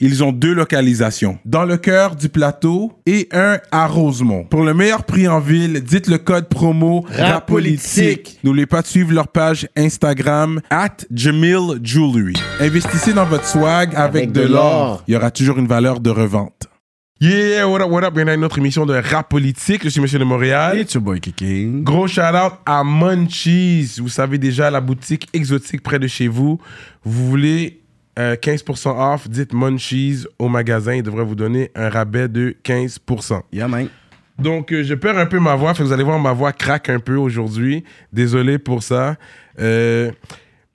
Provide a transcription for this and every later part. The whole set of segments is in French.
ils ont deux localisations. Dans le cœur du plateau et un à Rosemont. Pour le meilleur prix en ville, dites le code promo RAPOLITIQUE. N'oubliez pas de suivre leur page Instagram at Jamil Jewelry. Investissez dans votre swag avec, de, de l'or. Il y aura toujours une valeur de revente. Yeah, what up, what up? Bienvenue à une autre émission de Rap Politique. Je suis Monsieur de Montréal. It's your boy Kicking. Gros shout out à Munchies. Vous savez déjà, la boutique exotique près de chez vous. Vous voulez euh, 15% off, dites Munchies au magasin. Il devrait vous donner un rabais de 15%. Yeah, man. Donc, euh, je perds un peu ma voix. Fait que vous allez voir, ma voix craque un peu aujourd'hui. Désolé pour ça. Euh,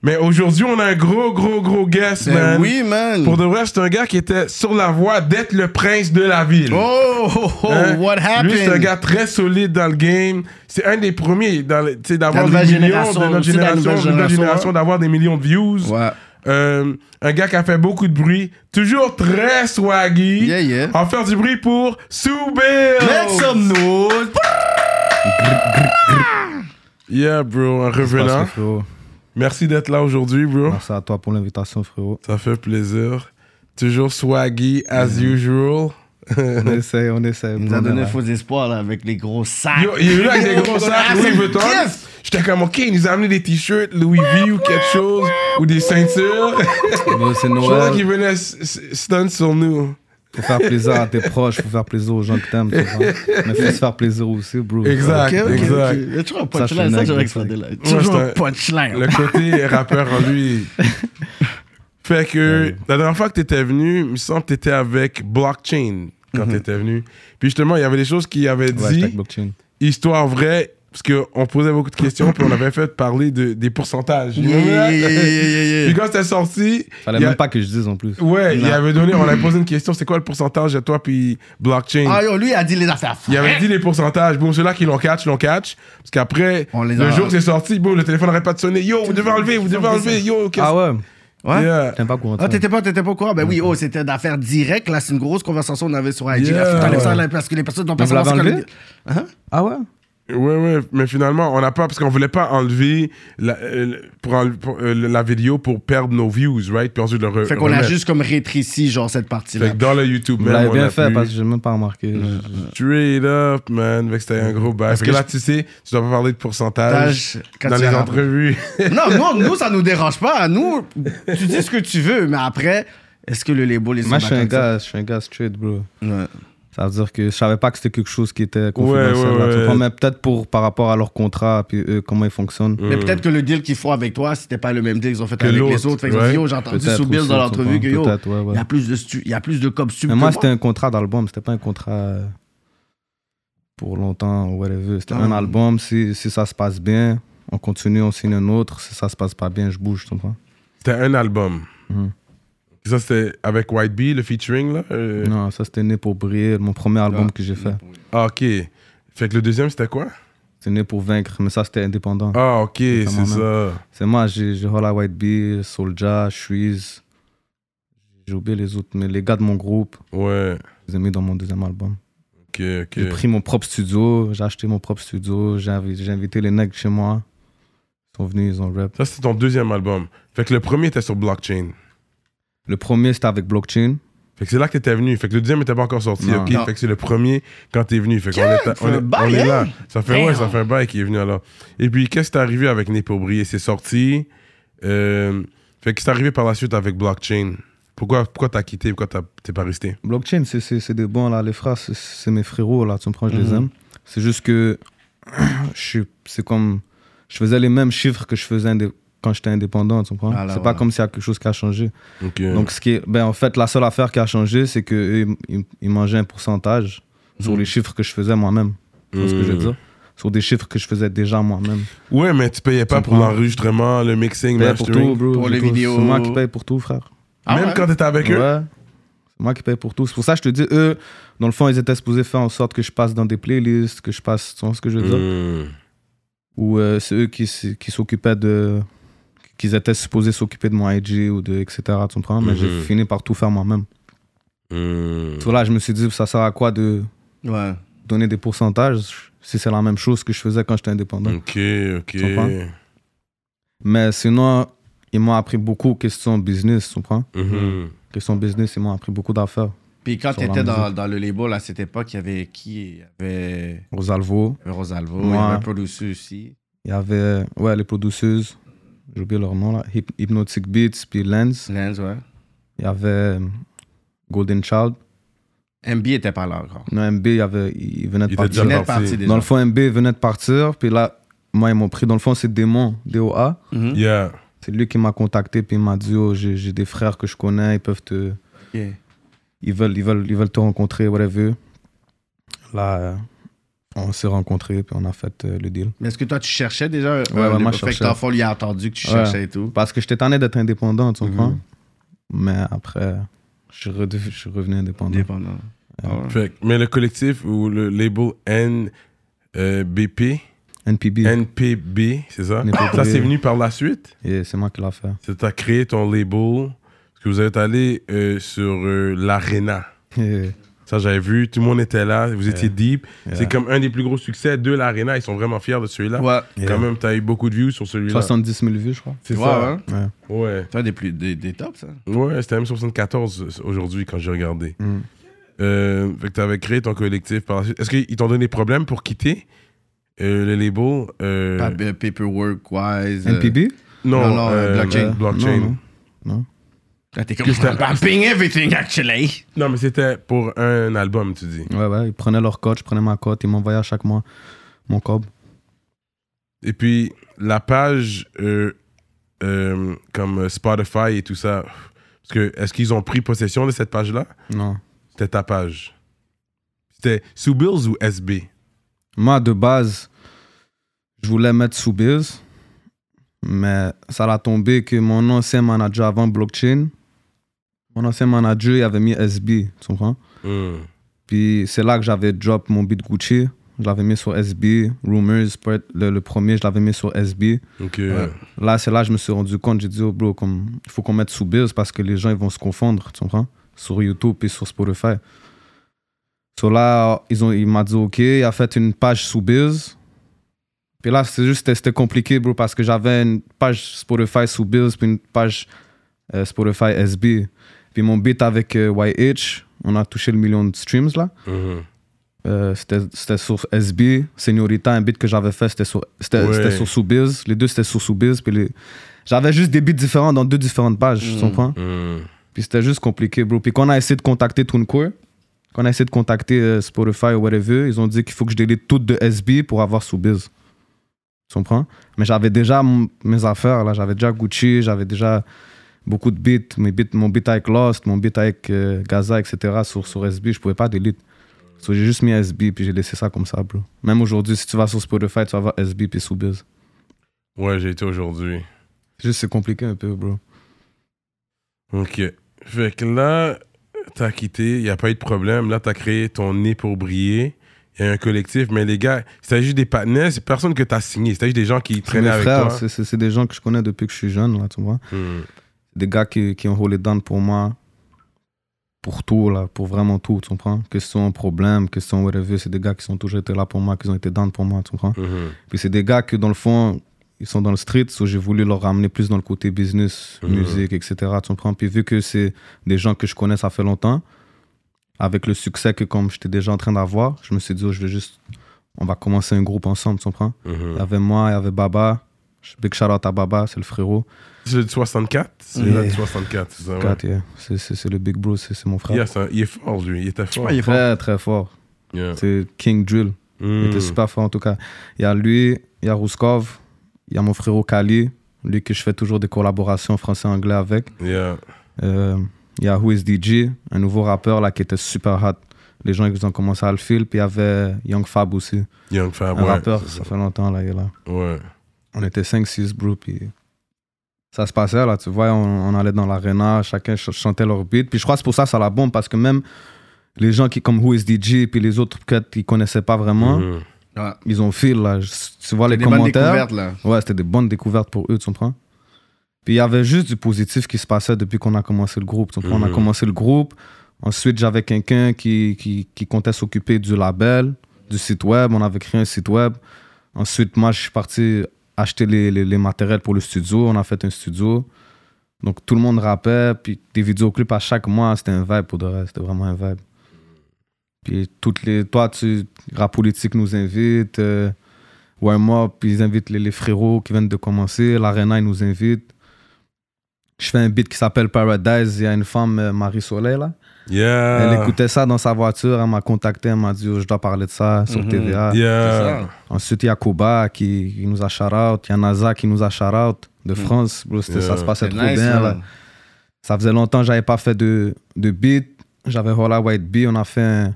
mais aujourd'hui, on a un gros, gros, gros guest, Ben man. oui, man. Pour de vrai, c'est un gars qui était sur la voie d'être le prince de la ville. Oh, oh, oh, Hein? what happened? Lui, c'est un gars très solide dans le game. C'est un des premiers d'avoir des millions, de notre génération, génération, d'avoir des millions de views. Ouais. Euh, un gars qui a fait beaucoup de bruit, toujours très swaggy. Yeah, yeah. En faire du bruit pour Bill. Make some noise. Yeah, bro, que, revenant. Merci d'être là aujourd'hui, bro. Merci à toi pour l'invitation, frérot. Ça fait plaisir. Toujours swaggy as usual. On essaie, on essaie. Il nous a donné faux espoirs là, avec les gros sacs. Yo, il est venu avec des gros sacs Louis Vuitton. J'étais comme, ok, il nous a amené des t-shirts Louis V ou quelque chose, ou des ceintures. Bon, c'est Je pensais qu'il Noël. venait stun sur nous. Faut faire plaisir à tes proches, faut faire plaisir aux gens que t'aimes. Mais faut se faire plaisir aussi, bro. Exact, exact. Il y a toujours un je punchline. Ça, j'aurais là. Toujours un punchline. Le côté rappeur en lui. Fait que la dernière fois que t'étais venu, il me semble que t'étais avec Blockchain quand t'étais venu. Puis justement, il y avait des choses qu'il avait Ouais, dit, blockchain. histoire vraie, parce qu'on posait beaucoup de questions, puis on avait fait parler de, des pourcentages. Yeah, yeah, yeah, yeah, yeah, yeah. Puis quand c'était sorti, Fallait il y a- même pas que je dise en plus. Ouais, il avait donné, on avait posé une question, c'est quoi le pourcentage de toi puis blockchain? Ah, yo, lui, il a dit les affaires. Il avait dit les pourcentages. Bon, ceux-là qui l'ont catch, l'ont catch. Parce qu'après, le a- jour que c'est sorti, bon, le téléphone n'arrête pas de sonner. Yo, vous devez enlever, vous devez enlever. Yo, qu'est-ce Ah ouais? Ouais. Yeah. T'aimes pas courant de Ah, t'étais pas, t'étais pas au courant? Ben oui, oh, c'était d'affaires directes. Là, c'est une grosse conversation qu'on avait sur IG. Yeah. Là, faut t'enlèves ça, là, parce que les personnes n'ont pas Donc, vous l'avez savoir ce enlevé? que- Hein? Ah ouais? Ouais, ouais, mais finalement, on n'a pas, parce qu'on voulait pas enlever la, euh, pour enle- pour, euh, la vidéo pour perdre nos views, right? Puis ensuite le re- Fait qu'on a juste comme rétréci, genre, cette Fait partie-là. que dans le YouTube Vous même, on bien fait pu- parce que j'ai même pas remarqué. Straight up, man. Fait que c'était un gros bail. Parce que que là, tu sais, tu dois pas parler de pourcentage quand dans les entrevues. Non, nous, nous, ça nous dérange pas. Nous, tu dis ce que tu veux, mais après, est-ce que le label est Moi, je suis un gars, je suis un gars straight, bro. Ouais. Ça veut dire que je savais pas que c'était quelque chose qui était confidentiel. ouais, ouais. Mais peut-être pour par rapport à leur contrat puis eux, comment ils fonctionnent. Mais peut-être que le deal qu'ils font avec toi, c'était pas le même deal qu'ils ont fait Que avec les autres. Fait j'ai entendu sous Bill dans l'entrevue que yo, Peut-être, ouais, ouais. il y a plus de stu- il y a plus de cop sub Mais moi, c'était un contrat d'album, c'était pas un contrat euh, pour longtemps ou whatever. C'était un Ah. album, si, si ça se passe bien, on continue, on signe un autre. Si ça se passe pas bien, je bouge, tu comprends? C'était un album. Mhm. Ça, c'était avec White Bee, le featuring, là? euh, Non, ça c'était né pour briller, mon premier album que j'ai fait. Ah, ok. Fait que le deuxième, c'était quoi? C'est né pour vaincre, mais ça c'était indépendant. Ah, ok, c'est ça. C'est moi, j'ai Holla White Bee, Soulja, Shreeze. J'ai oublié les autres, mais les gars de mon groupe, Ouais. je les ai mis dans mon deuxième album. Ok, ok. J'ai pris mon propre studio, j'ai acheté mon propre studio, j'ai invi- j'ai invité les nègres chez moi. Ils sont venus, ils ont rap. Ça, c'était ton deuxième album. Fait que le premier était sur Blockchain. Le premier c'était avec Blockchain. Fait que c'est là que t'étais venu. Fait que le deuxième était pas encore sorti. Non. ok? Non. Fait que c'est le premier quand t'es venu. Fait qu'on est, on est, on est là. hein? Ça fait, ouais, Damn. ça fait un bail qui est venu alors. Et puis, qu'est-ce qui t'est arrivé avec Né pour briller? C'est sorti. Euh, fait que c'est arrivé par la suite avec Blockchain. Pourquoi, pourquoi t'as quitté? Pourquoi t'es pas resté? Blockchain, c'est- des bons là, les frères, c'est- mes frérots là, tu comprends, je les Mhm. aime. C'est juste que je suis- c'est comme je faisais les mêmes chiffres que je faisais quand j'étais indépendant, tu comprends? Ah, c'est pas comme s'il y a quelque chose qui a changé. Donc ce qui est, ben en fait la seule affaire qui a changé, c'est que eux, ils, ils mangeaient un pourcentage sur les chiffres que je faisais moi-même. Tu vois ce que je veux Mhm. dire? Sur des chiffres que je faisais déjà moi-même. Ouais, mais tu payais pas Tu pour l'enregistrement, le mixing, pour tout, bro. Pour les tout. vidéos. C'est moi qui paye pour tout, frère. Ah Même ouais? quand t'étais avec eux? Ouais. C'est moi qui paye pour tout. C'est pour ça que je te dis, eux, dans le fond, ils étaient supposés faire en sorte que je passe dans des playlists, que je passe, tu vois ce que je veux dire? Mm. Ou euh, c'est eux qui s'occupaient de. Qu'ils étaient supposés s'occuper de mon IG ou de etc. Tu comprends Mais j'ai Mhm. fini par tout faire moi-même. Mm. Là, je me suis dit, ça sert à quoi de Ouais. donner des pourcentages si c'est la même chose que je faisais quand j'étais indépendant? Ok, ok. Mais sinon, ils m'ont appris beaucoup question business, tu comprends? Mhm. Question business, ils m'ont appris beaucoup d'affaires. Puis quand tu étais dans, le label à cette époque, il y avait qui? Il y avait, Rosalvo, il y avait Rosalvo, Moi. il y avait un producer aussi. il y avait ouais, les produceuses, j'ai oublié leur nom là, Hyp- Hypnotic Beats, puis Lens. Lens, ouais. Il y avait euh, Golden Child. MB était pas là encore. Non, MB, il, avait, il venait de Il partir. venait de parti. partir déjà. Dans le fond, MB venait de partir, puis là, moi, ils m'ont pris. Dans le fond, c'est Démon, DOA. Mhm. Yeah. C'est lui qui m'a contacté, puis il m'a dit oh, j'ai des frères que je connais, ils peuvent te. Ils veulent, ils veulent, ils veulent te rencontrer, whatever. Là, euh, on s'est rencontrés, puis on a fait euh, le deal. Mais est-ce que toi, tu cherchais déjà euh, Ouais, moi, je fait que cherchais. le fond, il a entendu que tu Ouais. cherchais et tout? Parce que j'étais tanné d'être indépendant, tu comprends? Mhm. Mais après, je suis, redev- je suis revenu indépendant. Indépendant. Ah ouais. Fait que- mais le collectif ou le label NBP, NPB. NPB, c'est ça? NPB. Ça, c'est venu par la suite? Et c'est moi qui l'ai fait. C'est tu as créé ton label? Parce que vous êtes allé euh, sur euh, l'Arena. Ça, j'avais vu. Tout le monde était là. Vous étiez deep. Yeah. C'est comme un des plus gros succès de l'Arena. Ils sont vraiment fiers de celui-là. Ouais. Yeah. Quand même, tu as eu beaucoup de views sur celui-là. 70 000 vues, je crois. C'est Ouais, ça. hein? Ouais. Ouais. C'est un des, plus, des, des tops, ça. Ouais, c'était même 74 aujourd'hui quand j'ai regardé. Mm. Euh, fait que tu avais créé ton collectif par la suite. Est-ce qu'ils t'ont donné des problèmes pour quitter euh, le label euh, paperwork-wise. euh, NPB Non, Non, non, euh, blockchain. euh, blockchain. Non, non. Là, t'es comme, everything, actually. Non, mais c'était pour un album, tu dis. Ouais, ouais, ils prenaient leur cote, je prenais ma cote, ils m'envoyaient à chaque mois mon cob. Et puis, la page euh, euh, comme Spotify et tout ça, parce que est-ce qu'ils ont pris possession de cette page-là? Non. C'était ta page. C'était sous Bills ou SB Moi, de base, je voulais mettre sous Biz, mais ça a tombé que mon ancien manager avant blockchain, mon ancien manager, il avait mis SB, tu comprends? Hmm. Puis c'est là que j'avais drop mon beat Gucci. Je l'avais mis sur SB. Rumors, le, le premier, je l'avais mis sur SB. Là, c'est là que je me suis rendu compte. J'ai dit, oh bro, il faut qu'on mette sous Biz parce que les gens ils vont se confondre, tu comprends? Sur YouTube et sur Spotify. So là, ils ont, il m'a dit, ok, il a fait une page sous Biz. Puis là, c'est juste, c'était- c'était compliqué, bro, parce que j'avais une page Spotify sous Biz, puis une page euh, Spotify SB. Puis mon beat avec euh, YH, on a touché le million de streams là. Mhm. Euh, c'était c'était sur SB, Señorita, un beat que j'avais fait, c'était sur, c'était Ouais. c'était sur Soubise. Les deux, c'était sur Soubise. Puis les... J'avais juste des beats différents dans deux différentes pages, tu comprends? Hmm. Puis c'était juste compliqué, bro. Puis quand on a essayé de contacter TuneCore, quand on a essayé de contacter euh, Spotify ou whatever, ils ont dit qu'il faut que je délite toutes de SB pour avoir Soubise. Tu comprends? Mais j'avais déjà m- mes affaires, là. J'avais déjà Gucci, j'avais déjà beaucoup de beats. Mes beats mon beat avec Lost, mon beat avec euh, Gaza, etc. sur, sur SB, je pouvais pas délite. So, j'ai juste mis SB puis j'ai laissé ça comme ça, bro. Même aujourd'hui, si tu vas sur Spotify, tu vas voir SB puis Soubise. Ouais, j'ai été aujourd'hui. Juste, c'est compliqué un peu, bro. Ok. Fait que là, t'as quitté, il n'y a pas eu de problème. Là, t'as créé ton nez pour briller. Il y a un collectif, mais les gars, il s'agit juste des partenaires, c'est personne que t'as signé. C'est juste des gens qui mes avec frères, toi. c'est des gens que je connais depuis que je suis jeune, là, tu vois. Hmm. Des gars qui, qui ont roulé down pour moi pour tout là pour vraiment tout tu comprends? Question problème question whatever c'est des gars qui sont toujours été là pour moi qui ont été down pour moi tu comprends? Mhm. puis c'est des gars que dans le fond ils sont dans le street so j'ai voulu leur ramener plus dans le côté business Mhm. musique etc tu comprends? Puis vu que c'est des gens que je connais ça fait longtemps avec le succès que comme j'étais déjà en train d'avoir je me suis dit oh, je vais juste on va commencer un groupe ensemble tu comprends? Il Mhm. y avait moi il y avait Baba big shout out à Baba c'est le frérot C'est le 64 C'est Yeah. le 64, c'est ça. ouais. Yeah. C'est- le big bro c'est c'est mon frère Yeah, un- il est fort, lui. Il était fort. Ouais, il est fort. Très, très fort. Yeah. C'est King Drill. Il était super fort en tout cas. Il y a lui, il y a Rouskov, il y a mon frérot Kali, lui que je fais toujours des collaborations français-anglais avec. Yeah. Euh, il y a Who is DJ, un nouveau rappeur là qui était super hot. Les gens ils ont commencé à le filer. Puis il y avait Young Fab aussi, Young Fab, un ouais. rappeur, c'est ça fait longtemps là, il est là. Ouais. On était 5-6 bro, puis ça se passait là, tu vois, on, on allait dans l'arena, chacun ch- chantait leur beat. Puis je crois que c'est pour ça que ça la bombe, parce que même les gens qui, comme Who is DJ, puis les autres que ils connaissaient pas vraiment. Ouais. ils ont fil là. Tu vois les Des bonnes commentaires. découvertes, là. Ouais, c'était des bonnes découvertes pour eux, tu comprends? Puis il y avait juste du positif qui se passait depuis qu'on a commencé le groupe. Tu comprends? On a Mhm. commencé le groupe. Ensuite, j'avais quelqu'un qui, qui, qui comptait s'occuper du label, du site web. On avait créé un site web. Ensuite, moi, je suis parti acheter les, les, matériels pour le studio. On a fait un studio. Donc, tout le monde rappait. Puis des vidéoclips à chaque mois, c'était un vibe pour de vrai. C'était vraiment un vibe. Puis toutes les... Toi, tu... Rap Politique nous invite. euh, Warm Up, puis ils invitent les, les frérots qui viennent de commencer. L'Arena, ils nous invitent. Je fais un beat qui s'appelle Paradise. Il y a une femme, euh, Marie Soleil, là. Yeah. Elle écoutait ça dans sa voiture. Elle m'a contacté. Elle m'a dit oh, Je dois parler de ça sur Mhm. TVA. Yeah. Ensuite, il y a Koba qui, qui nous a shout-out. Il y a Naza qui nous a shout-out de France. Bro, c'était- Ça se passait trop nice, bien. Là. Ça faisait longtemps que j'avais pas fait de, de beat. J'avais Hola White Bee. On a fait un,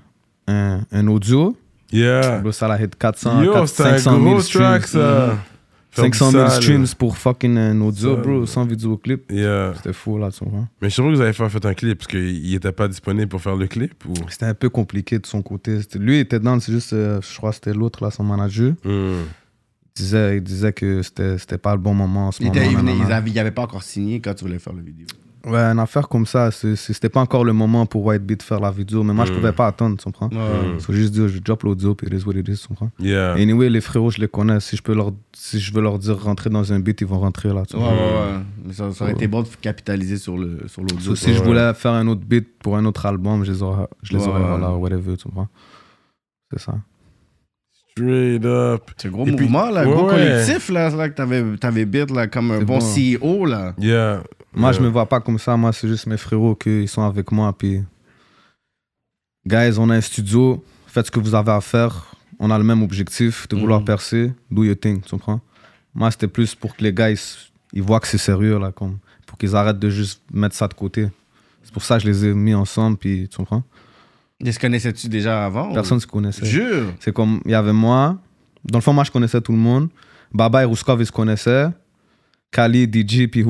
un, un audio. Yeah. Bro, ça a hit 400, Yo, 400 c'est un 500 000 gros streams. track, ça. Du 500 000 sale. streams pour fucking un audio, Ça, bro, sans vidéoclip. Yeah. C'était fou, là, tu vois. Mais je suis sûr que vous avez fait, fait un clip parce qu'il était pas disponible pour faire le clip ou? C'était un peu compliqué de son côté. Lui, il était dans, c'est juste, euh, je crois que c'était l'autre, là, son manager. Hmm. Il disait, il disait que c'était c'était pas le bon moment en ce Il moment. était- il il avait pas encore signé quand tu voulais faire la vidéo. Ouais, une affaire comme ça, c'était pas encore le moment pour Whitebeat faire la vidéo, mais moi, je Mm. pouvais pas attendre, tu comprends? Mm. Faut juste dire, je drop l'audio, puis it is what it is, tu comprends? Yeah. Anyway, les frérots, je les connais. Si je, peux leur, si je veux leur dire rentrer dans un beat, ils vont rentrer là. Tu Ouais, vois? ouais, ouais. Mais ça, ça aurait été bon de capitaliser sur le sur l'audio. So, si je voulais faire un autre beat pour un autre album, je les aurais, je les Ouais, aurais ouais. voilà, whatever, tu comprends? C'est ça. Straight up. C'est gros Et puis- mouvement, là, Ouais, gros ouais. collectif, là, là que t'avais, t'avais bit, là, comme un bon bon. CEO, là. Yeah. Moi, je me vois pas comme ça. Moi, c'est juste mes frérots qui sont avec moi. Puis, guys, on a un studio. Faites ce que vous avez à faire. On a le même objectif de vouloir Mhm. percer. Do your thing, tu comprends? Moi, c'était plus pour que les gars, ils, ils voient que c'est sérieux, là, comme, pour qu'ils arrêtent de juste mettre ça de côté. C'est pour ça que je les ai mis ensemble, puis tu comprends? Les connaissais-tu déjà avant? Personne ne se connaissait. Jure. C'est comme, il y avait moi. Dans le fond, moi, je connaissais tout le monde. Baba et Ruskov, ils se connaissaient. Kali, DJ, puis,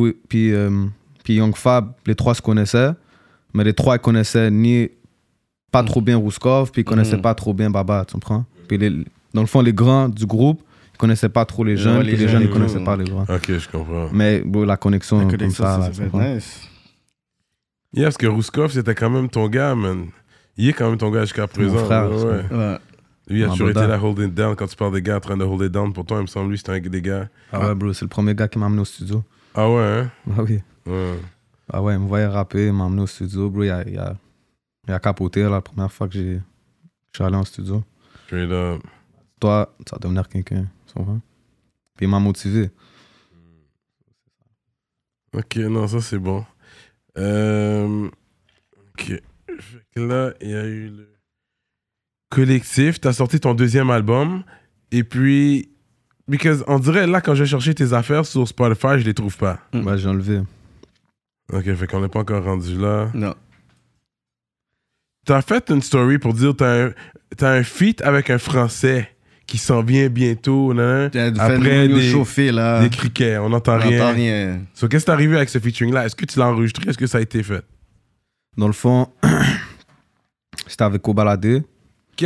euh, puis Young Fab, les trois se connaissaient. Mais les trois, ils connaissaient ni pas trop bien Ruskov, puis ils connaissaient Mhm. pas trop bien Baba, tu comprends? Puis les- dans le fond, les grands du groupe, ils connaissaient pas trop les jeunes, Ouais, puis les les jeunes ils connaissaient pas les grands. Ok, je comprends. Mais bon, la connexion, La comme connexion, ça, ça, là, ça nice. Yeah, parce que Rouskov, c'était quand même ton gars, man. Il est quand même ton gars jusqu'à mon présent. frère, ouais, ouais. Lui a toujours été là, hold it down. Quand tu parles des gars en train de hold it down, pour toi, il me semble, lui, c'était un des gars. Ah ouais, bro, c'est le premier gars qui m'a amené au studio. Ah ouais, hein? Ah oui. Ouais. Ah ouais, il me voyait rapper, il m'a amené au studio, bro. Il a, il a, il a capoté là, la première fois que j'ai- je suis allé en studio. Straight up. Toi, tu vas devenir quelqu'un, tu comprends? Puis il m'a motivé. Ok, non, ça c'est bon. Euh, ok. Là, il y a eu le collectif. T'as sorti ton deuxième album. Et puis, because on dirait là, quand je chercher tes affaires sur Spotify, je les trouve pas. Ouais, j'ai enlevé. Ok, fait qu'on n'est pas encore rendu là. Non. T'as fait une story pour dire t'as un, t'as un feat avec un Français qui s'en vient bientôt. As fait Après des, là. des criquets, on n'entend On rien. n'entend rien. So, qu'est-ce qui est arrivé avec ce featuring-là? Est-ce que tu l'as enregistré? Est-ce que ça a été fait? Dans le fond, c'était avec Kobalade. Que-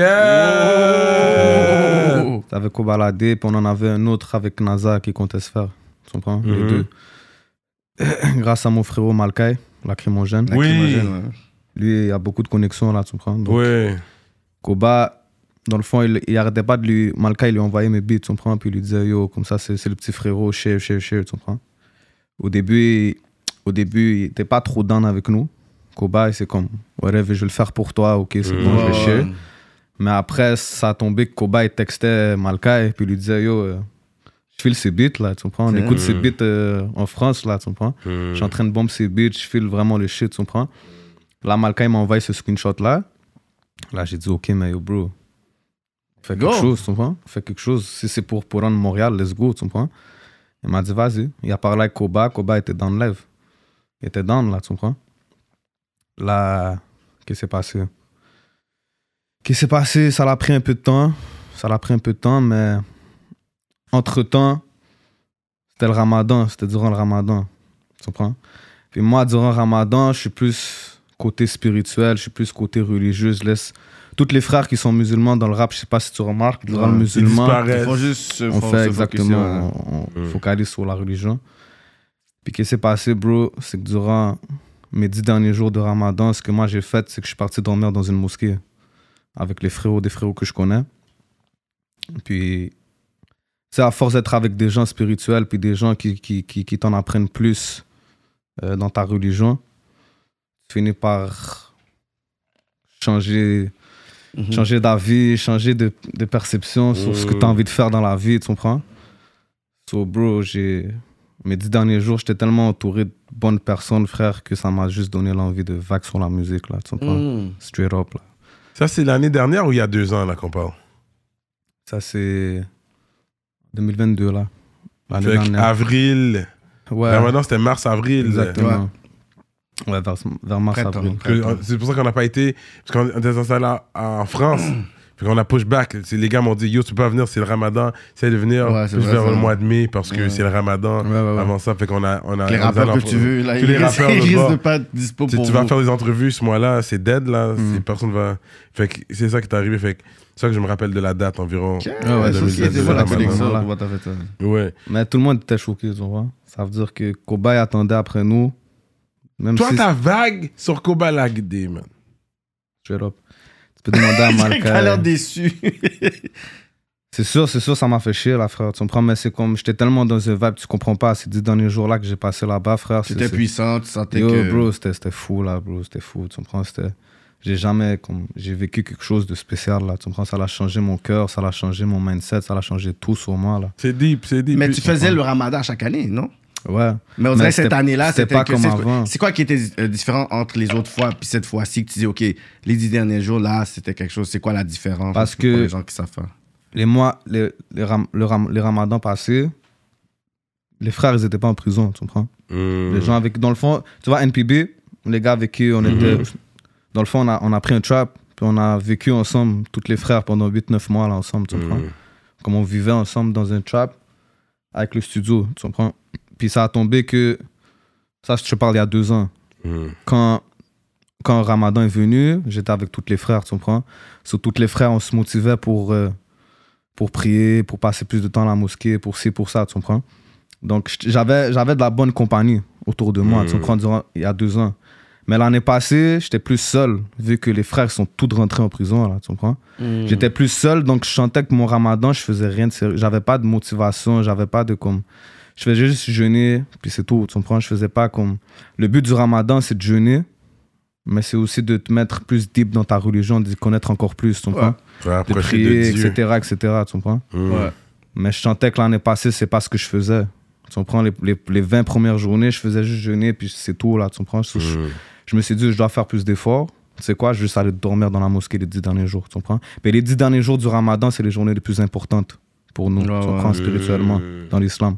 Oh. C'était avec Kobalade, puis on en avait un autre avec NASA qui comptait se faire. Tu comprends? Les Mhm. deux. Grâce à mon frérot Malkai, lacrymogène. Oui. Ouais. Lui, il a beaucoup de connexions là, tu comprends? Donc, Ouais. Koba, dans le fond, il, il arrêtait pas de lui. Malka, il lui envoyait mes beats, tu comprends? Puis il lui disait, yo, comme ça, c'est le petit frérot, share, share, share, tu comprends? Au début, il- au début, il était pas trop down avec nous. Koba, c'est comme, whatever, je vais le faire pour toi, ok, c'est bon, je vais Ouais, ouais. Mais après, ça a tombé que Koba, il textait Malka, et puis il lui disait, yo, euh, file ses beats, là, tu comprends? On écoute ses Mhm. beats euh, en France, là, tu comprends? Hmm. Je suis en train de bomber ses beats, je file vraiment le shit, tu comprends? Là, Malka, il m'a envoyé ce screenshot-là. Là, j'ai dit, OK, mais yo, bro, fais quelque Go. chose, tu comprends? Fais quelque chose. Si c'est pour, pour rendre Montréal, let's go, tu comprends? Il m'a dit, vas-y. Il a parlé avec Koba. Koba était dans le live. Il était down, là, tu comprends? Là, qu'est-ce qui s'est passé? Qu'est-ce qui s'est passé? Ça l'a pris un peu de temps. Ça l'a pris un peu de temps, mais entre-temps, c'était le ramadan. C'était durant le ramadan. Tu comprends? Puis moi, durant Ramadan, je suis plus côté spirituel, je suis plus côté religieux. Je laisse tous les frères qui sont musulmans dans le rap, je sais pas si tu remarques, durant le Ils musulman, disparaissent. Il faut juste on fait exactement, ouais. on, on Mm. focalise sur la religion. Puis qu'est-ce qui s'est passé, bro, c'est que durant mes dix derniers jours de Ramadan, ce que moi j'ai fait, c'est que je suis parti dormir dans une mosquée avec les frérots, des frérots que je connais. Puis, c'est à force d'être avec des gens spirituels, puis des gens qui, qui, qui, qui t'en apprennent plus euh, dans ta religion, tu finis par changer, Mhm. changer d'avis, changer de, de perception sur ce que tu as envie de faire dans la vie, tu comprends? So, bro, j'ai. Mes dix derniers jours, j'étais tellement entouré de bonnes personnes, frère, que ça m'a juste donné l'envie de vague sur la musique, là, tu comprends? Mhm. Straight up, là. Ça, c'est l'année dernière ou il y a deux ans, là, qu'on parle? Ça, c'est 2022, là. Fait avril. Ouais, Ramadan, c'était mars-avril. exactement. Ouais, vers, vers mars, Printemps. avril. Que- C'est pour ça qu'on n'a pas été. Parce qu'on était installé là en France. Puis qu'on a push back. C'est- Les gars m'ont dit Yo, tu peux pas venir, c'est le ramadan. Essaye de venir Ouais, c'est plus vrai, vers le mois de mai parce que Ouais. c'est le ramadan. Ouais, ouais, ouais. Avant ça, fait qu'on a. On a Les rappeurs que tu veux, là, Tous les rappeurs ils risquent de pas être dispo Tu, pour tu vas faire des entrevues ce mois-là, c'est dead là, Mm. c'est- personne va. Fait que c'est ça qui est arrivé, fait que c'est ça que je me rappelle de la date environ. Ok, ouais, la fait. Mais tout le monde était choqué, tu vois. Ça veut dire que Kobai attendait après nous. Même Toi, si ta vague sur Kobalagde, man. Straight up. Tu peux demander à J'ai l'air Malka. déçu. C'est sûr, c'est sûr, ça m'a fait chier, là, frère. Tu comprends, mais c'est comme. J'étais tellement dans un vibe, tu comprends pas. Ces dix derniers jours-là que j'ai passé là-bas, frère. C'était puissant, tu sentais Yo, que. bro, c'était c'était fou, là, bro. C'était fou, tu comprends? C'était. J'ai jamais. Comme, j'ai vécu quelque chose de spécial, là. Tu comprends? Ça a changé mon cœur, ça a changé mon mindset, ça a changé tout sur moi, là. C'est deep, c'est deep. Mais tu faisais le ramadan chaque année, non? Ouais. Mais on dirait que cette année-là, c'était pas comme avant. C'est quoi qui était euh, différent entre les autres fois puis cette fois-ci que tu dis, OK, les dix derniers jours, là, c'était quelque chose. C'est quoi la différence Parce pour que- les gens qui savent Les mois, les, les, ram- le ram- les ramadans passés, les frères, ils étaient pas en prison, tu comprends? Mm. Les gens avec. Dans le fond, tu vois, NPB, les gars avec qui on était. Dans le fond, on a, on a pris un trap, puis on a vécu ensemble, tous les frères, pendant 8-9 mois, là, ensemble, tu comprends? Mm. Comme on vivait ensemble dans un trap avec le studio, tu comprends? Puis ça a tombé que. Ça, je te parle il y a deux ans. Mm. Quand, quand Ramadan est venu, j'étais avec tous les frères, tu comprends? Sur tous les frères, on se motivait pour, euh, pour prier, pour passer plus de temps à la mosquée, pour ci, pour ça, tu comprends? Donc, j'avais, j'avais de la bonne compagnie autour de moi, tu Mhm. comprends, durant, il y a deux ans. Mais l'année passée, j'étais plus seul, vu que les frères sont tous rentrés en prison, là, tu comprends? J'étais plus seul, donc je sentais que mon ramadan, je faisais rien de sérieux. J'avais pas de motivation, j'avais pas de comme. Je faisais juste jeûner, puis c'est tout, tu comprends? Je faisais pas comme. Le but du ramadan, c'est de jeûner, mais c'est aussi de te mettre plus deep dans ta religion, de connaître encore plus, tu comprends? Faut De prier, de Dieu. etc., etc., tu comprends? Mm. Ouais. Mais je sentais que l'année passée, c'est pas ce que je faisais. Tu comprends? Les, les, les 20 premières journées, je faisais juste jeûner, puis c'est tout, là, tu comprends? Je- Mm. je me suis dit, je dois faire plus d'efforts. Tu sais quoi, je vais juste aller dormir dans la mosquée les dix derniers jours, tu comprends? Mais les dix derniers jours du ramadan, c'est les journées les plus importantes pour nous, Ouais, tu ouais. comprends, spirituellement, Mm. dans l'islam.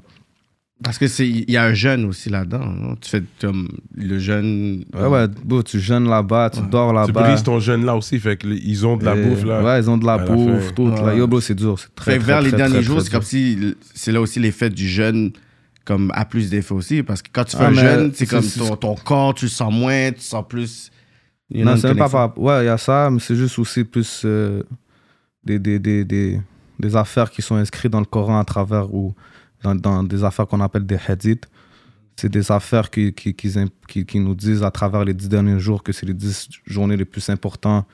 Parce que c'est il y a un jeûne aussi là-dedans. non? Tu fais comme le jeûne. Ouais, ouais, bro, tu jeûnes là-bas, tu dors Tu là-bas. brises ton jeûne là aussi, fait que les- ils ont de la Et- bouffe là. Ouais, ils ont de la à la bouffe, tout. là. Yo, bro, c'est dur, c'est très, Fait que très, vers les très, derniers très, jours, très c'est comme dur. si c'est là aussi l'effet du jeûne comme a plus d'effet aussi parce que quand tu fais Ah, un mais jeûne, c'est c'est- comme c'est- ton, ton corps, tu le sens moins, tu sens plus. Il y en a Non, une c'est même pas connexion. par... Ouais, il y a ça, mais c'est juste aussi plus euh, des, des, des, des, des affaires qui sont inscrites dans le Coran à travers ou dans, des affaires qu'on appelle des hadiths. C'est des affaires qui, qui, qui, qui, qui nous disent à travers les dix derniers jours que c'est les dix journées les plus importantes.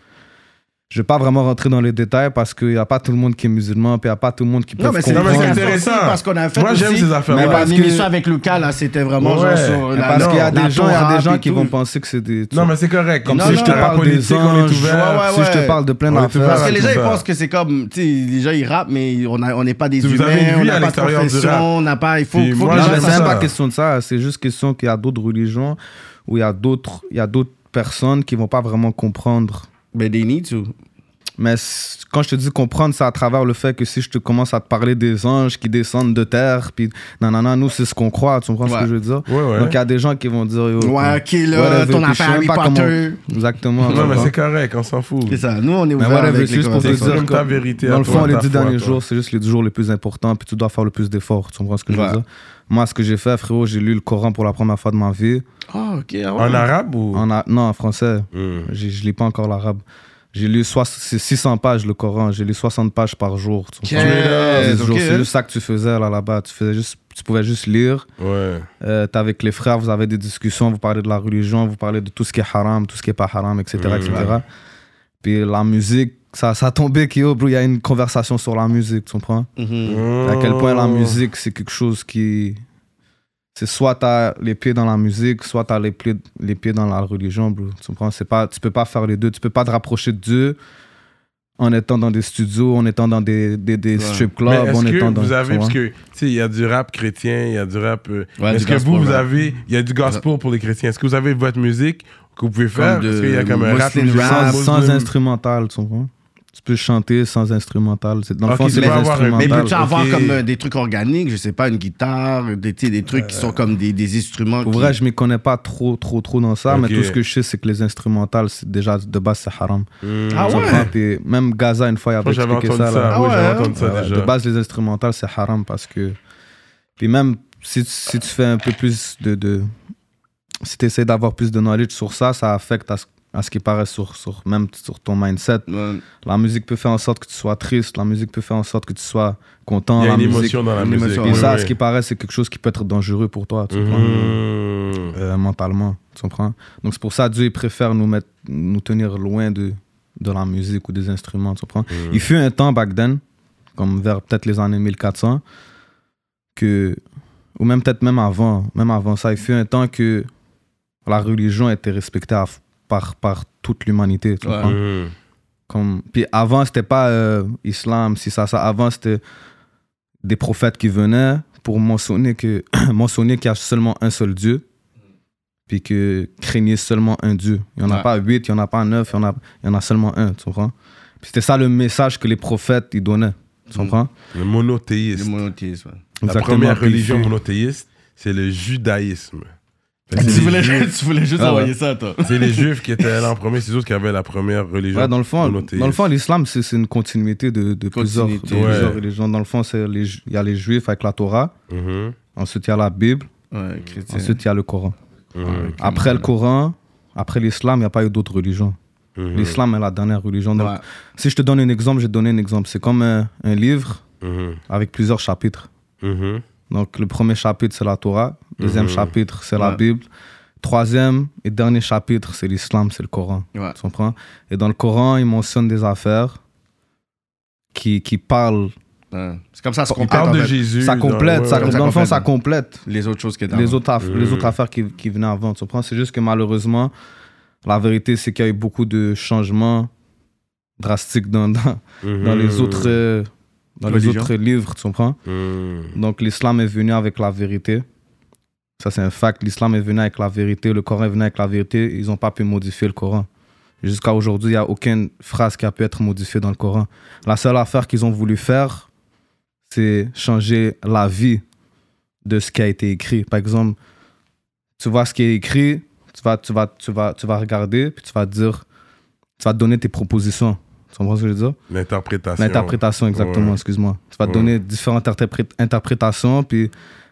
Je vais pas vraiment rentrer dans les détails parce qu'il n'y a pas tout le monde qui est musulman, puis il n'y a pas tout le monde qui peut Non, mais c'est Non, mais c'est intéressant parce qu'on a fait Moi, j'aime ces affaires-là. Mais parce que- avec Lucas, là, c'était vraiment Ouais. genre sur la parce qu'il y a des gens, il y a des gens qui vont penser que c'est des... Non, mais c'est correct. Comme Non, si non, je te parle des on est anges, ouvert. Ouais, ouais, Si je te parle de plein d'affaires... Parce que les gens, ils pensent que c'est comme, tu sais, les gens, ils rappent, mais on n'est pas des humains, on n'a pas de profession, on n'a pas. Il faut, que les Non, gens c'est pas question de ça. C'est juste question qu'il y a d'autres religions où il y a d'autres, il y a d'autres personnes qui vont pas vraiment comprendre. Mais they need to. Mais quand je te dis comprendre, c'est à travers le fait que si je te commence à te parler des anges qui descendent de terre, puis nanana, nous, c'est ce qu'on croit. Tu comprends ce que je veux dire? Ouais, ouais. Donc, il y a des gens qui vont dire. yo, Ouais, ok, là, ton affaire Harry pas comment- Potter. Exactement. Non, mais c'est correct, on s'en fout. C'est ça. Nous, on est Mais ouvert avec c'est les juste pour te dire comme que- ta vérité Dans le fond, les dix derniers jours, c'est juste les jours les plus importants, puis tu dois faire le plus d'efforts. Tu comprends ce que je veux dire? Moi, ce que j'ai fait, frérot, j'ai lu le Coran pour la première fois de ma vie. Ah, ok. ah ouais. En arabe ou? En a- Non, en français. Hmm. Je lis pas encore l'arabe. J'ai lu soix- c'est 600 pages le Coran. J'ai lu 60 pages par jour. C'est juste ça que tu faisais là, là-bas. Tu, faisais juste, tu pouvais juste lire. Ouais. Euh, T'es avec les frères, vous avez des discussions, vous parlez de la religion, vous parlez de tout ce qui est haram, tout ce qui est pas haram, etc. Etc. Puis la musique, ça, ça a tombé qu'il y a une conversation sur la musique, tu comprends? Mhm. À quel point la Oh. musique, c'est quelque chose qui. C'est soit t'as les pieds dans la musique, soit t'as les pieds, les pieds dans la religion, bro. Tu comprends? C'est pas, tu peux pas faire les deux. Tu peux pas te rapprocher de Dieu en étant dans des studios, en étant dans des, des, des Ouais. strip clubs, en est-ce étant que dans. vous tu avez, parce que, il y a du rap chrétien, il y a du rap. euh, Ouais, est-ce du que gospel vous, vous rap. avez, il y a du gospel pour les chrétiens? Est-ce que vous avez votre musique que vous pouvez faire? Parce qu'il y a comme un rap rap, sans, sans instrumental, tu comprends? Tu peux chanter sans instrumental. C'est- Dans le Ok, fond, tu c'est peux les avoir un- Mais instrumentales. peux-tu avoir ok. comme euh, des trucs organiques, je sais pas, une guitare, des, des trucs qui sont comme des, des instruments Pour qui... vrai, je m'y connais pas trop, trop, trop dans ça, mais tout ce que je sais, c'est que les instrumentales, c'est déjà de base, c'est haram. Hmm. Ah ouais? même Gaza, une fois, il avait expliqué ça. ça. Ah ouais? entendu ça Ouais, déjà. de base, les instrumentales, c'est haram parce que. Puis même si, si tu fais un peu plus de. de... Si tu essaies d'avoir plus de knowledge sur ça, ça affecte à ce, à ce qui paraît sur, sur, même sur ton mindset. Ouais. La musique peut faire en sorte que tu sois triste, la musique peut faire en sorte que tu sois content. Il y a la une musique- émotion dans la musique. émotion, oui, ça, oui. ce qui paraît, c'est quelque chose qui peut être dangereux pour toi, tu comprends? Mhm. Euh, mentalement, tu comprends? Donc c'est pour ça que Dieu il préfère nous, mettre, nous tenir loin de, de la musique ou des instruments, tu comprends? Mhm. Il fut un temps back then, comme vers peut-être les années 1400, que, ou même peut-être même avant, même avant ça, il fut un temps que la religion était respectée à- par, par toute l'humanité, tu comprends? Comme, puis avant, c'était pas euh, islam, si ça, ça. Avant, c'était des prophètes qui venaient pour mentionner que mentionner qu'il y a seulement un seul Dieu, puis que craignez seulement un Dieu. Il n'y en a Ouais. pas huit, il n'y en a pas neuf, il y en a, il y en a seulement un, tu comprends? Puis c'était ça le message que les prophètes ils donnaient, tu Mhm. comprends? Le monothéisme. Le monothéisme. ouais. La première religion monothéiste, c'est le judaïsme. Tu C'est les, voulais, Juifs- tu voulais juste Ah ouais. envoyer ça, toi. c'est les juifs qui étaient là en premier, c'est eux qui avaient la première religion Ouais, dans le fond, dans le fond l'islam, c'est c'est une continuité de, de plusieurs, de Continuité. plusieurs Ouais. religions. Dans le fond, c'est les ju- il y a les juifs avec la Torah, Mhm. ensuite il y a la Bible, Ouais, ensuite il y a le Coran. Mhm. Après le Coran, après l'islam, il n'y a pas eu d'autres religions. Mhm. L'islam est la dernière religion. Donc, Ouais. si je te donne un exemple, je vais te donner un exemple. C'est comme un, un livre Mhm. avec plusieurs chapitres. Donc, le premier chapitre, c'est la Torah. Deuxième Mhm. chapitre, c'est la. Bible. Troisième et dernier chapitre, c'est l'islam, c'est le Coran. Ouais. Tu comprends? Et dans le Coran, il mentionne des affaires qui, qui parlent. Ouais. C'est comme ça, Il complète. parle de. Jésus. Ça dans- complète. ouais, ça, ouais. ça dans le fond, ça complète Les autres choses qui étaient les autres, Mhm. les autres affaires qui, qui venaient avant. Tu comprends? C'est juste que malheureusement, la vérité, c'est qu'il y a eu beaucoup de changements drastiques dans, dans, Mhm. dans les autres euh, dans les autres livres, tu comprends? Mhm. Donc l'islam est venu avec la vérité. Ça c'est un fact. L'islam est venu avec la vérité, le Coran est venu avec la vérité. Ils n'ont pas pu modifier le Coran. Jusqu'à aujourd'hui, il n'y a aucune phrase qui a pu être modifiée dans le Coran. La seule affaire qu'ils ont voulu faire, c'est changer la vie de ce qui a été écrit. Par exemple, tu vois ce qui est écrit, tu vas, tu vas, tu vas, tu vas regarder, puis tu vas dire, tu vas donner tes propositions. Tu comprends ce que je veux dire? L'interprétation. L'interprétation, exactement, Ouais. excuse-moi. Tu vas Ouais. donner différentes interpré- interprétations, puis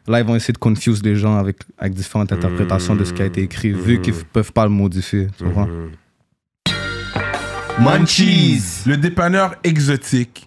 là, ils vont essayer de confuse les gens avec, avec différentes interprétations de ce qui a été écrit, vu Mhm. qu'ils ne peuvent pas le modifier. Tu Mhm. Munchies. Le dépanneur exotique.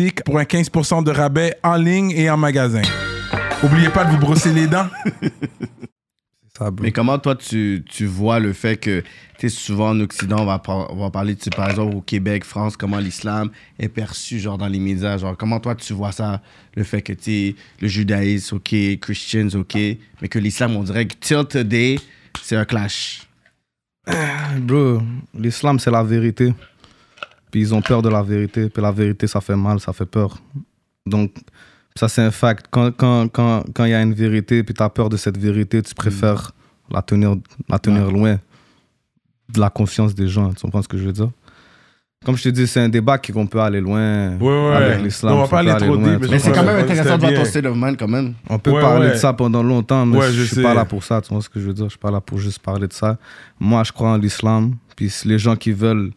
RAPOLITIQUE pour un 15% de rabais en ligne et en magasin. Oubliez pas de vous brosser les dents. Mais comment toi tu, tu vois le fait que tu sais souvent en Occident on va, par- on va parler tu sais, par exemple au Québec, France, comment l'islam est perçu genre dans les médias, genre comment toi tu vois ça le fait que tu sais le judaïsme OK, Christians OK, mais que l'islam on dirait que till today c'est un clash. Bro, l'islam, c'est la vérité. Puis ils ont peur de la vérité. Puis la vérité, ça fait mal, ça fait peur. Donc, ça, c'est un fact. Quand quand quand quand il y a une vérité, puis tu as peur de cette vérité, tu préfères la tenir, la tenir loin de la conscience des gens. Tu comprends ce que je veux dire? Comme je te dis, c'est un débat qui- qu'on peut aller loin Ouais, ouais. avec l'islam. On va pas peut aller trop loin, deep, mais Mais c'est quand même intéressant de voir ton state of mind quand même. On peut Ouais, parler ouais. de ça pendant longtemps, mais Ouais, je, je suis sais. pas là pour ça. Tu vois ce que je veux dire? Je suis pas là pour juste parler de ça. Moi, je crois en l'islam. Puis les gens qui veulent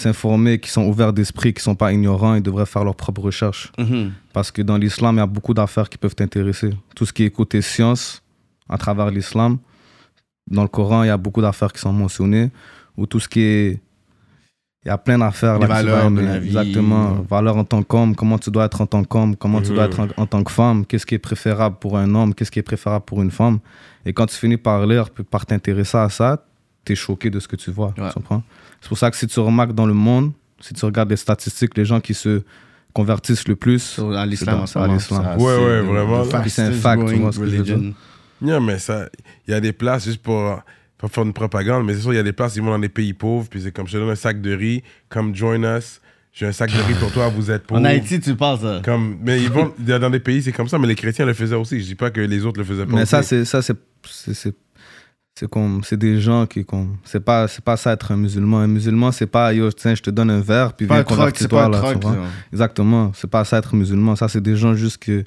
s'informer, qui sont ouverts d'esprit, qui sont pas ignorants, ils devraient faire leurs propres recherches. Parce que dans l'islam, il y a beaucoup d'affaires qui peuvent t'intéresser. Tout ce qui est côté science, à travers l'islam, dans le Coran, il y a beaucoup d'affaires qui sont mentionnées. Ou tout ce qui est. Il y a plein d'affaires là, valeurs de la vie. Exactement. Valeurs en tant qu'homme, comment tu dois être en tant qu'homme, comment tu dois Mhm. être en, en tant que femme, qu'est-ce qui est préférable pour un homme, qu'est-ce qui est préférable pour une femme. Et quand tu finis par lire, par t'intéresser à ça, tu es choqué de ce que tu vois. Ouais. Tu comprends? C'est pour ça que si tu remarques dans le monde, si tu regardes les statistiques, les gens qui se convertissent le plus, à l'islam à l'islam. Ouais, ouais, the- vraiment. c'est un fact, tu vois ce que je veux dire? religion. Non, mais ça, il y a des places juste pour, pour faire une propagande, mais c'est sûr, il y a des places, ils vont dans des pays pauvres, puis c'est comme je te donne un sac de riz, comme join us, j'ai un sac de riz pour toi, vous êtes pauvres. En Haïti, tu penses ça Comme, mais ils vont dans des pays, c'est comme ça, mais les chrétiens le faisaient aussi. Je dis pas que les autres le faisaient pas. Mais ça, aussi. c'est ça, c'est c'est comme c'est des gens qui comme c'est pas c'est pas ça être un musulman. Un musulman, c'est pas yo tiens je te donne un verre puis viens convertis-toi un là. troc. tu vois. genre. Exactement, c'est pas ça être musulman. Ça c'est des gens juste que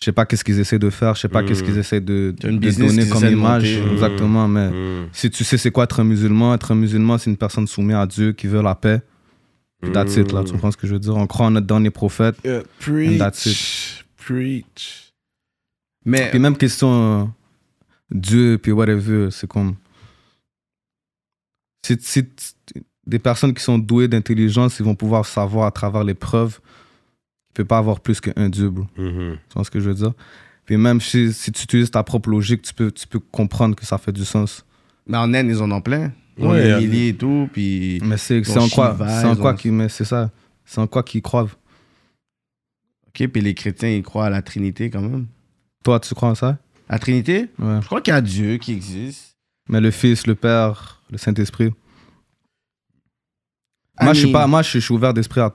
je sais pas qu'est-ce qu'ils essaient de faire, je sais pas Mm. qu'est-ce qu'ils essaient de, une donner comme image. monter. Exactement, mais Mm. si tu sais c'est quoi être un musulman, être un musulman c'est une personne soumise à Dieu qui veut la paix. Puis that's it là, tu comprends ce que je veux dire? On croit en notre dernier prophète. Yeah, And that's preach. Preach. Mais Puis même question euh, Dieu, puis whatever, c'est comme. Si, si t- des personnes qui sont douées d'intelligence, ils vont pouvoir savoir à travers les preuves qu'il ne peut pas avoir plus qu'un Dieu, bro. Mhm. Tu vois ce que je veux dire? Puis même si, si tu utilises ta propre logique, tu peux, tu peux comprendre que ça fait du sens. Mais en Inde, ils en ont plein. Ouais, des y a- milliers et tout. Puis Mais c'est c'est en quoi, c'est en quoi mais c'est ça. C'est en quoi qu'ils croient. Ok, puis les chrétiens, ils croient à la Trinité quand même. Toi, tu crois en ça? La Trinité? Ouais. Je crois qu'il y a Dieu qui existe. Mais le Fils, le Père, le Saint-Esprit. I Moi, je suis pas, moi, je suis- ouvert d'esprit à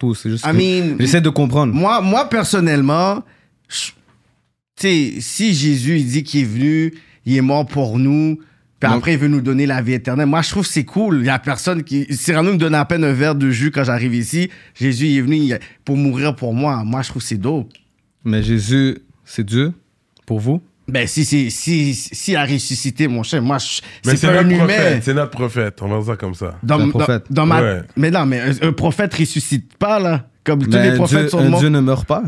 mean, j'essaie de comprendre. moi, moi, personnellement, je- si Jésus, il dit qu'il est venu, il est mort pour nous, puis Donc- après, il veut nous donner la vie éternelle. Moi, je trouve que c'est cool. Il y a personne qui. Cyrano me donne à peine un verre de jus quand j'arrive ici. Jésus, il est venu pour mourir pour moi. Moi, je trouve que c'est dope. Mais Jésus, c'est Dieu pour vous? Ben, si, si, si, si il a ressuscité, mon cher, moi, c'est pas un humain. prophète. C'est notre prophète. On va dire ça comme ça. Dans, un dans- prophète. dans ma... Ouais. Mais non, mais un, un prophète ressuscite pas, là. Comme tous Mais les un prophètes Dieu, sont un morts. Dieu ne meurt pas.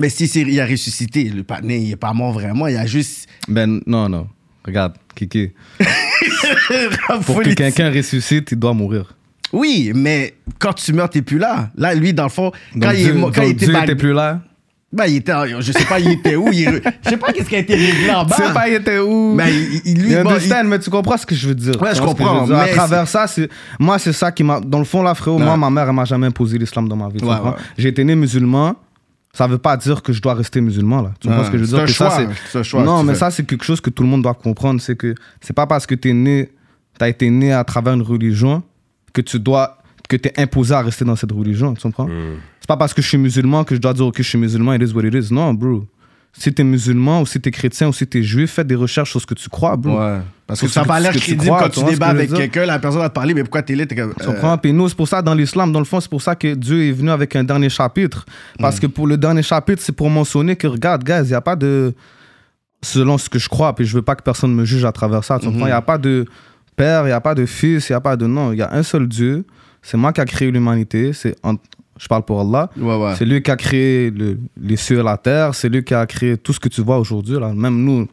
Mais si il a ressuscité, le patiné, il est pas mort vraiment. Il a juste. Ben non, non. Regarde, Kiki. Pour que quelqu'un ressuscite, il doit mourir. Oui, mais quand tu meurs, t'es plus là. Là, lui, dans le fond, Donc quand il, est Dieu, mort- quand donc il était Dieu bag- était plus là. Ben, il était, en- je sais pas, il était où. il Je sais pas qu'est-ce qui a été réglé en bas. Tu sais pas, il était où Ben, il, il- lui, bon, understand, mais tu comprends ce que je veux dire. Ouais, je comprends, dire? À mais travers ça, c'est moi, c'est ça qui m'a. Dans le fond, là, frérot, Ouais. moi, ma mère, elle m'a jamais imposé l'islam dans ma vie. tu Ouais, comprends? ouais. J'ai été né musulman. Ça veut pas dire que je dois rester musulman, là. Tu comprends ce que je veux dire? un Que ça, choix, c'est- c'est un choix Non, mais fais. ça, c'est quelque chose que tout le monde doit comprendre. C'est que c'est pas parce que tu es né, tu as été né à travers une religion que tu dois. que tu es imposé à rester dans cette religion. Tu comprends? Mm. Pas parce que je suis musulman que je dois dire, ok, je suis musulman, it is what it is. Non, bro. Si t'es musulman ou si t'es chrétien ou si t'es juif, fais des recherches sur ce que tu crois, bro. Ouais. Parce que ça n'a pas l'air crédible crois, quand tu débats avec quelqu'un, la personne va te parler, mais pourquoi t'es là? T'es comme. Tu euh, comprends? Puis nous, c'est pour ça, dans l'islam, dans le fond, c'est pour ça que Dieu est venu avec un dernier chapitre. Parce que pour le dernier chapitre, c'est pour mentionner que, regarde, guys, il n'y a pas de. Selon ce que je crois, puis je veux pas que personne me juge à travers ça. Tu comprends? Il n'y a pas de père, il n'y a pas de fils, il n'y a pas de. Non, il y a un seul Dieu. C'est moi qui a créé l'humanité. C'est Je parle pour Allah. Ouais, ouais. C'est lui qui a créé le- les cieux et la terre. C'est lui qui a créé tout ce que tu vois aujourd'hui. Là. Même nous,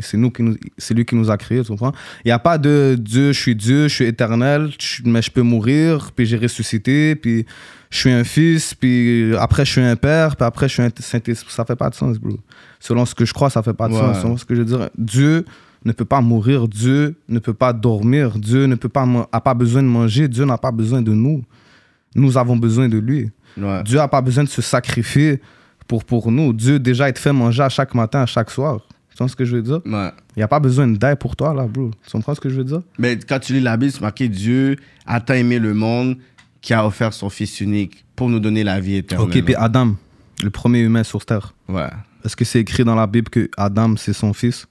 c'est- nous qui nous, c'est lui qui nous a créés. Tu comprends? Il n'y a pas de Dieu, je suis Dieu, je suis éternel, je- mais je peux mourir, puis j'ai ressuscité, puis je suis un fils, puis après je suis un père, puis après je suis un Saint-Esprit. Ça fait pas de sens, bro. Selon ce que je crois, ça fait pas de Ouais. sens. Selon ce que je veux dire, Dieu ne peut pas mourir, Dieu ne peut pas dormir, Dieu ne peut pas a pas besoin de manger, Dieu n'a pas besoin de nous. Nous avons besoin de lui. Ouais. Dieu n'a pas besoin de se sacrifier pour, pour nous. Dieu déjà te fait manger à chaque matin, à chaque soir. Tu vois ce que je veux dire? Ouais. Il n'y a pas besoin d'aide pour toi, là, bro. Tu comprends ce que je veux dire? Mais quand tu lis la Bible, c'est marqué Dieu a tant aimé le monde qui a offert son Fils unique pour nous donner la vie éternelle. Ok, puis Adam, le premier humain sur Terre. Ouais. Est-ce que c'est écrit dans la Bible que Adam, c'est son fils?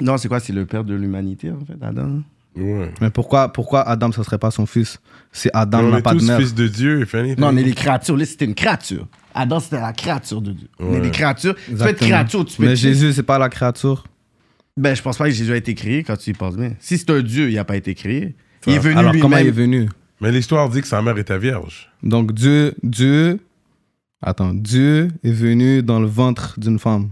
Non, c'est quoi? C'est le père de l'humanité, en fait, Adam? Ouais. Mais pourquoi, pourquoi Adam, ça serait pas son fils? Si Adam on n'a pas de mère. fils de Dieu, if anything. Non, on est des créatures. Là, c'était une créature. Adam, c'était la créature de Dieu. On est des créatures. Tu peux être créature, tu peux Mais être... Jésus, c'est pas la créature. Ben, je pense pas que Jésus a été créé quand tu y penses bien. Si c'est un Dieu, il n'a pas été créé. Il est venu Alors, comment il est lui-même. venu? Mais l'histoire dit que sa mère était vierge. Donc, Dieu, Dieu, attends, Dieu est venu dans le ventre d'une femme.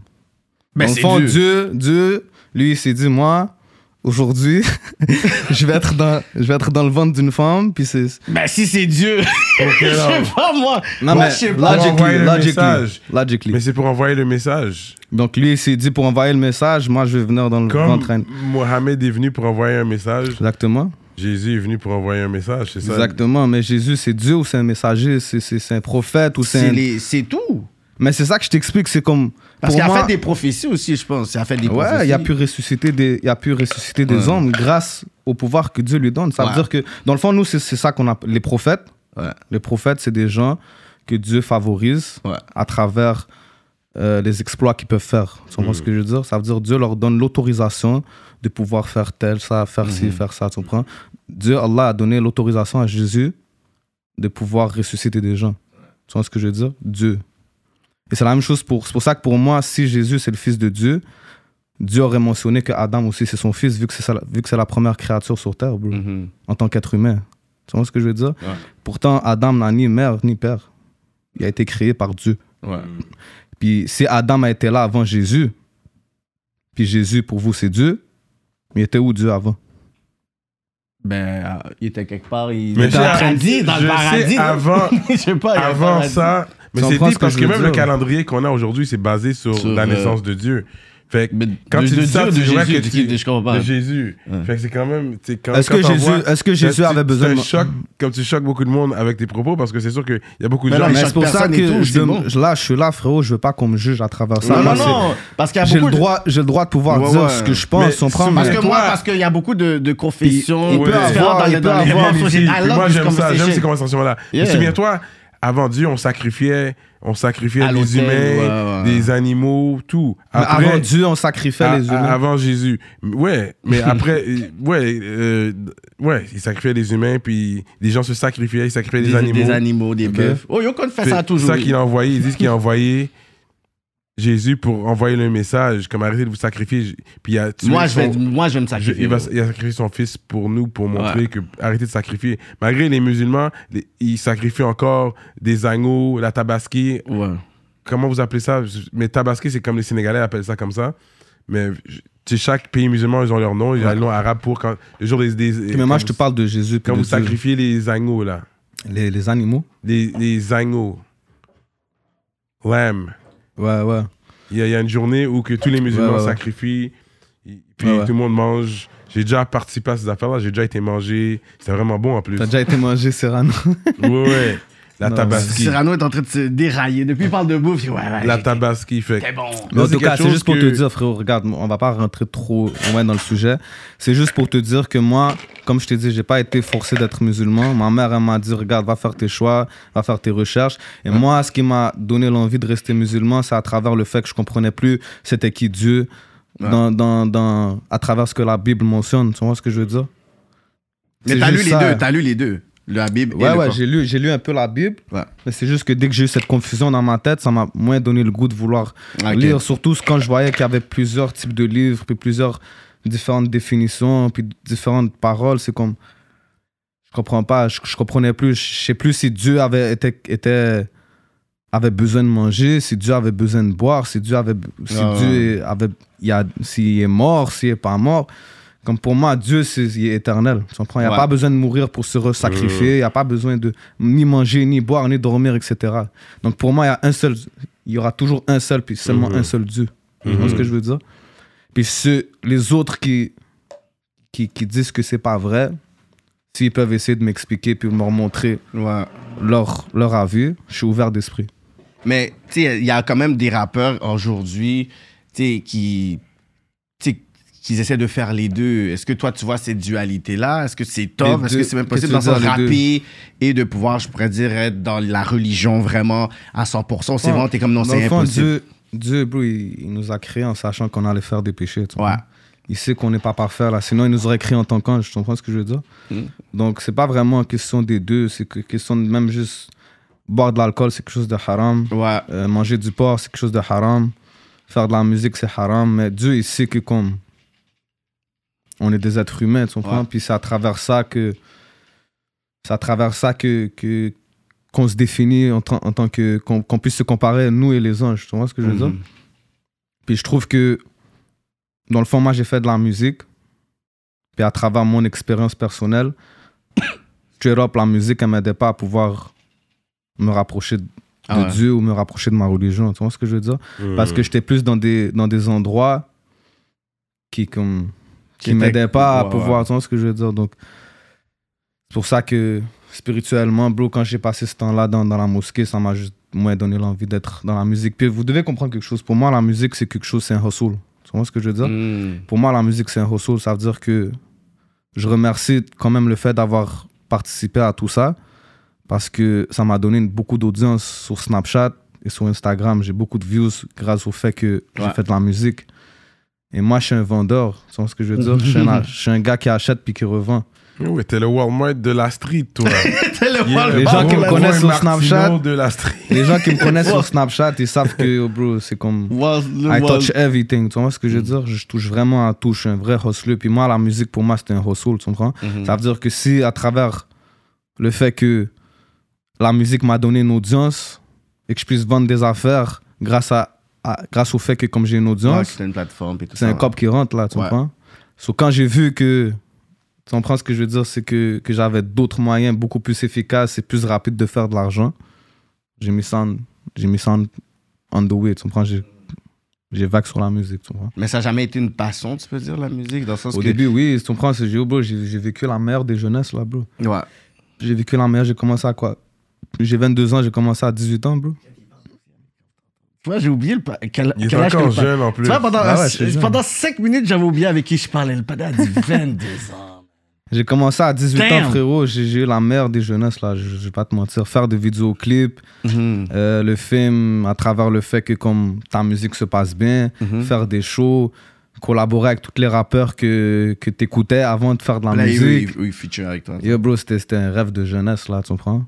Ben, dans le c'est fond, Dieu. Dieu, Dieu, lui, il s'est dit, moi, aujourd'hui, je vais être dans, je vais être dans le ventre d'une femme, puis c'est. Ben, si c'est Dieu. je sais pas, moi. Non, moi, mais je sais pas. Pour envoyer logically, le logically, message. logically. Mais c'est pour envoyer le message. Donc, lui, il s'est dit, pour envoyer le message, moi, je vais venir dans le Comme ventre. Mohamed est venu pour envoyer un message, Exactement. Jésus est venu pour envoyer un message, c'est ça? Exactement. Mais Jésus, c'est Dieu ou c'est un messager, c'est- un prophète ou c'est C'est un... les- c'est tout. Mais c'est ça que je t'explique, c'est comme. Parce qu'il a moi- fait des prophéties aussi, je pense. Il a fait des prophéties. Ouais, il a pu ressusciter des, il a pu ressusciter des Ouais. hommes grâce au pouvoir que Dieu lui donne. Ça Ouais. veut dire que, dans le fond, nous, c'est ça qu'on appelle les prophètes. Ouais. Les prophètes, c'est des gens que Dieu favorise à travers euh, les exploits qu'ils peuvent faire. Tu comprends ce que je veux dire? Ça veut dire Dieu leur donne l'autorisation de pouvoir faire tel, ça, faire ci, faire ça. Tu comprends? Dieu, Allah, a donné l'autorisation à Jésus de pouvoir ressusciter des gens. Tu vois ce que je veux dire? Dieu. Et c'est la même chose pour. C'est pour ça que pour moi, si Jésus c'est le fils de Dieu, Dieu aurait mentionné que Adam aussi c'est son fils, vu que c'est ça- vu que c'est la première créature sur terre, bro, Mhm. en tant qu'être humain. Tu vois ce que je veux dire? Ouais. Pourtant, Adam n'a ni mère ni père. Il a été créé par Dieu. Ouais. Puis si Adam a été là avant Jésus, puis Jésus pour vous c'est Dieu, il était où Dieu avant? Ben, euh, il était quelque part. Il Mais était en train de dire dans je le paradis. sais, avant, je sais pas. il avant paradis. ça, mais Tu c'est dit que parce que même le calendrier qu'on a aujourd'hui, c'est basé sur, Sur, la euh, naissance de Dieu. Fait que Mais quand de- tu de dis ça, Dieu, c'est de Jésus, que tu- tu je comprends pas. de Jésus. Ouais. Fait que c'est quand même, Est-ce que, t'en Jésus, que avait besoin C'est de... un choc, comme tu choques beaucoup de monde avec tes propos, parce que c'est sûr qu'il y a beaucoup de Mais gens. non, Mais c'est pour ça que tout, je, bon. je- là, je suis là, frérot, je veux pas qu'on me juge à travers ça. Non, Moi, non, non. Parce qu'il y a J'ai beaucoup le, de- droit, j'ai le droit de pouvoir Ouais, dire ouais. ce que je Mais pense, on prend. Parce que moi, parce qu'il y a beaucoup de, de confessions. Il peut avoir- dans les- moi j'aime ça, j'aime conversation. ces conversations-là. Mais Souviens-toi, avant Dieu, on sacrifiait, on sacrifiait À des l'autel, humains, ouais, ouais. des animaux, tout. Après- avant Dieu, on sacrifiait à- les à- humains. avant Jésus. Ouais, mais après, ouais, euh, ouais, ils sacrifiaient les humains, puis les gens se sacrifiaient, ils sacrifiaient des, Des animaux. Des animaux, des bœufs. Oh, Yoko fait C'est ça toujours. ça qu'il a envoyé. Ils disent qu'il a envoyé Jésus pour envoyer le message, comme arrêtez de vous sacrifier. Puis il a tué Moi, je vais, moi, je vais me sacrifier. il, va, il a sacrifié son fils pour nous, pour montrer Ouais. que arrêtez de sacrifier. Malgré les musulmans, les- ils sacrifient encore des agneaux, la tabaski. Ouais. Comment vous appelez ça? Mais tabaski, c'est comme les Sénégalais appellent ça comme ça. Mais chaque pays musulman, ils ont leur nom. Ils ont le nom arabe pour quand, le jour des. des Mais moi, je te parle de Jésus. Quand de vous Dieu. sacrifiez les agneaux, là. Les, les animaux? Les, les agneaux. Lamb. Ouais, ouais. Il y, a, il y a une journée où que tous les musulmans Ouais, sacrifient, puis tout le monde mange. J'ai déjà participé à ces affaires-là, j'ai déjà été mangé. C'était vraiment bon en plus. T'as déjà été mangé, Serrano. Ouais, ouais. La tabaski. Cyrano est en train de se dérailler. Depuis, il parle de bouffe. Ouais, ouais, La tabaski. Fait. C'était bon. Mais en c'est tout cas, c'est juste pour que- te dire, frérot, regarde, on va pas rentrer trop loin dans le sujet. C'est juste pour te dire que moi, comme je t'ai dit, j'ai pas été forcé d'être musulman. Ma mère, elle m'a dit, regarde, va faire tes choix, va faire tes recherches. Et moi, ce qui m'a donné l'envie de rester musulman, c'est à travers le fait que je comprenais plus c'était qui Dieu dans, dans, dans, à travers ce que la Bible mentionne. Tu vois ce que je veux dire? Mais C'est t'as lu juste les deux. T'as lu les deux. La Bible et Ouais, le ouais, j'ai lu, j'ai lu un peu la Bible. Ouais. Mais c'est juste que dès que j'ai eu cette confusion dans ma tête, ça m'a moins donné le goût de vouloir lire. Surtout quand je voyais qu'il y avait plusieurs types de livres, puis plusieurs différentes définitions, puis différentes paroles. C'est comme. Je comprends pas, je, je comprenais plus. Je sais plus si Dieu avait, était, était, avait besoin de manger, si Dieu avait besoin de boire, si Dieu avait, si. Dieu avait, il a, s'il est mort, s'il est pas mort. Comme pour moi, Dieu, c'est il est éternel. Tu comprends? Il n'y a Ouais. pas besoin de mourir pour se sacrifier. Il n'y a pas besoin de ni manger, ni boire, ni dormir, etc. Donc pour moi, il y a un seul, il y aura toujours un seul, puis seulement Mhm. un seul Dieu. Tu vois ce que je veux dire? Puis ceux, les autres qui, qui, qui disent que c'est pas vrai, s'ils peuvent essayer de m'expliquer puis me remontrer Ouais. leur, leur avis, je suis ouvert d'esprit. Mais, tu sais, il y a quand même des rappeurs aujourd'hui, tu sais, qui. Tu sais, qui essaient de faire les deux. Est-ce que toi, tu vois cette dualité-là? Est-ce que c'est top? Est-ce que c'est même possible les rapper et de pouvoir, je pourrais dire, être dans la religion vraiment à 100%? C'est vraiment, t'es comme non, c'est impossible. Dieu, Dieu bro, il, il nous a créés en sachant qu'on allait faire des péchés. tu Ouais. Il sait qu'on n'est pas parfait là. Sinon, il nous aurait créé en tant qu'ange. Tu comprends ce que je veux dire? Mm. Donc, c'est pas vraiment question des deux. C'est que question de même juste boire de l'alcool, c'est quelque chose de haram. Ouais. Euh, manger du porc, c'est quelque chose de haram. Faire de la musique, c'est haram. Mais Dieu, il sait que comme on est des êtres humains, tu comprends? Ouais. Puis c'est à travers ça que c'est à travers ça que que- qu'on se définit en, tant- en tant que qu'on puisse se comparer nous et les anges. Tu vois ce que je veux dire? Mhm. Puis je trouve que dans le fond, moi, j'ai fait de la musique. Puis à travers mon expérience personnelle, straight up, la musique, elle m'aidait pas à pouvoir me rapprocher de Ah ouais. Dieu ou me rapprocher de ma religion. Tu vois ce que je veux dire? Parce que j'étais plus dans des, dans des endroits qui, comme, Qui m'aidaient pas à Ouais, pouvoir. vois ce que je veux dire? Donc, c'est pour ça que spirituellement, bro, quand j'ai passé ce temps-là dans, dans la mosquée, ça m'a juste moins donné l'envie d'être dans la musique. Puis vous devez comprendre quelque chose. Pour moi, la musique, c'est quelque chose, c'est un hustle. Tu vois ce que je veux dire? Mm. Pour moi, la musique, c'est un hustle. Ça veut dire que je remercie quand même le fait d'avoir participé à tout ça parce que ça m'a donné beaucoup d'audience sur Snapchat et sur Instagram. J'ai beaucoup de views grâce au fait que j'ai fait de la musique. Et moi, je suis un vendeur. Tu vois ce que je veux dire? je, suis un, je suis un gars qui achète puis qui revend. Oui, t'es le Walmart de la street, toi. Les gens qui me connaissent sur Snapchat, de la street. les gens qui me connaissent sur Snapchat, ils savent que, yo, bro, c'est comme. Le I touch everything, tu vois ce que je veux dire? Je touche vraiment à tout, je suis un vrai hustler. Puis moi, la musique, pour moi, c'était un hustle, tu comprends? Mhm. Ça veut dire que si, à travers le fait que la musique m'a donné une audience et que je puisse vendre des affaires grâce, à, à- grâce au fait que comme j'ai une audience, une plateforme c'est un cop qui rentre là, tu Ouais. comprends? So, quand j'ai vu que, tu comprends ce que je veux dire, c'est que, que j'avais d'autres moyens beaucoup plus efficaces et plus rapides de faire de l'argent, j'ai mis ça en, j'ai mis ça en, on the way, tu comprends? J'ai, j'ai vague sur la musique, tu comprends? Mais ça n'a jamais été une passion, tu peux dire, la musique, dans le sens Au que... début, oui, tu comprends, c'est j'ai, bro, j'ai, j'ai vécu la meilleure des jeunesses là, bro. Ouais. J'ai vécu la meilleure, j'ai commencé à quoi? J'ai 22 ans, j'ai commencé à 18 ans, bro. Tu vois, j'ai oublié le... pa- Quel, Il est quel encore pa- jeune en Tu plus. vois, pendant, Ah ouais, je suis jeune. pendant 5 minutes, j'avais oublié avec qui je parlais. Le padre a dit 22 ans. J'ai commencé à 18 Damn. ans, frérot. J'ai, eu la meilleure des jeunesses, là. Je, je vais pas te mentir. Faire des vidéoclips, euh, le film, à travers le fait que comme ta musique se passe bien, Mhm. faire des shows, collaborer avec tous les rappeurs que, que t'écoutais avant de faire de la Là, musique. il- il feature avec toi. Yo, bro, c'était, c'était un rêve de jeunesse, là, tu comprends?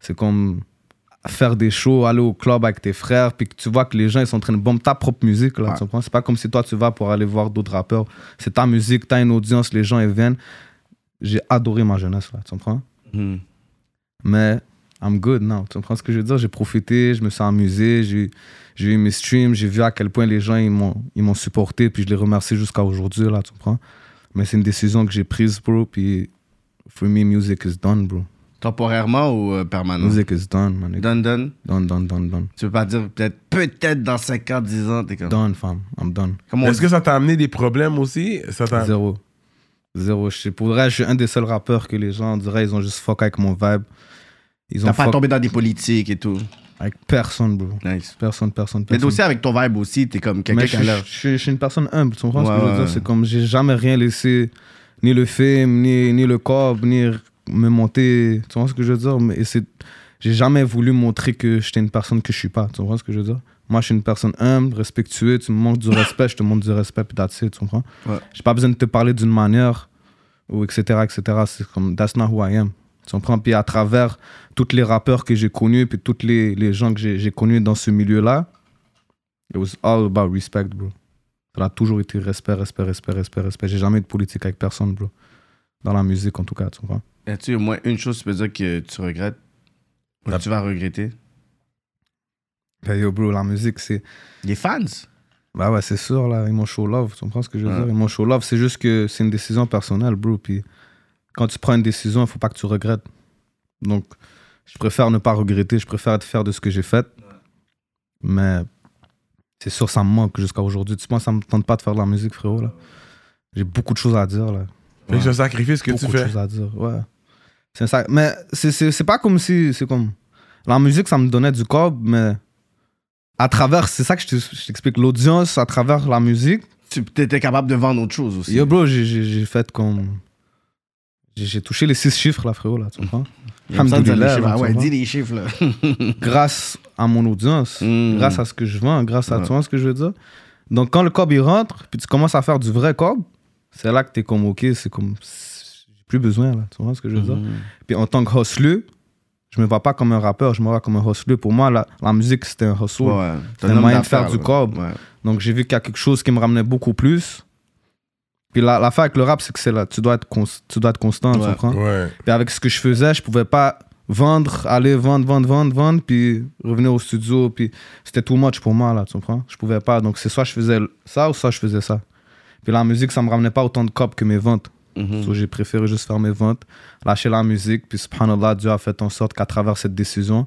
C'est comme faire des shows, aller au club avec tes frères, puis que tu vois que les gens, ils sont en train de bomber ta propre musique, là, Ouais. tu comprends? C'est pas comme si toi, tu vas pour aller voir d'autres rappeurs. C'est ta musique, t'as une audience, les gens, ils viennent. J'ai adoré ma jeunesse, là, tu comprends? Mhm. Mais I'm good now. Tu comprends ce que je veux dire? J'ai profité, je me suis amusé, j'ai j'ai eu mes streams, j'ai vu à quel point les gens ils m'ont ils m'ont supporté, puis je les remercie jusqu'à aujourd'hui, là, tu comprends? Mais c'est une décision que j'ai prise, bro, puis for me, music is done, bro. Temporairement ou euh, permanent? Music is done, man. Done, done? Done, done, done, done. Tu veux pas dire peut-être peut-être dans 5 ans, 10 ans, t'es comme... Done, fam. I'm done. Comment on Est-ce que ça t'a amené des problèmes aussi? Ça t'a... Zéro. Zéro. Je sais- Pour vrai, je suis un des seuls rappeurs que les gens diraient, ils ont juste fuck avec mon vibe. Ils ont T'as pas fuck tombé dans des politiques et tout. avec personne, bro. Nice. Personne, personne, Mais personne. aussi avec ton vibe aussi, t'es comme quelqu'un qui je, a l'air... je- je- je suis une personne humble, tu comprends ce Ouais, que je veux ouais. dire? C'est comme j'ai jamais rien laissé, ni le film, ni, ni le corps, ni me monter, tu vois ce que je veux dire? Mais c'est, j'ai jamais voulu montrer que j'étais une personne que je suis pas, tu comprends ce que je veux dire? Moi, je suis une personne humble, respectueuse, tu me montres du respect, je te montre du respect, puis that's it, tu comprends? Ouais. J'ai pas besoin de te parler d'une manière, ou etc., etc. C'est comme, that's not who I am. Tu comprends? Puis à travers tous les rappeurs que j'ai connus, puis tous les, les gens que j'ai, j'ai connus dans ce milieu-là, it was all about respect, bro. Ça a toujours été respect, respect, respect, respect, respect. J'ai jamais eu de politique avec personne, bro. Dans la musique, en tout cas, tu comprends? As-tu au moins une chose que tu peux dire que tu regrettes ou La- tu vas regretter? Ben, yo, bro, la musique, c'est. Les fans? Bah ouais, c'est sûr, là, ils m'ont show love, tu comprends ce que je veux Ouais. dire? Ils m'ont show love, c'est juste que c'est une décision personnelle, bro. Puis quand tu prends une décision, il faut pas que tu regrettes. Donc, je préfère ne pas regretter, je préfère être fier de ce que j'ai fait. Mais c'est sûr, ça me manque jusqu'à aujourd'hui. Tu penses, ça me tente pas de faire de la musique, frérot, là? J'ai beaucoup de choses à dire, là. Que c'est un sacrifice que beaucoup tu de fais. choses à dire, ouais. C'est ça. Mais c'est- pas comme si. C'est comme. La musique, ça me donnait du cob, mais à travers. C'est ça que je te- je t'explique. L'audience, à travers la musique. Tu étais capable de vendre autre chose aussi. Yo, bro, j'ai- fait comme. J'ai touché les six chiffres, là, frérot, là, tu comprends? Dire les chiffres. Ah ouais, dis les chiffres là. grâce à mon audience, Mm. grâce à ce que je vends, grâce à Ouais. vois ce que je veux dire. Donc quand le cob il rentre, puis tu commences à faire du vrai cob, c'est là que t'es comme ok, c'est comme plus besoin là, tu vois ce que je veux dire? Mhm. Puis en tant que hustler, je me vois pas comme un rappeur, je me vois comme un hustler. Pour moi, la, la musique c'était un hustle. Ouais, C'est un moyen de faire du cob. Ouais. Donc j'ai vu qu'il y a quelque chose qui me ramenait beaucoup plus. Puis la- l'affaire avec le rap, c'est que c'est là, tu dois être, tu dois être constant, tu comprends? Ouais. Puis avec ce que je faisais, je pouvais pas vendre, aller vendre, vendre, vendre, vendre, puis revenir au studio. Puis c'était too much pour moi, là, tu comprends? Je pouvais pas. Donc c'est soit je faisais ça ou soit je faisais ça. Puis la musique, ça me ramenait pas autant de cop que mes ventes. Mhm. So, j'ai préféré juste faire mes ventes, lâcher la musique. Puis subhanallah, Dieu a fait en sorte qu'à travers cette décision,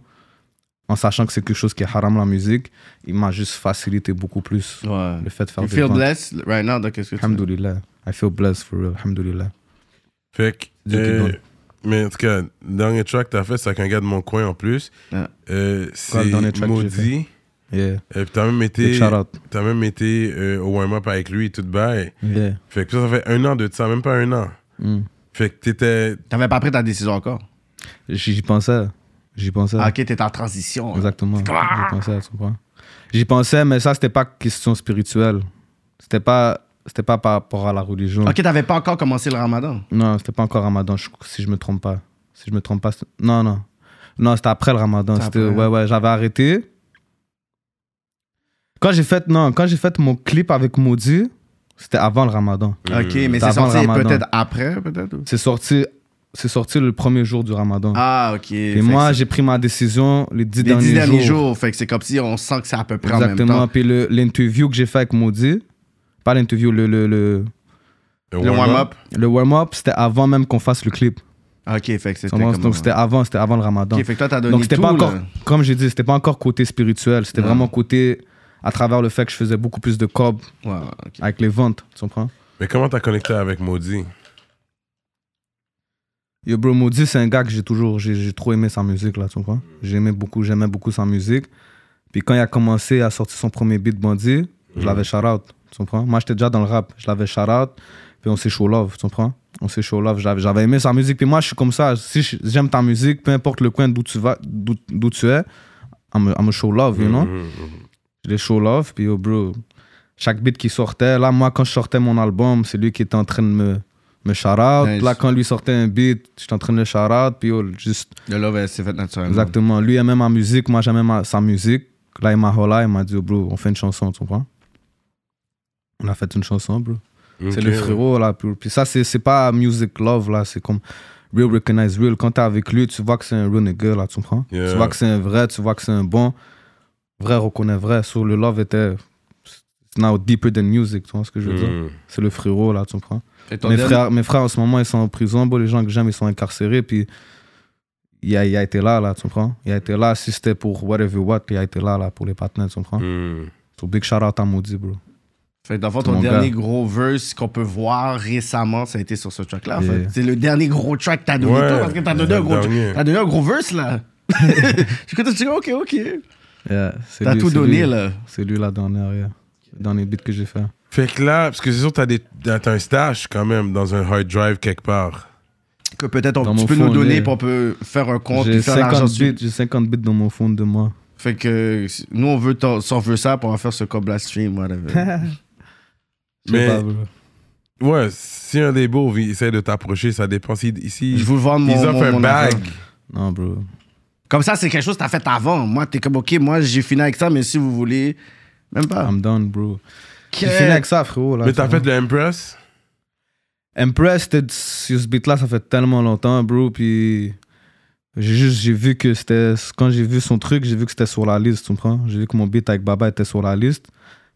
en sachant que c'est quelque chose qui est haram la musique, il m'a juste facilité beaucoup plus Ouais. le fait de faire You des feel ventes. blessed right now, donc qu'est-ce que tu Alhamdulillah. I feel blessed for real. Alhamdulillah. Fait que. Euh, mais en tout cas, le dernier track que t'as fait, c'est avec un gars de mon coin en plus. Ah. Euh, c'est le dernier track que j'ai Maudit. Yeah. Euh, puis t'as même été, t'as même été euh, au warm-up avec lui et tout bail. Yeah. Fait que ça, ça fait un an de ça, même pas un an. Mm. Fait que t'étais. T'avais pas pris ta décision encore? J'y pensais. J'y pensais. Ah, ok, t'es en transition. Exactement. J'y pensais, tu comprends? J'y pensais, mais ça, c'était pas question spirituelle. C'était pas, c'était pas par rapport à la religion. Ok, t'avais pas encore commencé le ramadan? Non, c'était pas encore Ramadan, je- si je me trompe pas. Si je me trompe pas. Non, non. Non, c'était après le Ramadan. Après. ouais, ouais, j'avais arrêté. Quand j'ai fait, non, quand j'ai fait mon clip avec Maudit, c'était avant le Ramadan. Ok, mais c'est sorti peut-être après, peut-être. C'est sorti, c'est sorti le premier jour du Ramadan. Ah, ok. Et Fait moi, j'ai pris ma décision les dix les derniers, dix derniers jours. jours. Fait que c'est comme si on sent que c'est à peu près en même Exactement. temps. Puis l'interview que j'ai fait avec Maudit, pas l'interview, le, le, le, Le warm-up? le warm-up, c'était avant même qu'on fasse le clip. Ok, fait que c'était. Donc c'était avant, c'était avant le Ramadan. Ok, fait que toi, t'as donné Donc c'était tout, pas encore, là. comme j'ai dit, c'était pas encore côté spirituel, c'était vraiment côté à travers le fait que je faisais beaucoup plus de cob Ouais, avec les ventes, tu comprends? Mais comment t'as connecté avec Maudit? Yo bro, Maudit, c'est un gars que j'ai toujours, j'ai trop aimé sa musique là, tu comprends? J'aimais beaucoup, j'aimais beaucoup sa musique. Puis quand il a commencé à sortir son premier beat Bandit, je l'avais shout out, tu comprends? Moi j'étais déjà dans le rap, je l'avais shout out, puis on s'est show love, tu comprends? On s'est show love, j'avais j'avais aimé sa musique, puis moi je suis comme ça, si j'aime ta musique, peu importe le coin d'où tu vas, d'où tu es, I'm a, I'm a show love, you know? Mhm, mhm. Je les show love, puis yo, bro, chaque beat qui sortait, là, moi, quand je sortais mon album, c'est lui qui était en train de me, me shout out. Nice. Là, quand lui sortait un beat, j'étais en train de le shout out, puis yo, juste, Le love, s'est fait naturellement. exactement. Lui aimait ma musique, moi, j'aimais ma- sa musique. Là, il m'a hola, il m'a dit, oh, bro, on fait une chanson, tu comprends? On a fait une chanson, bro. C'est le frérot, là. Puis puis ça, c'est c'est pas music love, là. C'est comme real recognize real. Quand t'es avec lui, tu vois que c'est un real nigga, là, tu comprends? Yeah. Tu vois que c'est un vrai, tu vois que c'est un bon. Vrai reconnaît vrai. Sur le love était. It's now deeper than music, tu vois ce que je veux dire? Mhm. C'est le frérot, là, tu comprends? Mes dernier- frères, mes frères, en ce moment, ils sont en prison. Bon, les gens que j'aime, ils sont incarcérés. Puis il a, il a été là, là, tu comprends? Il a été là. Si c'était pour whatever what, il a été là, là, pour les partenaires, tu comprends? Mhm. So big shout out à Maudit, bro. Fait que ton dernier gars. gros verse qu'on peut voir récemment, ça a été sur ce track-là. en Yeah. fait. C'est le dernier gros track que t'as donné, Ouais, toi, parce que t'as donné, un gros, donné un gros verse, là. J'écoute, je dis, ok, ok. Yeah, T'as tout donné, lui. là. C'est lui la dernière, yeah. Le dernier beat que j'ai fait. Fait que là, parce que c'est sûr, t'as des- un stash quand même dans un hard drive quelque part. Que peut-être on- Dans tu peux nous donner, puis on peut faire un compte, J'ai puis faire l'argent 50 dessus. bits, j'ai 50 bits dans mon fond de moi. Fait que nous, on veut, si on veut ça, on va faire ce Cobla stream, whatever. Mais- pas. Ouais, si un des beaux essaie de t'approcher, ça dépend. Si, ici, Je vous vends mon, ils offrent mon, un mon bag. Non, bro. Comme ça, c'est quelque chose que t'as fait avant. Moi, t'es comme, ok, moi, j'ai fini avec ça, mais si vous voulez, même pas. I'm done, bro. J'ai fini avec ça, frérot. Là, Mais tu t'as fait le Empress Empress, c'était sur ce beat-là, ça fait tellement longtemps, bro. Puis j'ai juste, j'ai vu que c'était. Quand j'ai vu son truc, j'ai vu que c'était sur la liste, tu comprends? J'ai vu que mon beat avec Baba était sur la liste.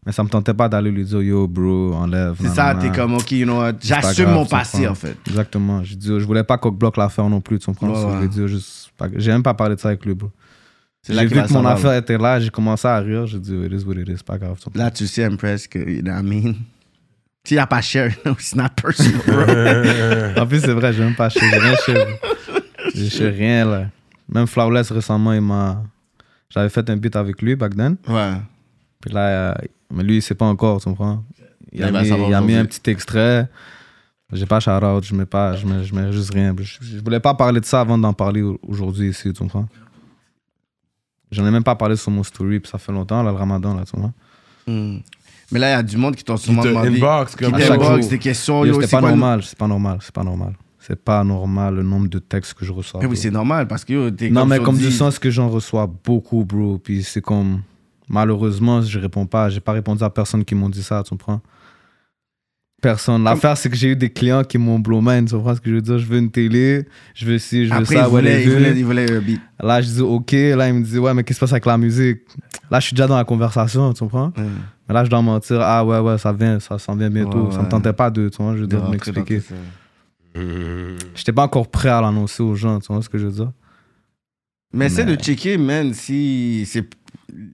Mais ça me tentait pas d'aller lui dire, yo, bro, enlève. C'est ça, t'es comme, ok, you know j'assume mon tu passé, en fait. Exactement. J'ai dit, je voulais pas qu'on bloque l'affaire non plus, tu comprends? Ouais, ouais. J'ai dit, juste, j'ai même pas parlé de ça avec lui, bro. J'ai vu que mon affaire était là, j'ai commencé à rire, j'ai dit, it is what it is, pas grave. tu? Là, tu sais, Empress, que, you know what I mean? N'y a pas cher, no, it's not personal, bro. En plus, c'est vrai, j'ai même pas acheté, j'ai rien bro. J'ai acheté rien, là. Même Flawless, récemment, il m'a. J'avais fait un beat avec lui back then. ouais. Puis là, euh, mais lui, il sait pas encore, tu comprends? Il a, Il mis, il a mis un petit extrait. J'ai pas shout-out, je mets pas, je mets, je mets juste rien. Je, je voulais pas parler de ça avant d'en parler au- aujourd'hui ici, tu comprends? J'en ai même pas parlé sur mon story, puis ça fait longtemps, là, le ramadan, là, tu comprends? Hmm. Mais là, il y a du monde qui t'ont Qui te demandé. inbox Qui comme t'inbox jour. des questions. C'est pas normal, c'est pas normal, c'est pas normal. C'est pas normal le nombre de textes que je reçois. Eh oui, bro. c'est normal parce que yo, t'es Non, mais comme du 10. sens que j'en reçois beaucoup, bro. Puis c'est comme. Malheureusement, je réponds pas. J'ai pas répondu à personne qui m'ont dit ça, tu comprends? Personne. L'affaire, c'est que j'ai eu des clients qui m'ont blow mind, tu comprends ce que je veux dire? Je veux une télé, je veux ci, je veux ça, il voulait, il whatever. voulait, il voulait un beat. Là, je dis OK. Là, il me dit, ouais, mais qu'est-ce qui se passe avec la musique? Là, je suis déjà dans la conversation, tu comprends? Ouais. Mais là, je dois mentir. Ah, ouais, ouais, ça vient, ça s'en vient bientôt. Ouais, Ça me ouais. tentait pas de, tu vois, je veux dire, m'expliquer. J'étais pas encore prêt à l'annoncer aux gens, tu vois ce que je veux dire? Mais essaie Mais- de checker, man, si c'est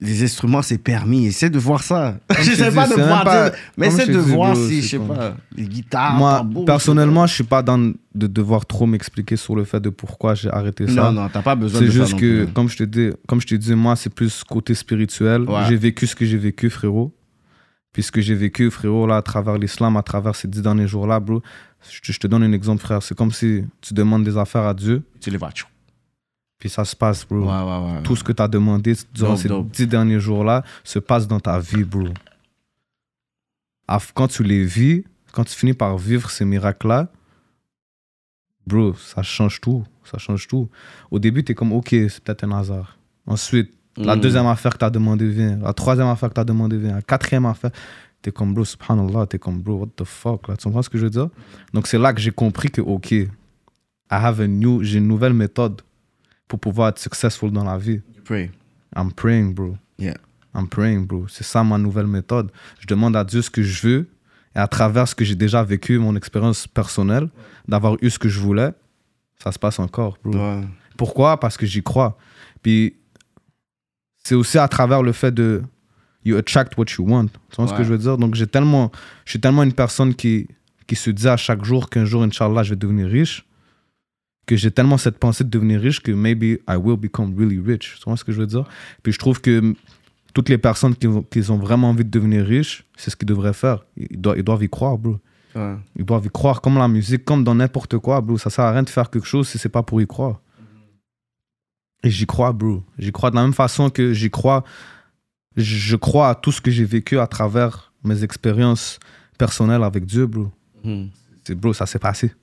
les instruments c'est permis. Essaie de voir ça. Je sais pas de c'est voir, pas- mais essaie de voir si, c'est je sais pas, les guitares, Moi, tambours, personnellement, je suis pas dans de devoir trop m'expliquer sur le fait de pourquoi j'ai arrêté ça. Non, non, t'as pas besoin C'est de ça juste que, comme je te dis, comme je te dis, moi, c'est plus côté spirituel. Ouais. J'ai vécu ce que j'ai vécu, frérot. Puis ce que j'ai vécu, frérot, là, à travers l'islam, à travers ces dix derniers jours-là, bro. Je te, je te donne un exemple, frère. C'est comme si tu demandes des affaires à Dieu, Tu les vois. Puis ça se passe, bro. Ouais, ouais, ouais. Tout ce que tu as demandé durant Dope, ces dope. dix derniers jours-là se passe dans ta vie, bro. Quand tu les vis, quand tu finis par vivre ces miracles-là, bro, ça change tout. Ça change tout. Au début, tu es comme, ok, c'est peut-être un hasard. Ensuite, la Mm. deuxième affaire que tu as demandé vient. La troisième affaire que tu as demandé vient. La quatrième affaire, tu es comme, bro, subhanallah, tu es comme, bro, what the fuck, là. Tu comprends ce que je veux dire? Donc, c'est là que j'ai compris que, ok, I have a new, j'ai une nouvelle méthode pour pouvoir être successful dans la vie. Pray. I'm praying, bro. Yeah. I'm praying, bro. C'est ça ma nouvelle méthode. Je demande à Dieu ce que je veux et à travers ce que j'ai déjà vécu, mon expérience personnelle, d'avoir eu ce que je voulais, ça se passe encore, bro. Ouais. Pourquoi? Parce que j'y crois. Puis c'est aussi à travers le fait de you attract what you want. Tu vois ce que je veux dire? Donc j'ai tellement, je suis tellement une personne qui qui se dit à chaque jour qu'un jour, Inch'Allah, je vais devenir riche, que j'ai tellement cette pensée de devenir riche que maybe I will become really rich. Tu vois ce que je veux dire? Puis je trouve que toutes les personnes qui, ont- qui ont vraiment envie de devenir riches, c'est ce qu'ils devraient faire. Ils doivent, ils doivent y croire, bro. Ouais. Ils doivent y croire comme la musique, comme dans n'importe quoi, bro. Ça sert à rien de faire quelque chose si c'est pas pour y croire. Et j'y crois, bro. J'y crois de la même façon que j'y crois. Je crois à tout ce que j'ai vécu à travers mes expériences personnelles avec Dieu, bro. Hmm. C'est bro, ça s'est passé.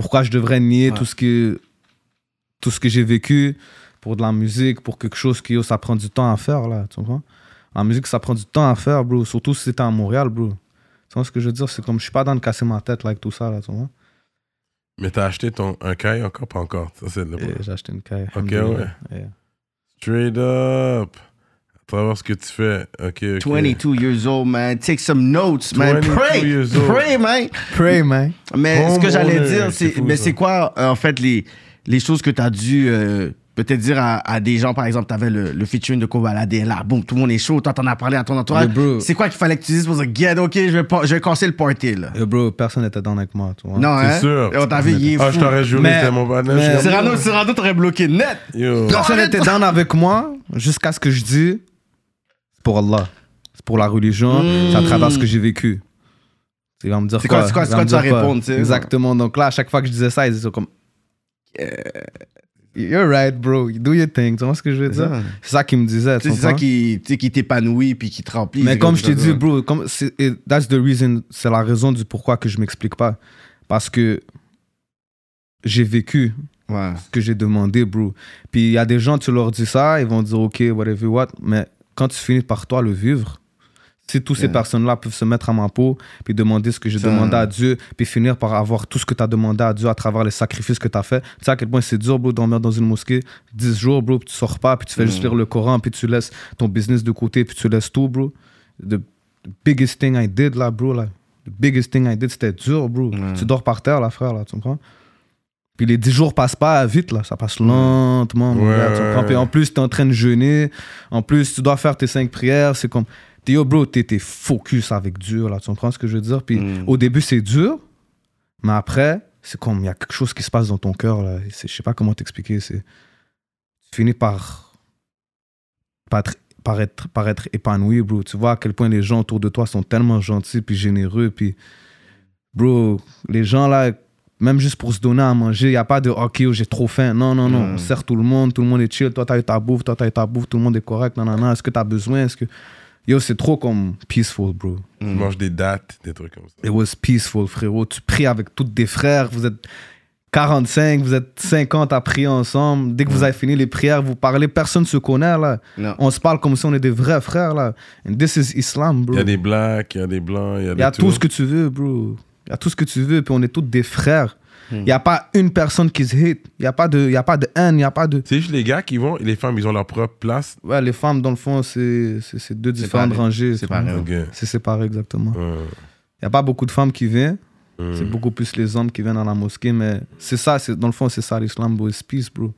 Pourquoi je devrais nier Ouais. tout ce que tout ce que j'ai vécu pour de la musique, pour quelque chose qui ça prend du temps à faire là, tu comprends? La musique ça prend du temps à faire, bro, surtout si c'était à Montréal, bro. Tu vois ce que je veux dire, c'est comme je suis pas dans de casser ma tête là, avec tout ça là, tu vois Mais t'as acheté ton, un caille encore, pas encore. Ça, c'est le Et J'ai acheté une caille. Ok. Yeah. Straight up. Travers ce que tu fais. Ok, ok. 22 years old, man. Take some notes, man. 22 Pray. years old. Pray, man. Pray man. Mais ce que j'allais dire, c'est c'est mais c'est quoi, en fait, les, les choses que tu as dû euh, peut-être dire à, à des gens, par exemple, tu avais le, le featuring de Kobalade, là, boum, tout le monde est chaud, toi, t'en as parlé à ton entourage. C'est quoi qu'il fallait que tu dises pour dire, get, ok, je vais, je vais casser le party, là. Et bro, personne n'était dans avec moi, tu vois. Non, C'est hein? sûr. Et on t'avait, il est Ah, je fou. t'aurais juré, c'était mon Je comme, Cyrano, Cyrano t'aurais bloqué net. Yo. Personne n'était down avec moi jusqu'à ce que je dis c'est pour Allah. C'est pour la religion. C'est à travers ce que j'ai vécu. Il va me dire quoi- c'est quoi- quoi me tu vas quoi? répondre, tu? Exactement. Donc là, à chaque fois que je disais ça, ils disaient comme. You're right, bro. Do your thing. Tu vois ce que je veux dire? C'est ça qu'ils me disaient. tu Tu C'est ça qui, tu t'épanouit puis qui te remplit. Mais comme je t'ai dit, bro, comme that's the reason, c'est la raison du pourquoi que je m'explique pas. Parce que j'ai vécu Ouais. ce que j'ai demandé, bro. Puis il y a des gens, tu leur dis ça, ils vont dire, OK, whatever what. Mais quand tu finis par toi le vivre, Si toutes ces personnes-là peuvent se mettre à ma peau, puis demander ce que j'ai demandé à Dieu, puis finir par avoir tout ce que tu as demandé à Dieu à travers les sacrifices que tu as fait. Tu sais à quel point c'est dur, bro, dormir dans une mosquée 10 jours, bro, puis tu sors pas, puis tu fais juste Mm. lire le Coran, puis tu laisses ton business de côté, puis tu laisses tout, bro. The, biggest thing I did, là, bro, là. The biggest thing I did, c'était dur, bro. Ouais. Tu dors par terre, là, frère, là, tu comprends? Puis les 10 jours passent pas vite, là. Ça passe lentement, Ouais, gars, tu comprends? Puis en plus, tu es en train de jeûner. En plus, tu dois faire tes 5 prières. C'est comme. T'es yo, bro, t'es t'es focus avec Dieu, là. Tu comprends ce que je veux dire? Puis Mm. au début, c'est dur. Mais après, c'est comme. Il y a quelque chose qui se passe dans ton cœur, là. Je sais pas comment t'expliquer. C'est. Tu finis par. Par être, par, être, par être épanoui, bro. Tu vois à quel point les gens autour de toi sont tellement gentils, puis généreux, puis. Bro, les gens là, même juste pour se donner à manger, il n'y a pas de OK, oh, j'ai trop faim. Non, non, non. Mm. On sert tout le monde, tout le monde est chill. Toi, t'as eu ta bouffe, toi, t'as eu ta bouffe, tout le monde est correct. Non, non, non. Est-ce que t'as besoin? Est-ce que. Yo, c'est trop comme peaceful, bro. Tu manges des dates, des trucs comme ça. It was peaceful, frérot. Tu pries avec tous tes frères. Vous êtes 45, vous êtes 50 à prier ensemble. Dès que vous avez fini les prières, vous parlez. Personne ne se connaît, là. Non. On se parle comme si on est des vrais frères, là. And this is Islam, bro. Il y a des blacks, il y a des blancs, il y a Il y a des tout ce que tu veux, bro. Il y a tout ce que tu veux, puis on est tous des frères. Il n'y a pas une personne qui se hate. Il n'y a, pas de- il y a pas de haine, il n'y a pas de... C'est juste les gars qui vont, et les femmes, ils ont leur propre place. Ouais, les femmes, dans le fond, c'est c'est- c'est deux différentes Séparé. rangées. Séparé. Ok. C'est séparé, exactement. Il n'y a pas beaucoup de femmes qui viennent. Mm. C'est beaucoup plus les hommes qui viennent dans la mosquée, mais c'est ça, c'est- dans le fond, c'est ça l'islam, bro. It's peace, bro.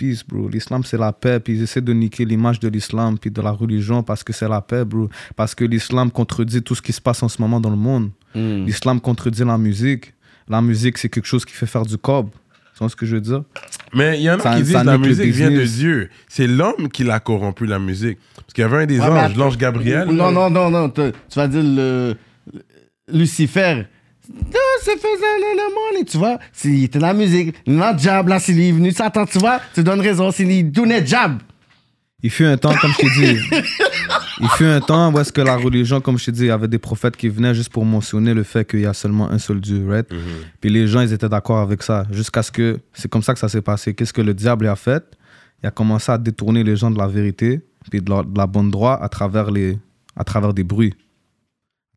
It's Peace, bro. L'islam, c'est la paix, puis ils essaient de niquer l'image de l'islam, puis de la religion, parce que c'est la paix, bro. Parce que l'islam contredit tout ce qui se passe en ce moment dans le monde. Mm. L'islam contredit la musique. La musique, c'est quelque chose qui fait faire du cob. Tu vois ce que je veux dire? Mais il y en a Ça- qui disent que la musique vient de. Dieu. C'est l'homme qui l'a corrompu, la musique. Parce qu'il y avait un des Ouais, anges, l'ange Gabriel. Non, non, non, non. Tu vas dire le- Lucifer. Non, c'est faisant le, le monde, tu vois. S'il était dans la musique, le jab, là, s'il est venu, ça, attends, tu vois, tu donnes raison, s'il est donné jab. Il fut un temps, comme je t'ai dit, il fut un temps où est-ce que la religion, comme je t'ai dit, il y avait des prophètes qui venaient juste pour mentionner le fait qu'il y a seulement un seul Dieu, right? Puis les gens, ils étaient d'accord avec ça, jusqu'à ce que, c'est comme ça que ça s'est passé. Qu'est-ce que le diable a fait? Il a commencé à détourner les gens de la vérité, puis de la, de la bonne droit à travers, les, à travers des bruits,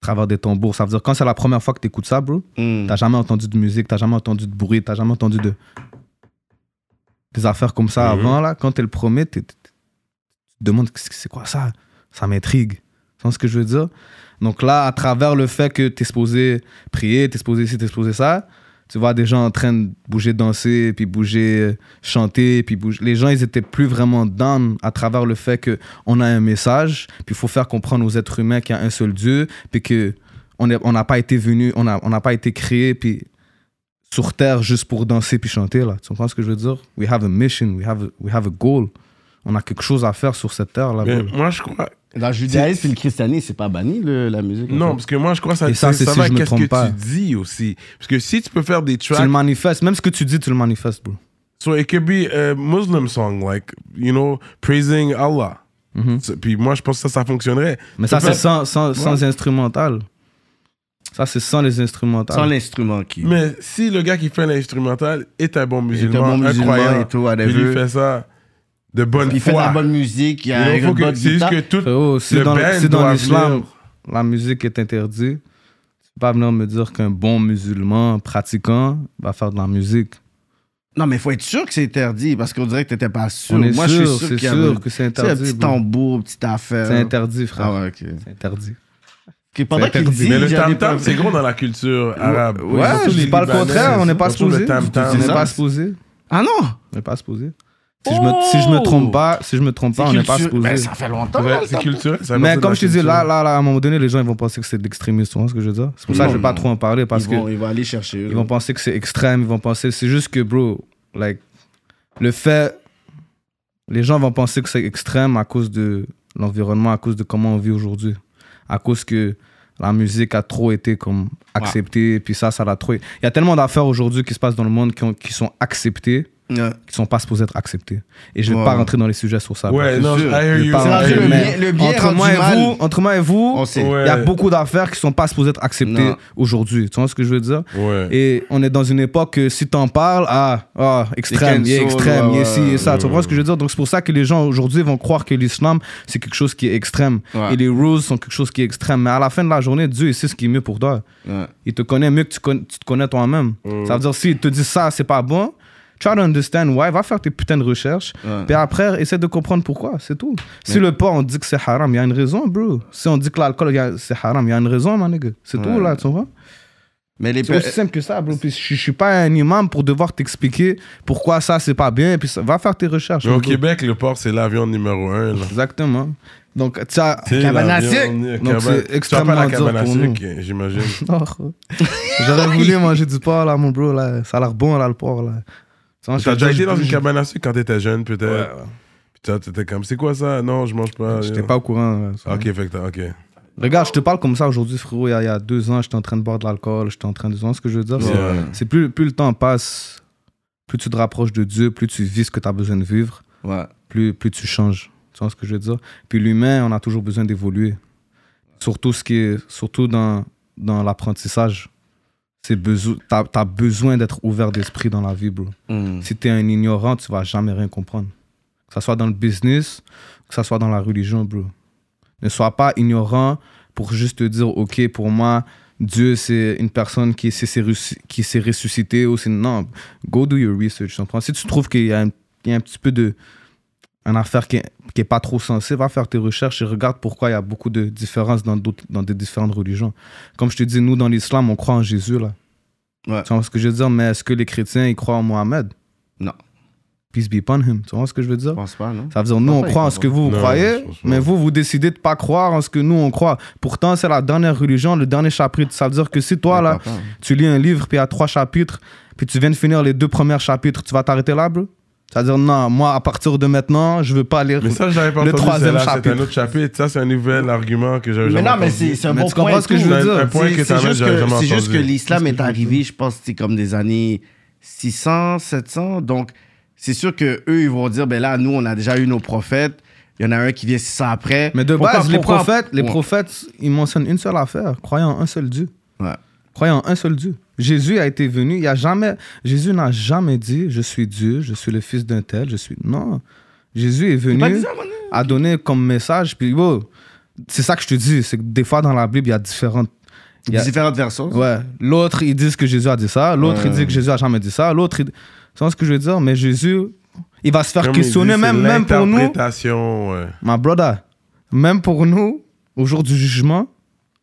travers des tambours. Ça veut dire, quand c'est la première fois que tu écoutes ça, bro, Mm. T'as jamais entendu de musique, t'as jamais entendu de bruit, t'as jamais entendu de. des affaires comme ça Mhm. avant, là. Quand t'es le premier, tu te demandes c'est quoi ça? Ça m'intrigue. Tu vois ce que je veux dire? Donc là, à travers le fait que t'es supposé prier, t'es supposé ci, t'es supposé ça, tu vois des gens en train de bouger, danser, puis bouger, euh, chanter, puis bouger. Les gens, ils étaient plus vraiment down à travers le fait que on a un message, puis il faut faire comprendre aux êtres humains qu'il y a un seul Dieu, puis que on n'a pas été venu, on n'a on pas été créé, puis sur terre juste pour danser puis chanter là. Tu comprends ce que je veux dire? We have a mission, we have we have a goal. On a quelque chose à faire sur cette terre là. Mais bro. moi, je crois. Dans le judaïsme et le christianisme, c'est pas banni, le- la musique. Non, fait. parce que moi, je crois que ça, Et ça, ça, c'est ça si va je me qu'est-ce trompe que pas. tu dis aussi. Parce que si tu peux faire des Tu le tracks. manifestes, même ce que tu dis, tu le manifestes, bro. So it could be a Muslim song, like, you know, praising Allah. Mhm. Puis moi, je pense que ça, ça fonctionnerait. Mais ça, c'est sans, sans, sans instrumental. Ça, c'est sans les instrumentales. Sans l'instrument qui. Mais si le gars qui fait l'instrumental est un bon musulman, bon musulman et tout, whatever. il fait ça de bonne Il fait de la bonne musique, il y a know, un faut que- bonne C'est juste guitare. que tout Frérot, si le dans, band si dans doit l'islam, la musique est interdite, tu peux pas venir me dire qu'un bon musulman pratiquant va faire de la musique. Non, mais il faut être sûr que c'est interdit parce qu'on dirait que t'étais pas sûr. On est Moi, sûr, je suis sûr c'est qu'il y a sûr un- que c'est Tu sais, un interdit. petit tambour, petite affaire. C'est interdit, frère. Ah ouais, ok. C'est interdit. Ok, pendant C'est qu'il interdit. dit, Mais le tam-tam, pas- c'est gros dans la culture arabe. ouais, Surtout je dis pas le contraire, on n'est pas supposé. On n'est pas supposé. Ah non! On n'est pas supposé. Si, je me, si je me Oh! trompe pas, si je me trompe pas, on n'est pas supposé. Ben, ça fait longtemps. Ouais, c'est ça. culturel. Mais comme je te dis, là, là, là, à un moment donné, les gens ils vont penser que c'est de l'extrémisme. Tu vois ce que je veux dire? C'est pour ça que je vais pas Non, trop en parler parce Ils que vont, ils vont aller chercher. ils vont penser que c'est extrême. Ils vont penser, c'est juste que, bro, like, le fait, les gens vont penser que c'est extrême à cause de l'environnement, à cause de comment on vit aujourd'hui, à cause que la musique a trop été comme acceptée, puis ça, ça l'a trop. Il y a tellement d'affaires aujourd'hui qui se passent dans le monde qui, ont- qui sont acceptées, Ouais. qui sont pas supposés être acceptés. Et je vais Ouais. pas rentrer dans les sujets sur ça. Ouais, non, Je entre- mais le moi et mal. vous, entre moi et vous, On sait. Ouais. il y a beaucoup d'affaires qui sont pas supposées être acceptées aujourd'hui. Tu vois ce que je veux dire? Ouais. Et on est dans une époque que si t'en parles, ah, ah extrême, il est extrême, il est ci ouais. et ça. Tu comprends ce que je veux dire? Donc c'est pour ça que les gens aujourd'hui vont croire que l'islam, c'est quelque chose qui est extrême. Ouais. Et les rules sont quelque chose qui est extrême. Mais à la fin de la journée, Dieu, il sait ce qui est mieux pour toi. Ouais. Il te connaît mieux que tu, con- tu te connais toi-même. Ça veut dire, s'il te dit ça, c'est pas bon, try to understand why, va faire tes putains de recherches. Ouais. Puis après, essaie de comprendre pourquoi, c'est tout. Si le porc, on dit que c'est haram, il y a une raison, bro. Si on dit que l'alcool, c'est haram, il y a une raison, mon nigga. C'est tout, là, tu vois. Mais les C'est aussi simple que ça, bro. Puis je, je suis pas un imam pour devoir t'expliquer pourquoi ça, c'est pas bien. Puis ça- va faire tes recherches. Mais au bro. Québec, le porc, c'est l'avion numéro un. Là. Exactement. Donc, tu as... Euh, Donc, c'est Tu extrêmement pas la dur cabane à pour nous. sucre, j'imagine. Oh. J'aurais voulu manger du porc, là, mon bro. Là. Ça a l'air bon, là, le porc, là. T'as déjà été dans une cabane à sucre quand t'étais jeune, peut-être? Ouais, toi, t'étais comme, c'est quoi ça? Non, je mange pas. J'étais pas au courant. ça. Ok, fait ok. Regarde, je te parle comme ça aujourd'hui, frérot. Il y, a, il y a deux ans, j'étais en train de boire de l'alcool. J'étais en train de. Tu vois ce que je veux dire? C'est plus, plus le temps passe, plus tu te rapproches de Dieu, plus tu vis ce que tu as besoin de vivre, Ouais. plus, plus tu changes. Tu vois ce que je veux dire? Puis l'humain, on a toujours besoin d'évoluer. Surtout, ce qui est, surtout dans, dans l'apprentissage. Tu as, besoin d'être ouvert d'esprit dans la vie, bro. Mm. Si tu es un ignorant, tu vas jamais rien comprendre. Que ce soit dans le business, que ce soit dans la religion, bro. Ne sois pas ignorant pour juste te dire, OK, pour moi, Dieu, c'est une personne qui s'est qui s'est ressuscité. Ou c'est- non, go do your research. Si tu trouves qu'il y, y a un petit peu de. Une affaire qui est, qui est pas trop sensée, va faire tes recherches et regarde pourquoi il y a beaucoup de différences dans, dans des différentes religions. Comme je te dis, nous, dans l'islam, on croit en Jésus, là. Ouais. Tu vois ce que je veux dire? Mais est-ce que les chrétiens, ils croient en Mohamed? Non. Peace be upon him. Tu vois ce que je veux Je dire? pense pas, non? Ça veut dire, nous, on croit en ce que vous, vous Non, croyez, je mais vous, vous décidez de pas croire en ce que nous, on croit. Pourtant, c'est la dernière religion, le dernier chapitre. Ça veut dire que si toi, là, Je tu lis un livre, puis il y a trois chapitres, puis tu viens de finir les deux premiers chapitres, tu vas t'arrêter là, bro? C'est-à-dire, non, moi, à partir de maintenant, je veux pas lire. Mais ça, je pas Le entendu. troisième celle-là, C'est un chapitre. autre chapitre. Ça, c'est un nouvel argument que j'avais Mais jamais non, mais entendu. c'est c'est un Mais bon tu comprends point. ce que je veux C'est dire? C'est- juste que- entendu. C'est juste que l'islam est arrivé, je pense, c'est comme des années 600, 700. Donc, c'est sûr que eux, ils vont dire, ben là, nous, on a déjà eu nos prophètes. Il y en a un qui vient 600 après. Mais de Pourquoi- base, les pourquoi- prophètes, les prophètes, ils mentionnent une seule affaire, croyant en un seul Dieu. Ouais. Croyant en un seul Dieu. Jésus a été venu, il a jamais, Jésus n'a jamais dit, je suis Dieu, je suis le fils d'un tel, je suis. Non. Jésus est venu, a donné comme message, puis wow, c'est ça que je te dis, c'est que des fois dans la Bible, il y a différentes. il y a- Différentes versions. Ouais. L'autre, ils disent que Jésus a dit ça. L'autre, il Ouais. dit que Jésus a jamais dit ça. L'autre, il... tu vois ce que je veux dire? Mais Jésus, il va se faire Comme il questionner, dit, même, c'est même pour nous. Ouais. My brother, même pour nous, au jour du jugement,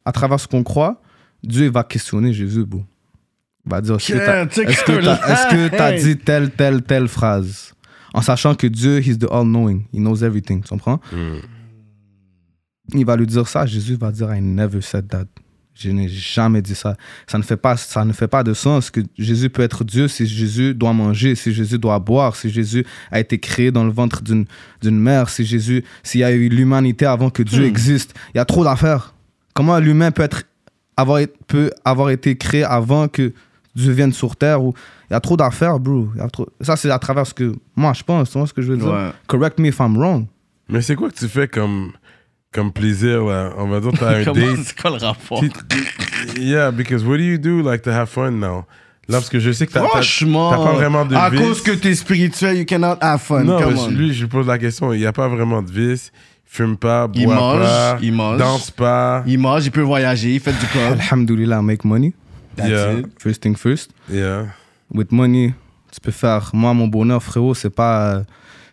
à travers ce qu'on croit, Dieu il va questionner Jésus, bro. Il va dire est-ce que t'as Hey. dit telle, telle, telle phrase? En sachant que Dieu, he's the all-knowing. He knows everything. Tu comprends? Hmm. Il va lui dire ça. Jésus va dire I never said that. Je n'ai jamais dit ça. Ça ne, fait pas, ça ne fait pas de sens que Jésus peut être Dieu si Jésus doit manger, si Jésus doit boire, si Jésus a été créé dans le ventre d'une d'une mère, si Jésus, s'il y a eu l'humanité avant que Dieu existe. Il y a trop d'affaires. Comment l'humain peut, être, avoir, peut avoir été créé avant que Dieu vienne sur terre ou... Il y a trop d'affaires, bro. Il y a trop... Ça, c'est à travers ce que moi, je pense. Tu vois ce que je veux dire? Ouais. Correct me if I'm wrong. Mais c'est quoi que tu fais comme, comme plaisir, là? On va dire, t'as un Comment- date. C'est quoi le rapport? Tu- Yeah, because what do you do, like, to have fun now? Là, parce que je sais que t'as... t'as- Franchement, t'as pas vraiment de à vice. cause que t'es spirituel, you cannot have fun. Non, Come mais on. lui, je lui pose la question. Il n'y a pas vraiment de vice. Il fume pas, boit Il mange, pas, il mange. danse pas. Il mange, il peut voyager, il fait du corps. Alhamdulillah, make money. That's Yeah. it. First thing first. Yeah. with money, tu peux faire. Moi, mon bonheur, frérot, c'est pas euh,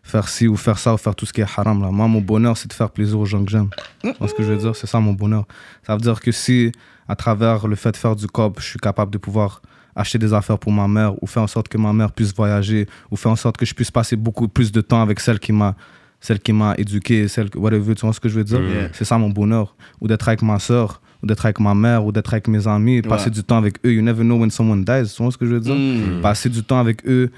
faire ci ou faire ça ou faire tout ce qui est haram. Là. Moi, mon bonheur, c'est de faire plaisir aux gens que j'aime. Tu vois ce que je veux dire? C'est ça mon bonheur. Ça veut dire que si, à travers le fait de faire du cop, je suis capable de pouvoir acheter des affaires pour ma mère ou faire en sorte que ma mère puisse voyager ou faire en sorte que je puisse passer beaucoup plus de temps avec celle qui m'a celle qui m'a éduqué, celle whatever, tu vois ce que je veux dire? Yeah. C'est ça mon bonheur. Ou d'être avec ma soeur, ou d'être avec ma mère, ou d'être avec mes amis, passer Ouais. du temps avec eux. You never know when someone dies, tu vois ce que je veux dire? Mm. passer du temps avec eux,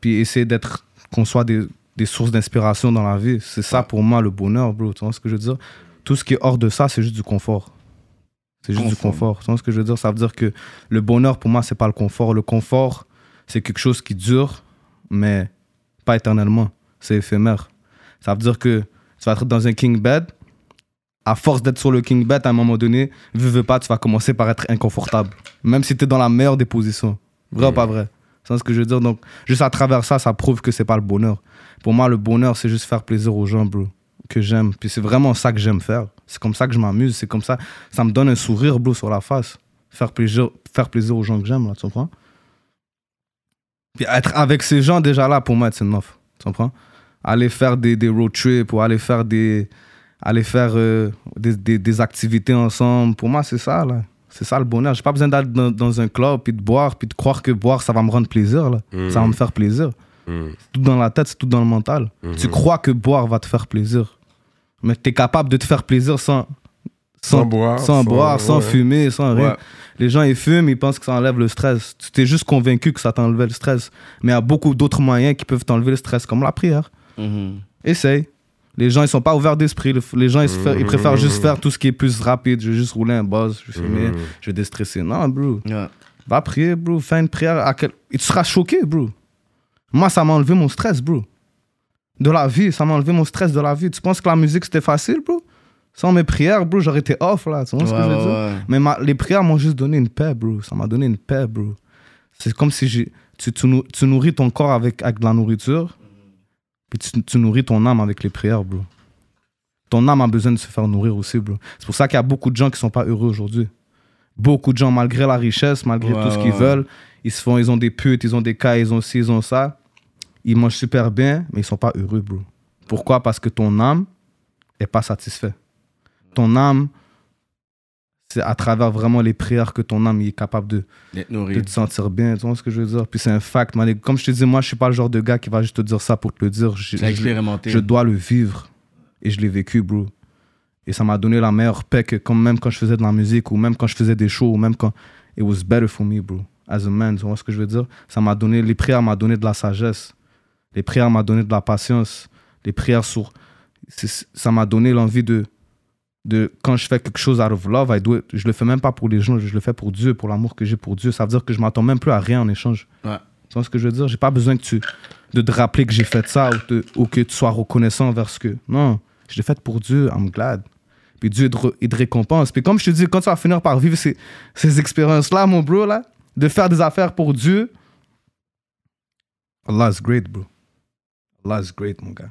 puis essayer d'être, qu'on soit des, des sources d'inspiration dans la vie. C'est ça pour moi le bonheur, bro. Tu vois ce que je veux dire? Tout ce qui est hors de ça, c'est juste du confort. C'est juste du Confort. confort. Tu vois ce que je veux dire? Ça veut dire que le bonheur, pour moi, c'est pas le confort. Le confort, c'est quelque chose qui dure, mais pas éternellement. C'est éphémère. Ça veut dire que tu vas être dans un king bed. À force d'être sur le king bed, à un moment donné, veux, veux pas, tu vas commencer par être inconfortable. Même si tu es dans la meilleure des positions. Vrai ou pas vrai? C'est ce que je veux dire? Donc, juste à travers ça, ça prouve que c'est pas le bonheur. Pour moi, le bonheur, c'est juste faire plaisir aux gens, bro. Que j'aime. Puis c'est vraiment ça que j'aime faire. C'est comme ça que je m'amuse. C'est comme ça. Ça me donne un sourire, bro, sur la face. Faire plaisir, faire plaisir aux gens que j'aime, là, tu comprends? Puis être avec ces gens, déjà là, pour moi, c'est enough. Tu comprends? Aller faire des, des road trips ou aller faire des, aller faire euh, des, des, des activités ensemble. Pour moi, c'est ça, là. C'est ça le bonheur. J'ai pas besoin d'être dans, dans un club, puis de boire, puis de croire que boire, ça va me rendre plaisir, là. Ça va me faire plaisir. Mm. C'est tout dans la tête, c'est tout dans le mental. Tu crois que boire va te faire plaisir. Mais tu es capable de te faire plaisir sans, Sans boire, sans, sans- boire, sans ouais. fumer, sans rien. Ouais. Les gens, ils fument, ils pensent que ça enlève le stress. Tu t'es juste convaincu que ça t'enlevait le stress. Mais il y a beaucoup d'autres moyens qui peuvent t'enlever le stress, comme la prière. Mhm. Essaye. Les gens, ils sont pas ouverts d'esprit. Le- Les gens, ils, préfèrent juste faire tout ce qui est plus rapide. Je vais juste rouler un buzz, je vais fumer, je vais déstresser. Non, bro. Va prier, bro. Fais une prière. À quel... Et tu seras choqué, bro. Moi, ça m'a enlevé mon stress, bro. De la vie, ça m'a enlevé mon stress de la vie. Tu penses que la musique, c'était facile, bro? Sans mes prières, bro, j'aurais été off, là. Tu vois ce que Ouais, je veux ouais, dire? ouais. Mais ma- les prières m'ont juste donné une paix, bro. Ça m'a donné une paix, bro. C'est comme si j'ai- tu, tu, nou- tu nourris ton corps avec, avec de la nourriture, puis tu, tu nourris ton âme avec les prières, bro. Ton âme a besoin de se faire nourrir aussi, bro. C'est pour ça qu'il y a beaucoup de gens qui sont pas heureux aujourd'hui. Beaucoup de gens, malgré la richesse, malgré Ouais, tout ce qu'ils ouais. veulent, ils se font, ils ont des putes, ils ont des cas, ils ont ci, ils ont ça. Ils mangent super bien, mais ils sont pas heureux, bro. Pourquoi? Parce que ton âme est pas satisfaite. Ton âme, c'est à travers vraiment les prières que ton âme est capable de, te sentir bien. Tu vois ce que je veux dire? Puis c'est un fact, man. Comme je te dis, moi, je suis pas le genre de gars qui va juste te dire ça pour te le dire. Je, expérimenté. je dois le vivre. Et je l'ai vécu, bro. Et ça m'a donné la meilleure paix que comme même quand je faisais de la musique ou même quand je faisais des shows ou même quand it was better for me, bro. As a man, tu vois ce que je veux dire? Ça m'a donné, les prières m'ont donné de la sagesse. Les prières m'ont donné de la patience. Les prières sur, ça m'a donné l'envie de, de quand je fais quelque chose out of love, I do it. je le fais même pas pour les gens, je le fais pour Dieu, pour l'amour que j'ai pour Dieu. Ça veut dire que je m'attends même plus à rien en échange. Ouais. Tu vois ce que je veux dire? J'ai pas besoin que tu de te rappeler que j'ai fait ça ou, te- ou que tu sois reconnaissant envers ce que. Non, je l'ai fait pour Dieu, I'm glad. Puis Dieu, il te récompense. Puis comme je te dis, quand tu vas finir par vivre ces, ces expériences-là, mon bro, là, de faire des affaires pour Dieu, Allah is great, bro. Allah is great, mon gars.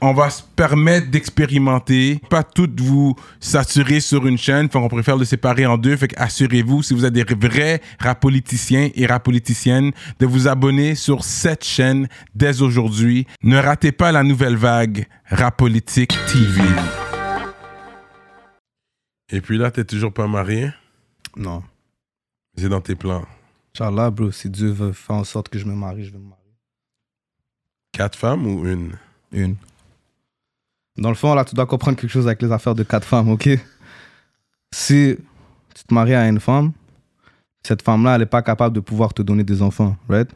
On va se permettre d'expérimenter, pas toutes vous saturer sur une chaîne, fait qu'on préfère le séparer en deux, fait assurez-vous, si vous êtes des vrais rapoliticiens et rapoliticiennes, de vous abonner sur cette chaîne dès aujourd'hui. Ne ratez pas la nouvelle vague Rapolitique TV. Et puis là, t'es toujours pas marié? Non. C'est dans tes plans. Inch'Allah, bro, si Dieu veut faire en sorte que je me marie, je vais me marier. Quatre femmes ou une? Une. Dans le fond, là, tu dois comprendre quelque chose avec les affaires de quatre femmes, ok? Si tu te maries à une femme, cette femme-là, elle n'est pas capable de pouvoir te donner des enfants, right?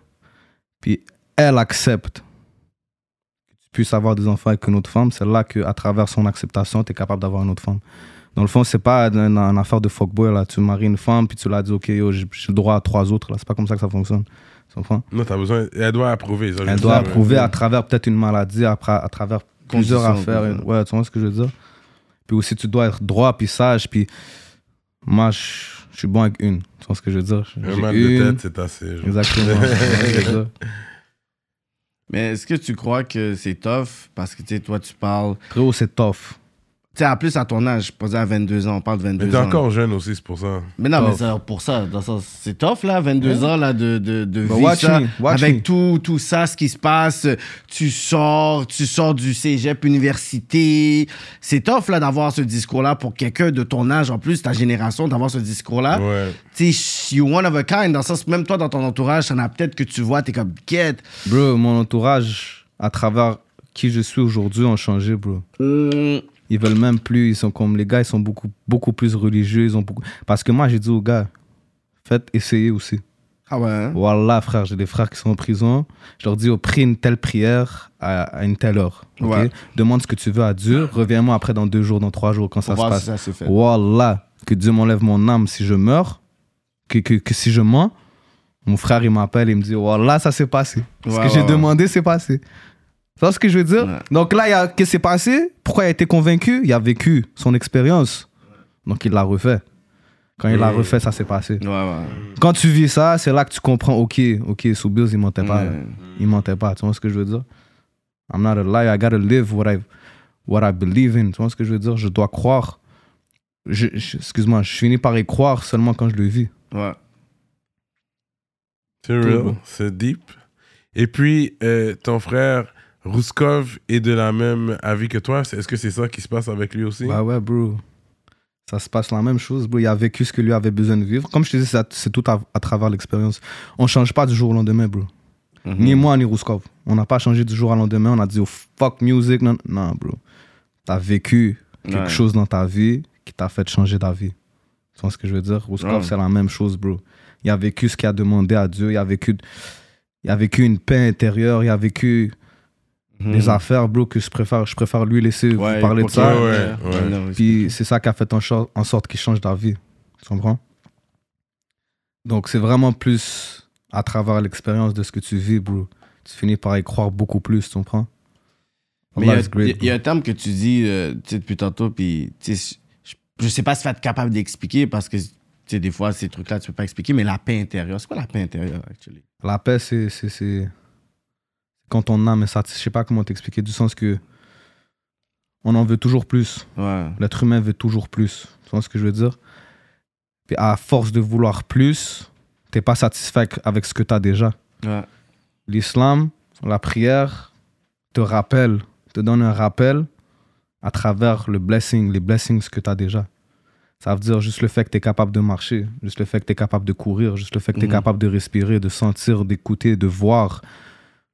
Puis elle accepte que tu puisses avoir des enfants avec une autre femme. C'est là qu'à travers son acceptation, tu es capable d'avoir une autre femme. Dans le fond, c'est pas une, une affaire de fuckboy, là. Tu maries une femme, puis tu l'as dit, ok, yo, j'ai le droit à trois autres, là. C'est pas comme ça que ça fonctionne. Tu comprends? Non, t'as besoin. Elle doit approuver. ça, Elle doit approuver à travers peut-être une maladie, à travers plusieurs affaires. conditions. Ouais, tu vois ce que je veux dire? Puis aussi, tu dois être droit, puis sage, puis moi, je je suis bon avec une. Tu vois ce que je veux dire? Un J'ai mal une. de tête, c'est assez. genre. Exactement. Tu vois ce que je veux dire? Mais est-ce que tu crois que c'est tough? Parce que tu sais, toi, tu parles. Frérot, c'est tough. Tu sais, en plus, à ton âge, pas à 22 ans, on parle de 22 Mais t'es ans. encore jeune aussi, c'est pour ça. Mais non, mais Tough. c'est pour ça, c'est tough, là, 22 ans, là, de, de, de vivre watch ça. me, watch avec me. tout, tout ça, ce qui se passe. Tu sors, tu sors du cégep, université. C'est tough, là, d'avoir ce discours-là pour quelqu'un de ton âge, en plus, ta génération, d'avoir ce discours-là. Ouais. Tu sais, you one of a kind, dans le sens, même toi, dans ton entourage, ça en a peut-être que tu vois, t'es comme, get. Bro, mon entourage, à travers qui je suis aujourd'hui, ont changé, bro. Hum, Ils veulent même plus, ils sont comme les gars, ils sont beaucoup, beaucoup plus religieux. Ils ont beaucoup... Parce que moi, j'ai dit aux gars, faites essayer aussi. Ah ouais. hein? Voilà, frère, j'ai des frères qui sont en prison. Je leur dis, oh, prie une telle prière à, à une telle heure. ok? Ouais. Demande ce que tu veux à Dieu. Reviens-moi après dans deux jours, dans trois jours, quand ça se passe. si ça. Voilà, que Dieu m'enlève mon âme si je meurs, que, que, que si je mens, mon frère il m'appelle et me dit voilà, ça s'est passé. Ce Ouais, que j'ai ouais, demandé, c'est passé. Tu vois ce que je veux dire? Ouais. Donc là, il y a, qu'est-ce qui s'est passé? Pourquoi il a été convaincu? Il a vécu son expérience. Donc il l'a refait. Quand il l'a refait, ça s'est passé. Ouais, ouais. Quand tu vis ça, c'est là que tu comprends, ok, ok, sous Bills, il mentait pas. Il mentait pas, tu vois ce que je veux dire? I'm not a liar, I gotta live what I, what I believe in, tu vois ce que je veux dire? Je dois croire. Je- je- Excuse-moi, je finis par y croire seulement quand je le vis. Ouais. C'est real, c'est deep. Et puis, euh, ton frère Rouskov est de la même avis que toi. Est-ce que c'est ça qui se passe avec lui aussi? Bah ouais, bro. Ça se passe la même chose, bro. Il a vécu ce que lui avait besoin de vivre. Comme je te dis, c'est tout à, à travers l'expérience. On change pas du jour au lendemain, bro. Mhm. Ni moi, ni Rouskov. On n'a pas changé du jour au lendemain. On a dit, oh, fuck music. Non, non bro. T'as vécu quelque Ouais. chose dans ta vie qui t'a fait changer ta vie. Tu vois ce que je veux dire? Rouskov, Ouais. c'est la même chose, bro. Il a vécu ce qu'il a demandé à Dieu. Il a vécu, il a vécu une paix intérieure. Il a vécu Des affaires, bro, que je préfère, je préfère lui laisser vous parler de ça. ouais, ouais. Puis c'est ça qui a fait en, sorte qu'il change ta vie. Tu comprends? Donc c'est vraiment plus à travers l'expérience de ce que tu vis, bro. Tu finis par y croire beaucoup plus, tu comprends? Mais il y a- y, un terme que tu dis euh, tu sais, depuis tantôt, puis tu sais, je, je sais pas si tu vas être capable d'expliquer parce que tu sais, des fois, ces trucs-là, tu peux pas expliquer, mais la paix intérieure, c'est quoi la paix intérieure, actually? La paix, c'est quand ton âme est satisfaite. Je sais pas comment t'expliquer, du sens que on en veut toujours plus. Ouais. L'être humain veut toujours plus. Tu vois ce que je veux dire? Puis à force de vouloir plus, t'es pas satisfait avec ce que tu as déjà. Ouais. l'islam, la prière te rappelle, te donne un rappel à travers le blessing, les blessings que tu as déjà. Ça veut dire juste le fait que tu es capable de marcher, juste le fait que tu es capable de courir, juste le fait que tu es Mhm. capable de respirer, de sentir, d'écouter, de voir,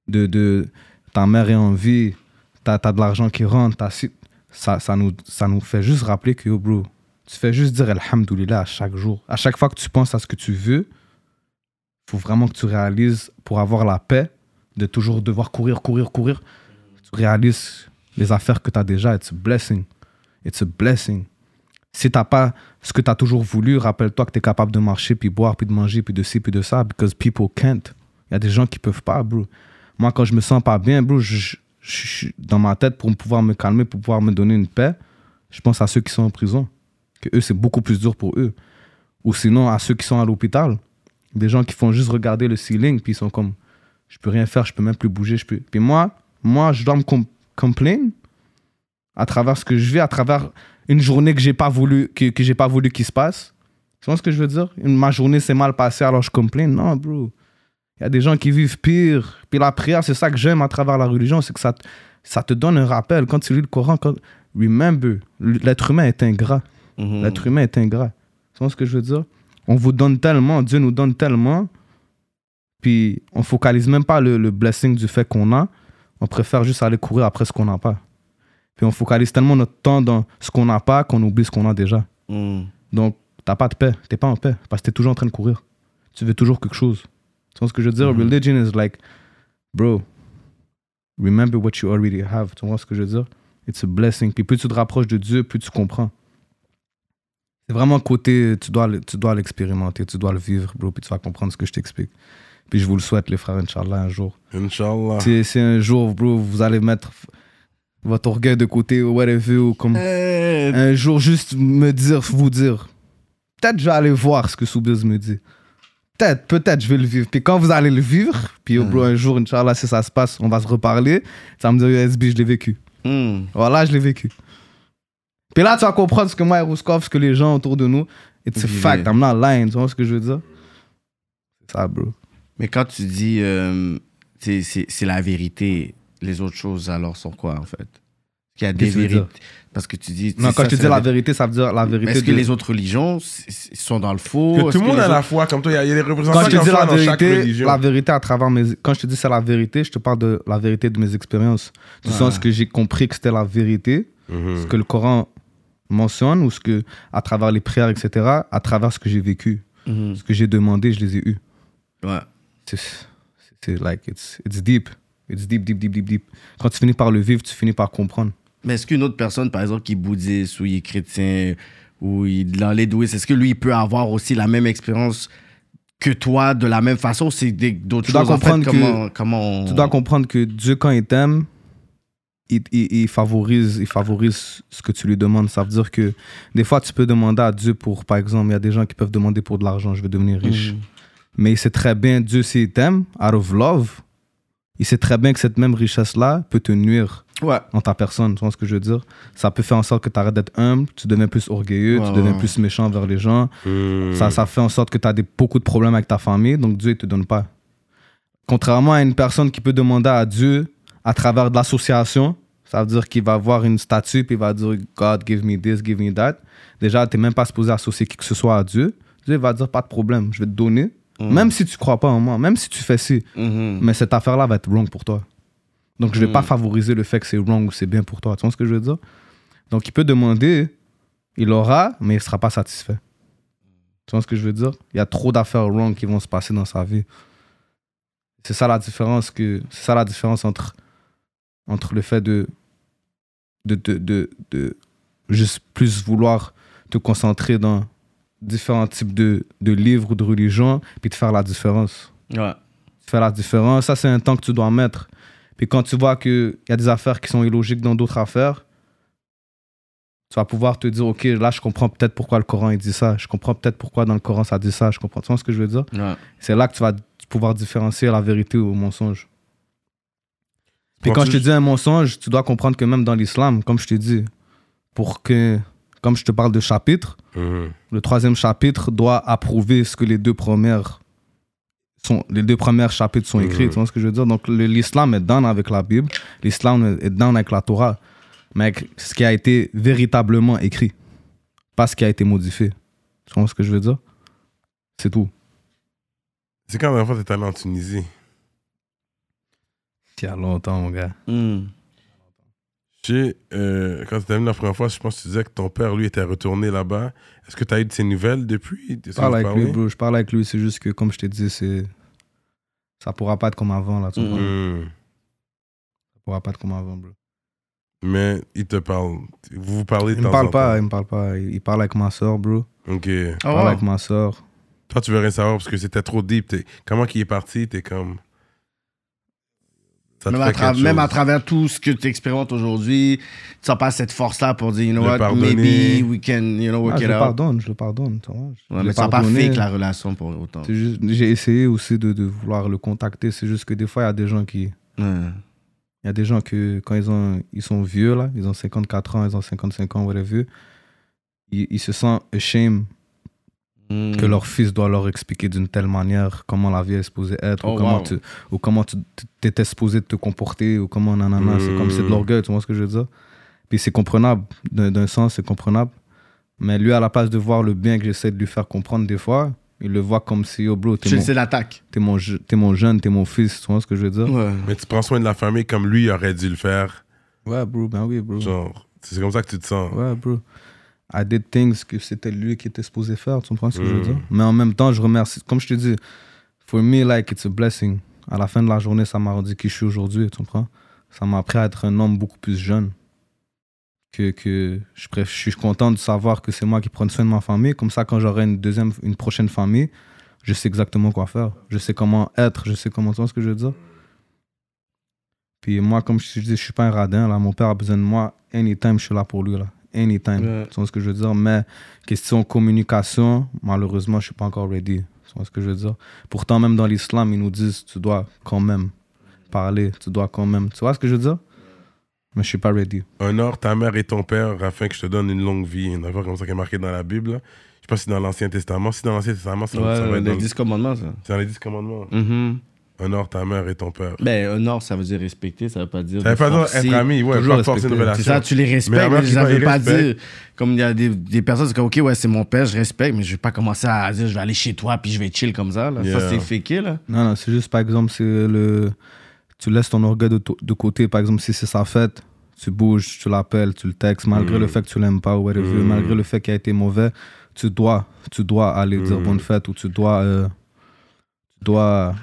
de, de ta mère est en vie, tu as, de l'argent qui rentre, ci- ça, ça, nous, ça nous fait juste rappeler que, yo, bro, tu fais juste dire Alhamdoulilah à chaque jour. À chaque fois que tu penses à ce que tu veux, faut vraiment que tu réalises, pour avoir la paix, de toujours devoir courir, courir, courir, tu réalises les affaires que tu as déjà. It's a blessing. It's a blessing. Si t'as pas ce que tu as toujours voulu, rappelle-toi que tu es capable de marcher, puis boire, puis de manger, puis de ci, puis de ça, because people can't. Y a des gens qui peuvent pas, bro. Moi, quand je me sens pas bien, bro, je, dans ma tête pour pouvoir me calmer, pour pouvoir me donner une paix, je pense à ceux qui sont en prison. Que eux, c'est beaucoup plus dur pour eux. Ou sinon, à ceux qui sont à l'hôpital. Des gens qui font juste regarder le ceiling, puis ils sont comme, je peux rien faire, je peux même plus bouger. Puis moi, moi, je dois me com- complain à travers ce que je vis, à travers une journée que j'ai pas voulu, que, que j'ai pas voulu qu'il se passe. Tu vois ce que je veux dire? Ma journée s'est mal passée, alors je complain. Non, bro. Il y a des gens qui vivent pire. Puis la prière, c'est ça que j'aime à travers la religion, c'est que ça, te- ça te donne un rappel. Quand tu lis le Coran, quand, remember, l'être humain est ingrat. Mhm. L'être humain est ingrat. Tu vois ce que je veux dire? On vous donne tellement, Dieu nous donne tellement, puis on focalise même pas le, le blessing du fait qu'on a. On préfère juste aller courir après ce qu'on n'a pas. Puis on focalise tellement notre temps dans ce qu'on n'a pas qu'on oublie ce qu'on a déjà. Mhm. Donc, t'as pas de paix. T'es pas en paix parce que t'es toujours en train de courir. Tu veux toujours quelque chose. Tu vois ce que je veux dire? Religion is like, bro, remember what you already have. Tu vois ce que je veux dire? It's a blessing. Puis plus tu te rapproches de Dieu, plus tu comprends. C'est vraiment côté, tu dois, tu dois l'expérimenter, tu dois le vivre, bro, puis tu vas comprendre ce que je t'explique. Puis je vous le souhaite, les frères, Inch'Allah, un jour. Inch'Allah. Si, un jour, bro, vous allez mettre votre orgueil de côté ou whatever, ou comme Euh, un jour juste me dire, vous dire. Peut-être je vais aller voir ce que Soubise me dit. Peut-être, peut-être je vais le vivre. Puis quand vous allez le vivre, puis oh, bro, un jour, Inch'Allah, si ça se passe, on va se reparler. Ça me dire, Yo, SB, je l'ai vécu. mhm. Voilà, je l'ai vécu. Puis là, tu vas comprendre ce que moi et Rouskov, ce que les gens autour de nous, it's a fact, I'm not lying. Tu vois ce que je veux dire? C'est ça, bro. Mais quand tu dis euh, c'est la vérité, les autres choses alors sont quoi en fait? Qu'il y a des vérités. Parce que tu dis. Non, quand ça, je te dis la vérité. ça veut dire la vérité. Est-ce que de- les autres religions sont dans le faux? Que tout le monde a la foi, comme toi, il y a- il y a des représentants Quand je te dis la vérité, religion. la vérité à travers mes. Quand je te dis c'est la vérité, je te parle de la vérité de mes expériences. Du Ouais. sens que j'ai compris que c'était la vérité. Mhm. Ce que le Coran mentionne ou ce que, à travers les prières, etc., à travers ce que j'ai vécu, Mhm. ce que j'ai demandé, je les ai eus. Ouais. C'est, c'est- c'est like, it's, it's deep. It's deep, deep, deep, deep, deep. Quand tu finis par le vivre, tu finis par comprendre. Mais est-ce qu'une autre personne, par exemple, qui est bouddhiste ou il est chrétien ou il est l'hindouisme, est-ce que lui, il peut avoir aussi la même expérience que toi de la même façon c'est d'autres Tu dois choses en fait, comprendre que- comment, comment on- Tu dois comprendre que Dieu, quand il t'aime, il, il- il favorise, il favorise ce que tu lui demandes. Ça veut dire que des fois, tu peux demander à Dieu pour, par exemple, il y a des gens qui peuvent demander pour de l'argent, je veux devenir riche. Mhm. Mais il sait très bien, Dieu, s'il t'aime, out of love, il sait très bien que cette même richesse-là peut te nuire Ouais. en ta personne. Tu vois ce que je veux dire? Ça peut faire en sorte que tu arrêtes d'être humble, tu deviens plus orgueilleux, Ouais, tu deviens ouais. plus méchant vers les gens. Mhm. Ça, ça fait en sorte que tu as des, beaucoup de problèmes avec ta famille, donc Dieu ne te donne pas. Contrairement à une personne qui peut demander à Dieu à travers de l'association, ça veut dire qu'il va avoir une statue puis il va dire God, give me this, give me that. Déjà, tu n'es même pas supposé associer qui que ce soit à Dieu. Dieu va dire pas de problème, je vais te donner. Même si tu crois pas en moi, même si tu fais ci, Mhm. mais cette affaire-là va être wrong pour toi. Donc, je vais Mm. pas favoriser le fait que c'est wrong ou c'est bien pour toi. Tu vois ce que je veux dire? Donc, il peut demander, il aura, mais il sera pas satisfait. Tu vois ce que je veux dire? Il y a trop d'affaires wrong qui vont se passer dans sa vie. C'est ça la différence que c'est ça la différence entre entre le fait de de, de, de, de juste plus vouloir te concentrer dans différents types de, de livres ou de religions puis de faire la différence Ouais. faire la différence. Ça, c'est un temps que tu dois mettre. Puis quand tu vois qu'il y a des affaires qui sont illogiques dans d'autres affaires, tu vas pouvoir te dire, OK, là, je comprends peut-être pourquoi le Coran il dit ça. Je comprends peut-être pourquoi dans le Coran ça dit ça. Je comprends. Tu vois ce que je veux dire? Ouais. C'est là que tu vas pouvoir différencier la vérité au mensonge. Puis quand je te dis un mensonge, tu dois comprendre que même dans l'islam, comme je te dis, pour que, comme je te parle de chapitre, Mhm. le troisième chapitre doit approuver ce que les deux premières sont, les deux premiers chapitres sont écrits. Tu vois ce que je veux dire? Donc, l'islam est down avec la Bible, l'islam est down avec la Torah, mais avec ce qui a été véritablement écrit, pas ce qui a été modifié. Tu vois ce que je veux dire? C'est tout. C'est quand la dernière fois que t'es allé en Tunisie Il y a longtemps, mon gars. Mhm. Tu sais, euh, quand tu venu la première fois, je pense que tu disais que ton père, lui, était retourné là-bas. Est-ce que tu as eu de ses nouvelles depuis? Je parle avec lui, bro. Je parle avec lui, c'est juste que, comme je t'ai dit, c'est. Ça pourra pas être comme avant, là. Tu comprends? Hmm. Ça pourra pas être comme avant, bro. Mais il te parle. Vous vous parlez de Il me temps parle en pas, temps. il me parle pas. Il parle avec ma soeur, bro. Ok. Il Ah parle ouais? avec ma soeur. Toi, tu veux rien savoir parce que c'était trop deep. Comment qu'il est parti, t'es comme. Même, à tra- même à travers tout ce que tu expérimentes aujourd'hui, tu n'as pas cette force-là pour dire, you know Le what, pardonner. maybe we can, you know, Ah, work je it le out. pardonne, je le pardonne. Je Ouais, mais ça n'a pas fake la relation pour autant. C'est juste- J'ai essayé aussi de, de vouloir le contacter. C'est juste que des fois, il y a des gens qui. Ouais. Il y a des gens que, quand ils, ont, ils sont vieux, là, ils ont 54 ans, ils ont 55 ans, whatever, ils, ils se sentent ashamed Mm. que leur fils doit leur expliquer d'une telle manière comment la vie est supposée être, Oh, ou, comment wow. tu, ou comment tu étais supposé te comporter, ou comment nanana. C'est comme c'est de Mm. l'orgueil, tu vois ce que je veux dire? Puis c'est comprenable, d'un d'un sens, c'est comprenable. Mais lui, à la place de voir le bien que j'essaie de lui faire comprendre des fois, il le voit comme si, oh bro, t'es Tu mon, c'est l'attaque. t'es mon, t'es mon jeune, t'es mon fils, tu vois ce que je veux dire? Ouais. Mais tu prends soin de la famille comme lui aurait dû le faire. Ouais, bro, ben oui, bro. Genre, c'est comme ça que tu te sens. Ouais, bro. I did things que c'était lui qui était supposé faire, tu comprends ce que je veux Mm. dire? Mais en même temps, je remercie. Comme je te dis, for me, like, it's a blessing. À la fin de la journée, ça m'a rendu qui je suis aujourd'hui, tu comprends? Ça m'a appris à être un homme beaucoup plus jeune. Que, que je, suis content de savoir que c'est moi qui prends soin de ma famille. Comme ça, quand j'aurai une deuxième, une prochaine famille, je sais exactement quoi faire. Je sais comment être, je sais comment, tu vois ce que je veux dire? Puis moi, comme je te dis, je suis pas un radin, là. Mon père a besoin de moi. Anytime, je suis là pour lui, là. Anytime. Ouais. Tu vois ce que je veux dire? Mais question communication, malheureusement, je suis pas encore ready. Tu vois ce que je veux dire? Pourtant, même dans l'islam, ils nous disent, tu dois quand même parler, tu dois quand même. Tu vois ce que je veux dire? Mais je suis pas ready. Honore ta mère et ton père afin que je te donne une longue vie. Une affaire comme ça qui est marquée dans la Bible. Je sais pas si dans l'Ancien Testament. Si dans l'Ancien Testament, ça, ça va être dans les le- 10 commandements, ça. c'est dans les 10 commandements. Mhm. Honore ta mère et ton père. Ben, honneur, ça veut dire respecter, ça veut pas dire. Ça veut pas dire être ami, ouais, Toujours pas forcer une relation. C'est ça, tu les Mais respectes, mais qui ça veut pas dire. Comme il y a des, des personnes, c'est comme, ok, ouais, c'est mon père, je respecte, mais je vais pas commencer à dire, je vais aller chez toi, puis je vais chill comme ça. Là. Yeah. Ça, c'est féqué, là. Non, non, c'est juste, par exemple, c'est le... Tu laisses ton orgueil de, de côté. Par exemple, si c'est sa fête, tu bouges, tu l'appelles, tu le textes, malgré Mm. le fait que tu l'aimes pas ou whatever, Mm. malgré le fait qu'il a été mauvais, tu dois, tu dois aller dire Mm. bonne fête ou tu dois, euh, tu dois,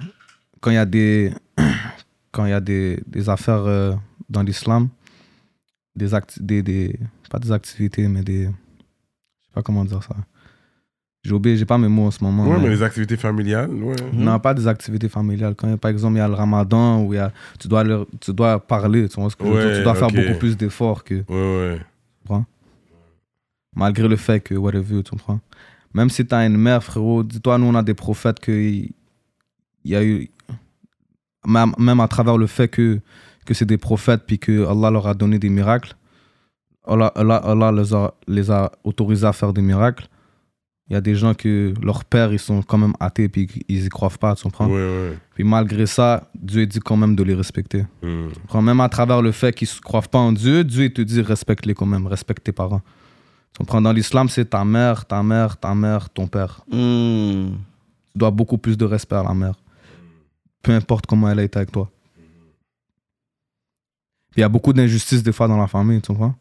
quand il y a des, quand il y a des, des affaires euh, dans l'islam, des, acti- des, des, pas des activités, mais des, je sais pas comment dire ça. J'ai oublié, j'ai pas mes mots en ce moment. Ouais, mais- mais les activités familiales, ouais. non, pas des activités familiales. Quand, par exemple, il y a le ramadan où il y a, tu, dois leur- tu dois parler, tu, vois ce que je veux dire? Ouais, tu dois faire beaucoup plus d'efforts que, Ouais, ouais. malgré le fait que, whatever, tu comprends? Même si tu as une mère, frérot, dis-toi, nous, on a des prophètes que il y a eu, même, même à travers le fait que, que c'est des prophètes, puis que Allah leur a donné des miracles, Allah, Allah, Allah les, a, les a autorisés à faire des miracles. Il y a des gens que leurs pères, ils sont quand même athées, puis ils y croient pas, tu comprends? Ouais, ouais. Puis malgré ça, Dieu dit quand même de les respecter. Quand même à travers le fait qu'ils ne croient pas en Dieu, Dieu il te dit respecte-les quand même, respecte tes parents. Tu comprends? Dans l'islam, c'est ta mère, ta mère, ta mère, ton père. Hmm. Tu dois beaucoup plus de respect à la mère. Peu importe comment elle a été avec toi. Il y a beaucoup d'injustices des fois dans la famille, tu comprends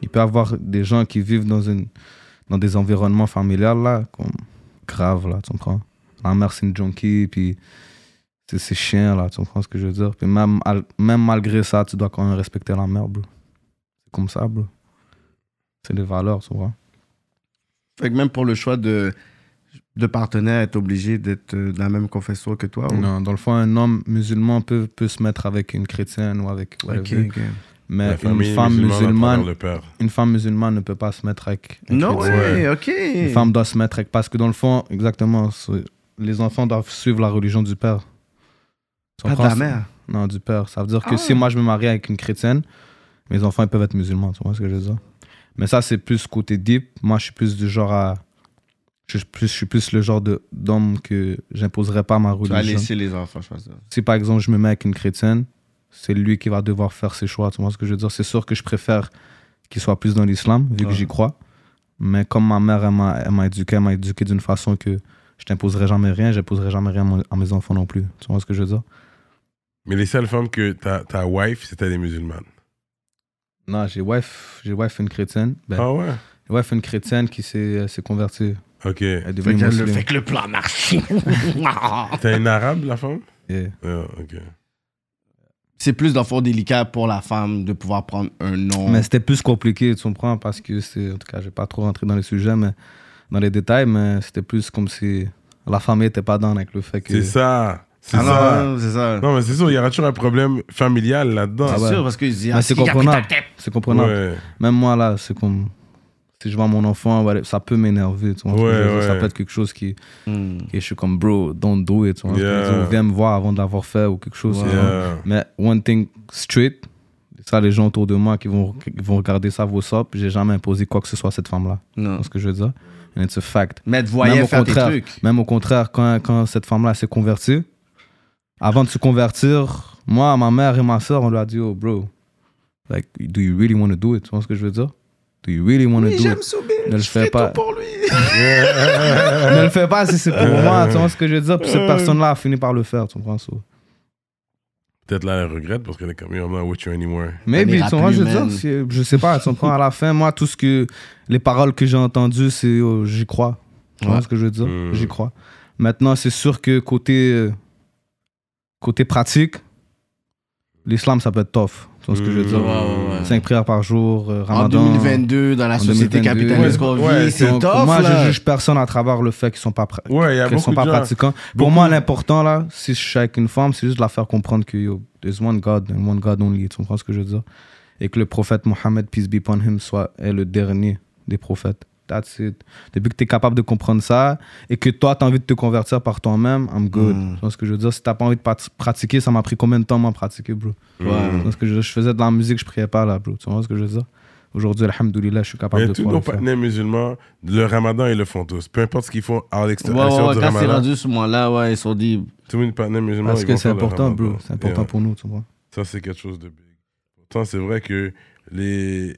Il peut y avoir des gens qui vivent dans, une, dans des environnements familiales, là, comme grave, là, tu comprends La mère, c'est une junkie, puis c'est c'est chiant, là, tu comprends ce que je veux dire Puis même, même malgré ça, tu dois quand même respecter la mère, bro. C'est comme ça, bro. C'est des valeurs, tu vois. Fait que même pour le choix de, de partenaire, être obligé d'être euh, de la même confession que toi. ou- Non, dans le fond, un homme musulman peut, peut se mettre avec une chrétienne ou avec Ok, whatever. ok. Mais une femme musulmane une femme musulmane ne peut pas se mettre avec Non, ouais, ok. Une femme doit se mettre avec parce que dans le fond, exactement, les enfants doivent suivre la religion du père. Pas de comprends? la mère. Non, du père. Ça veut dire que Ah. si moi je me marie avec une chrétienne, mes enfants ils peuvent être musulmans. Tu vois ce que je veux dire? Mais ça c'est plus côté deep. Moi je suis plus du genre à, je suis plus, je suis plus le genre d'homme que j'imposerais pas ma Tu vas religion laisser les enfants choisir. si par exemple je me mets avec une chrétienne, c'est lui qui va devoir faire ses choix. Tu vois ce que je veux dire? C'est sûr que je préfère qu'il soit plus dans l'islam, vu que j'y crois. Mais comme ma mère, elle m'a elle m'a éduqué, elle m'a éduqué d'une façon que je t'imposerai jamais rien, j'imposerai jamais rien à mes enfants non plus. Tu vois ce que je veux dire? Mais les seules femmes que ta, ta wife, c'était des musulmanes. Non, j'ai wife, j'ai wife une chrétienne. Ben, Ah ouais? j'ai wife une chrétienne qui s'est convertie. Ok. Elle Fait que, le, fait que le plan marche. T'es une arabe, la femme? Yeah. Ah, ok. c'est plus d'enfants délicat pour la femme de pouvoir prendre un nom. Mais c'était plus compliqué, tu comprends, parce que c'est. En tout cas, je vais pas trop rentrer dans les sujets, mais dans les détails, mais c'était plus comme si la famille était pas dans avec le fait que. C'est ça. C'est Ah non, ça. non, c'est ça. Non, mais c'est sûr, il y aura toujours un problème familial là-dedans. Ah c'est ouais. sûr, parce que Mais c'est comprenable. tête. C'est comprenable. Ouais. Même moi, là, c'est comme. Si je vois mon enfant, ça peut m'énerver. Ouais. Ça peut être quelque chose qui. Qui je suis comme, bro, don't do it. Yeah. Viens me voir avant de l'avoir fait ou quelque chose. Yeah. Mais one thing straight, ça, les gens autour de moi qui vont, qui vont regarder ça, vos sop, j'ai jamais imposé quoi que ce soit à cette femme-là. Non. vois ce que je veux dire? And it's a fact. Mais te Même au, faire des contraire, trucs. même au contraire, quand, quand cette femme-là s'est convertie, avant de se convertir, moi, ma mère et ma soeur, on lui a dit, oh, bro, like, do you really want to do it? Tu vois ce que je veux dire? Do you really want to do it? Soubir. Ne le fais pas. tout pour lui. ne le fais pas si c'est pour moi, tu vois ce que je veux dire? Puis cette personne-là a fini par le faire, tu comprends? So. Peut-être là, elle regrette parce qu'elle est comme, I'm not with you anymore. Maybe, n'ira tu vois, plus, je veux dire, je sais pas, tu comprends, à la fin, moi, tout ce que, les paroles que j'ai entendues, c'est, oh, j'y crois. Tu vois ce que je veux dire? Mm. J'y crois. Maintenant, c'est sûr que côté, euh, côté pratique, l'islam, ça peut être tough. Tu vois ce que je veux dire? Ouais, ouais, ouais. Cinq prières par jour, euh, En ramadan. 2022, dans la société 2022, capitaliste qu'on Ouais, vit, c'est Donc, tough, moi, là. je juge personne à travers le fait qu'ils sont pas, Ouais, y a sont pas pratiquants. Pour moi, l'important, là, si je suis avec une femme, c'est juste de la faire comprendre que, yo, there's one God and one God only. Tu comprends ce que je veux dire? Et que le prophète Mohammed, peace be upon him, soit, est le dernier des prophètes. That's it. Depuis que tu es capable de comprendre ça et que toi, tu as envie de te convertir par toi-même, I'm good. Mm. Tu vois ce que je veux dire? Si tu pas envie de pratiquer, ça m'a pris combien de temps, moi, à pratiquer, bro? Mm. Ouais. Tu vois ce que je, faisais de la musique, je priais pas, là, bro. Tu vois ce que je veux dire? Aujourd'hui, alhamdoulilah, je suis capable Mais de tous nos partenaires musulmans, le ramadan, ils le font tous. Peu importe ce qu'ils font à l'extérieur ouais, ouais, du quand c'est ramadan. rendu ce moment-là, ouais, ils sont dit. Tous mes partenaires musulmans, Parce ils que c'est important, bro. C'est important Yeah. pour nous, tu vois. Ça, c'est quelque chose de big. Pourtant, c'est vrai que les,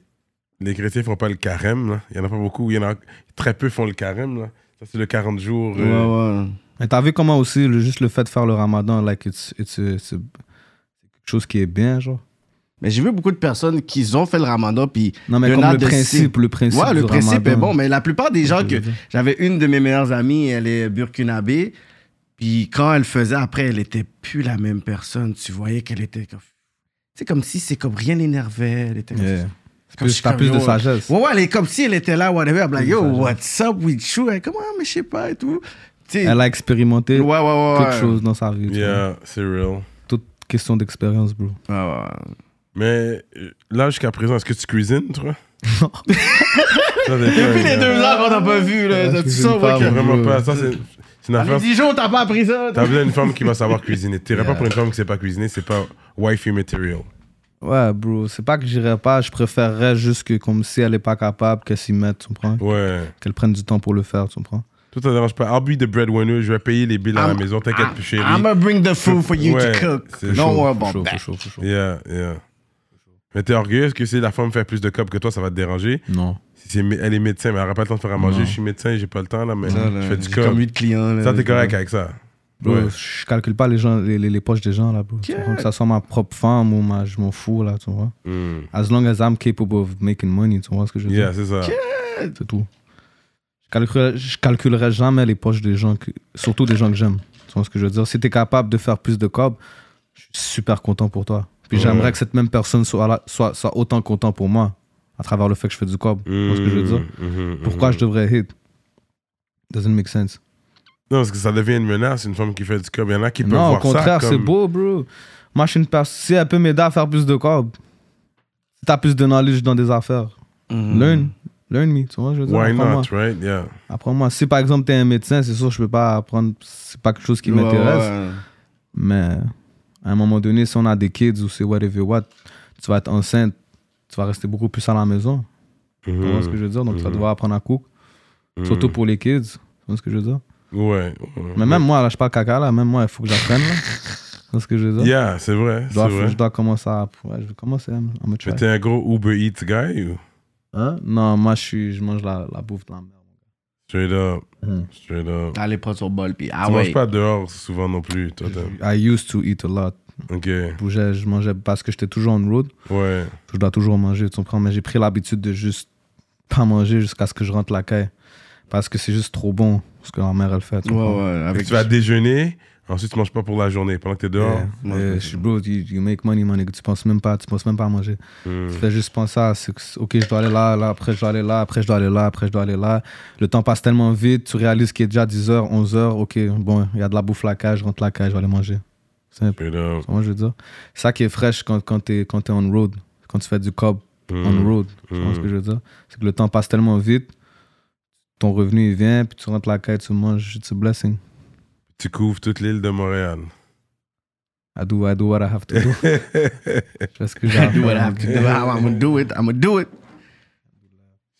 les chrétiens font pas le carême. là. Il y en a pas beaucoup. Il y en a très peu font le carême. Là. Ça, c'est le 40 jours. Ouais, euh, ouais. Mais t'as vu comment aussi, le- juste le fait de faire le ramadan, like, it's, it's, a- it's a- c'est quelque chose qui est bien, genre. Mais j'ai vu beaucoup de personnes qui ont fait le ramadan, puis Non, mais il y en comme a le principe, le principe. Ouais, le du principe ramadan. est bon, mais la plupart des gens que. J'avais une de mes meilleures amies, elle est burkinabé, puis quand elle faisait après, elle était plus la même personne. Tu voyais qu'elle était comme. C'est comme si c'est comme rien l'énervait. Elle était comme. Yeah. Comme Plus- si T'as comme, plus de yo, sagesse. Ouais, ouais, elle est comme si elle était là, whatever. Elle be like, yo, what's up with you? Elle est comme, ah, mais je sais pas et tout. Elle a expérimenté ouais, ouais, ouais. quelque ouais. chose dans sa vie. Yeah, c'est real. Toute question d'expérience, bro. Ouais, ouais. Mais euh, là, jusqu'à présent, est-ce que tu cuisines, toi? Non. Depuis les deux ans qu'on t'a pas vu, là. Ouais, tu je sens, cuisine pas. Vraiment pas. Ça, c'est c'est une affaire. Dijon, t'as pas appris ça? T'as besoin d'une femme qui va savoir cuisiner. T'irais pas Yeah. pour une femme qui sait pas cuisiner, c'est pas wifey material. Ouais, bro. C'est pas que j'irais pas. Je préférerais juste que, comme si elle est pas capable, qu'elle s'y mette, tu comprends? Ouais. Qu'elle prenne du temps pour le faire, tu comprends? Toi, ça te dérange pas. I'll be the breadwinner. Je vais payer les billes à la maison. T'inquiète plus, chérie. I'm gonna bring the food for you Ouais, to cook. Don't chaud, worry about chaud, that. chaud. Yeah, yeah. Mais t'es orgueilleuse que si la femme fait plus de copes que toi, ça va te déranger? Non. Si c'est mé- elle est médecin, mais elle aura pas le temps de faire à manger. Non. Je suis médecin, j'ai pas le temps, là, mais Ça, là, je fais du j'ai cop. comme eu de clients. là. Ça, t'es correct avec ça? Bro, Ouais. Je calcule pas les, gens, les, les, les poches des gens, là, bro. Tu Yeah. Que ça soit ma propre femme ou ma, je m'en fous, là, tu vois. Mm. As long as I'm capable of making money, tu vois ce que je veux Yeah, dire c'est ça. C'est tout. Je calculerai, je calculerai jamais les poches des gens, que, surtout des gens que j'aime. Tu vois ce que je veux dire? Si t'es capable de faire plus de cob, je suis super content pour toi. Puis Ouais. j'aimerais que cette même personne soit, là- soit, soit autant content pour moi à travers le fait que je fais du cob. Tu vois ce que je veux dire? Mhm, Pourquoi mhm. je devrais hate Doesn't make sense. Non, parce que ça devient une menace, une femme qui fait du cob. Il y en a qui peuvent Non, au voir ça contraire, comme... c'est beau, bro. Moi, je suis une personne. Si elle peut m'aider à faire plus de cob, si t'as plus de knowledge dans des affaires, Mhm. learn. Learn me, tu vois, je veux dire. Why not, right? Yeah. Apprends-moi. Si par exemple, t'es un médecin, c'est sûr, je peux pas apprendre. C'est pas quelque chose qui m'intéresse. ouais. Mais à un moment donné, si on a des kids ou c'est whatever what, tu vas être enceinte, tu vas rester beaucoup plus à la maison. Tu Mhm. vois ce que je veux dire? Donc, tu vas devoir apprendre à cook. Mhm. Surtout pour les kids. Tu vois ce que je veux dire? Ouais. Mais même moi, là, je parle caca, là. Même moi, il faut que j'apprenne, là. Vois ce que je veux dire? Yeah, c'est vrai. Je dois, C'est vrai. je dois commencer à. Ouais, je vais commencer à me à me Mais try. t'es un gros Uber Eats guy ou? Hein? Non, moi, je, suis, je mange la, la bouffe de la merde. Straight up. Mhm. Straight up. Allez, prends ton bol, puis ah tu ouais. manges pas dehors souvent non plus, toi. I used to eat a lot. Ok. Je bougeais, je mangeais parce que j'étais toujours on road. Ouais. Je dois toujours manger, tu comprends? Mais j'ai pris l'habitude de juste pas manger jusqu'à ce que je rentre la caille. Parce que c'est juste trop bon ce que ma mère, elle fait. tu Ouais, ouais. Avec tu vas déjeuner, ensuite tu manges pas pour la journée. Pendant que t'es dehors. Yeah. Yeah, je suis bro, you, you make money, man. Tu penses même pas, tu penses même pas à manger. Mm. Tu fais juste penser à, c'est que, ok, je dois aller là, là, après je dois aller là, après je dois aller là, après je dois aller là. Le temps passe tellement vite, tu réalises qu'il est déjà 10h, 11h, ok, bon, il y a de la bouffe la cage, je rentre la cage, je vais aller manger. Simple. Moi, je veux dire? C'est ça qui est fraîche quand, quand t'es quand t'es on road, quand tu fais du cob Mm. on road. Tu Mm. ce que je veux dire? C'est que le temps passe tellement vite, ton revenu il vient, puis tu rentres la caille, tu manges, it's a blessing. Tu couvres toute l'île de Montréal. I do, I do what I have to do. je fais ce que j'ai à Do what I faire. have to do. I'm gonna do it. I'm gonna do it.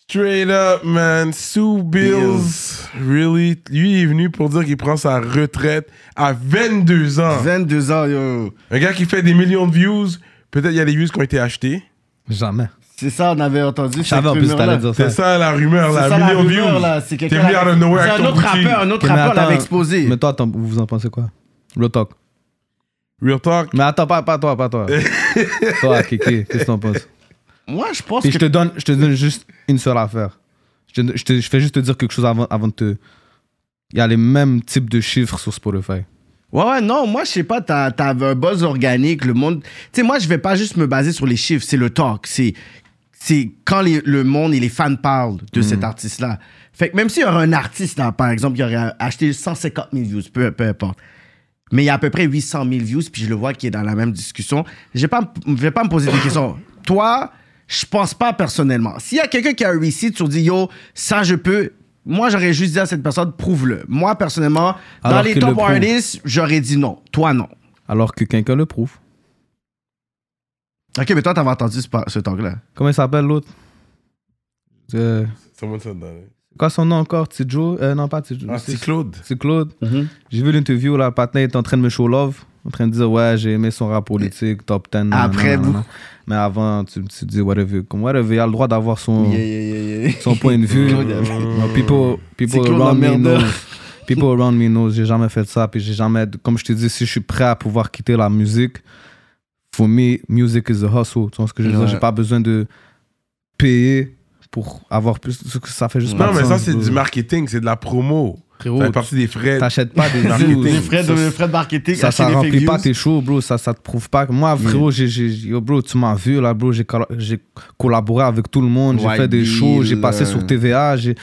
Straight up, man. Sue Bills. Really? Lui, il est venu pour dire qu'il prend sa retraite à 22 ans. 22 ans, yo. Un gars qui fait des millions de views. Peut-être il y a des views qui ont été achetés. Jamais. C'est ça, on avait entendu. Je savais en plus que t'allais dire C'est ça. ça la rumeur, C'est la ça, la million de rumeur, views. là. C'est T'es quelqu'un. venu out of nowhere un autre rappeur, un autre rappeur l'avait exposé. Mais toi, attends, vous en pensez quoi? Real talk. Real talk? Mais attends, pas, pas toi, pas toi. toi, Kiki, qu'est-ce que t'en penses? Moi, je pense Puis je que. te donne, je te donne juste une seule affaire. Je, te- je, te- je fais juste te dire quelque chose avant, avant de te. Il y a les mêmes types de chiffres sur Spotify. Ouais, ouais, non, moi, je sais pas, t'as t'as un buzz organique, le monde. Tu sais, moi, je vais pas juste me baser sur les chiffres, c'est le talk. C'est c'est quand les- le monde et les fans parlent de cet artiste-là. Fait que même s'il y aurait un artiste, là, par exemple, qui aurait acheté 150 000 views, peu, peu importe. Mais il y a à peu près 800 000 views, puis je le vois qui est dans la même discussion. Je je vais pas me poser des questions. Toi, je pense pas personnellement. S'il y a quelqu'un qui a un receipt, tu dis, yo, ça, je peux. Moi, j'aurais juste dit à cette personne, prouve-le. Moi, personnellement, dans les top le artists, j'aurais dit non. Toi, non. Alors que quelqu'un le prouve. Ok, mais toi, t'avais entendu ce, ce talk-là. Comment il s'appelle l'autre? Euh, Someone said that. right? Quoi son nom encore? Tidjo euh, Non, pas Tidjo. Ah, c'est Claude. C'est Claude. J'ai vu l'interview, là, le patin est en train de me show love, en train de dire, ouais, j'ai aimé son rap politique, top 10. nanana, Après, vous- Mais avant, tu, tu dis, whatever. Comme whatever, il a le droit d'avoir son, Yeah, yeah, yeah, yeah. son point de vue. Claude, No, people people around me know. People around me know, j'ai jamais fait ça. Puis j'ai jamais. Comme je te dis, si je suis prêt à pouvoir quitter la musique, for me, music is a hustle. Tu vois ce que je veux dire? J'ai pas besoin de payer pour avoir plus. Ça fait juste Non, mais ça, c'est bro. du marketing, c'est de la promo. Frérot, Ça fait partie des frais. T'achètes pas des Marketing. frais de, Ça, frais de marketing, ça, ça remplit pas tes shows, bro. Ça, ça te prouve pas. que- Moi, frérot, j'ai, j'ai, yo, bro, tu m'as vu, là, bro. J'ai, colla- j'ai collaboré avec tout le monde. J'ai fait des shows. J'ai passé euh. sur TVA. J'ai,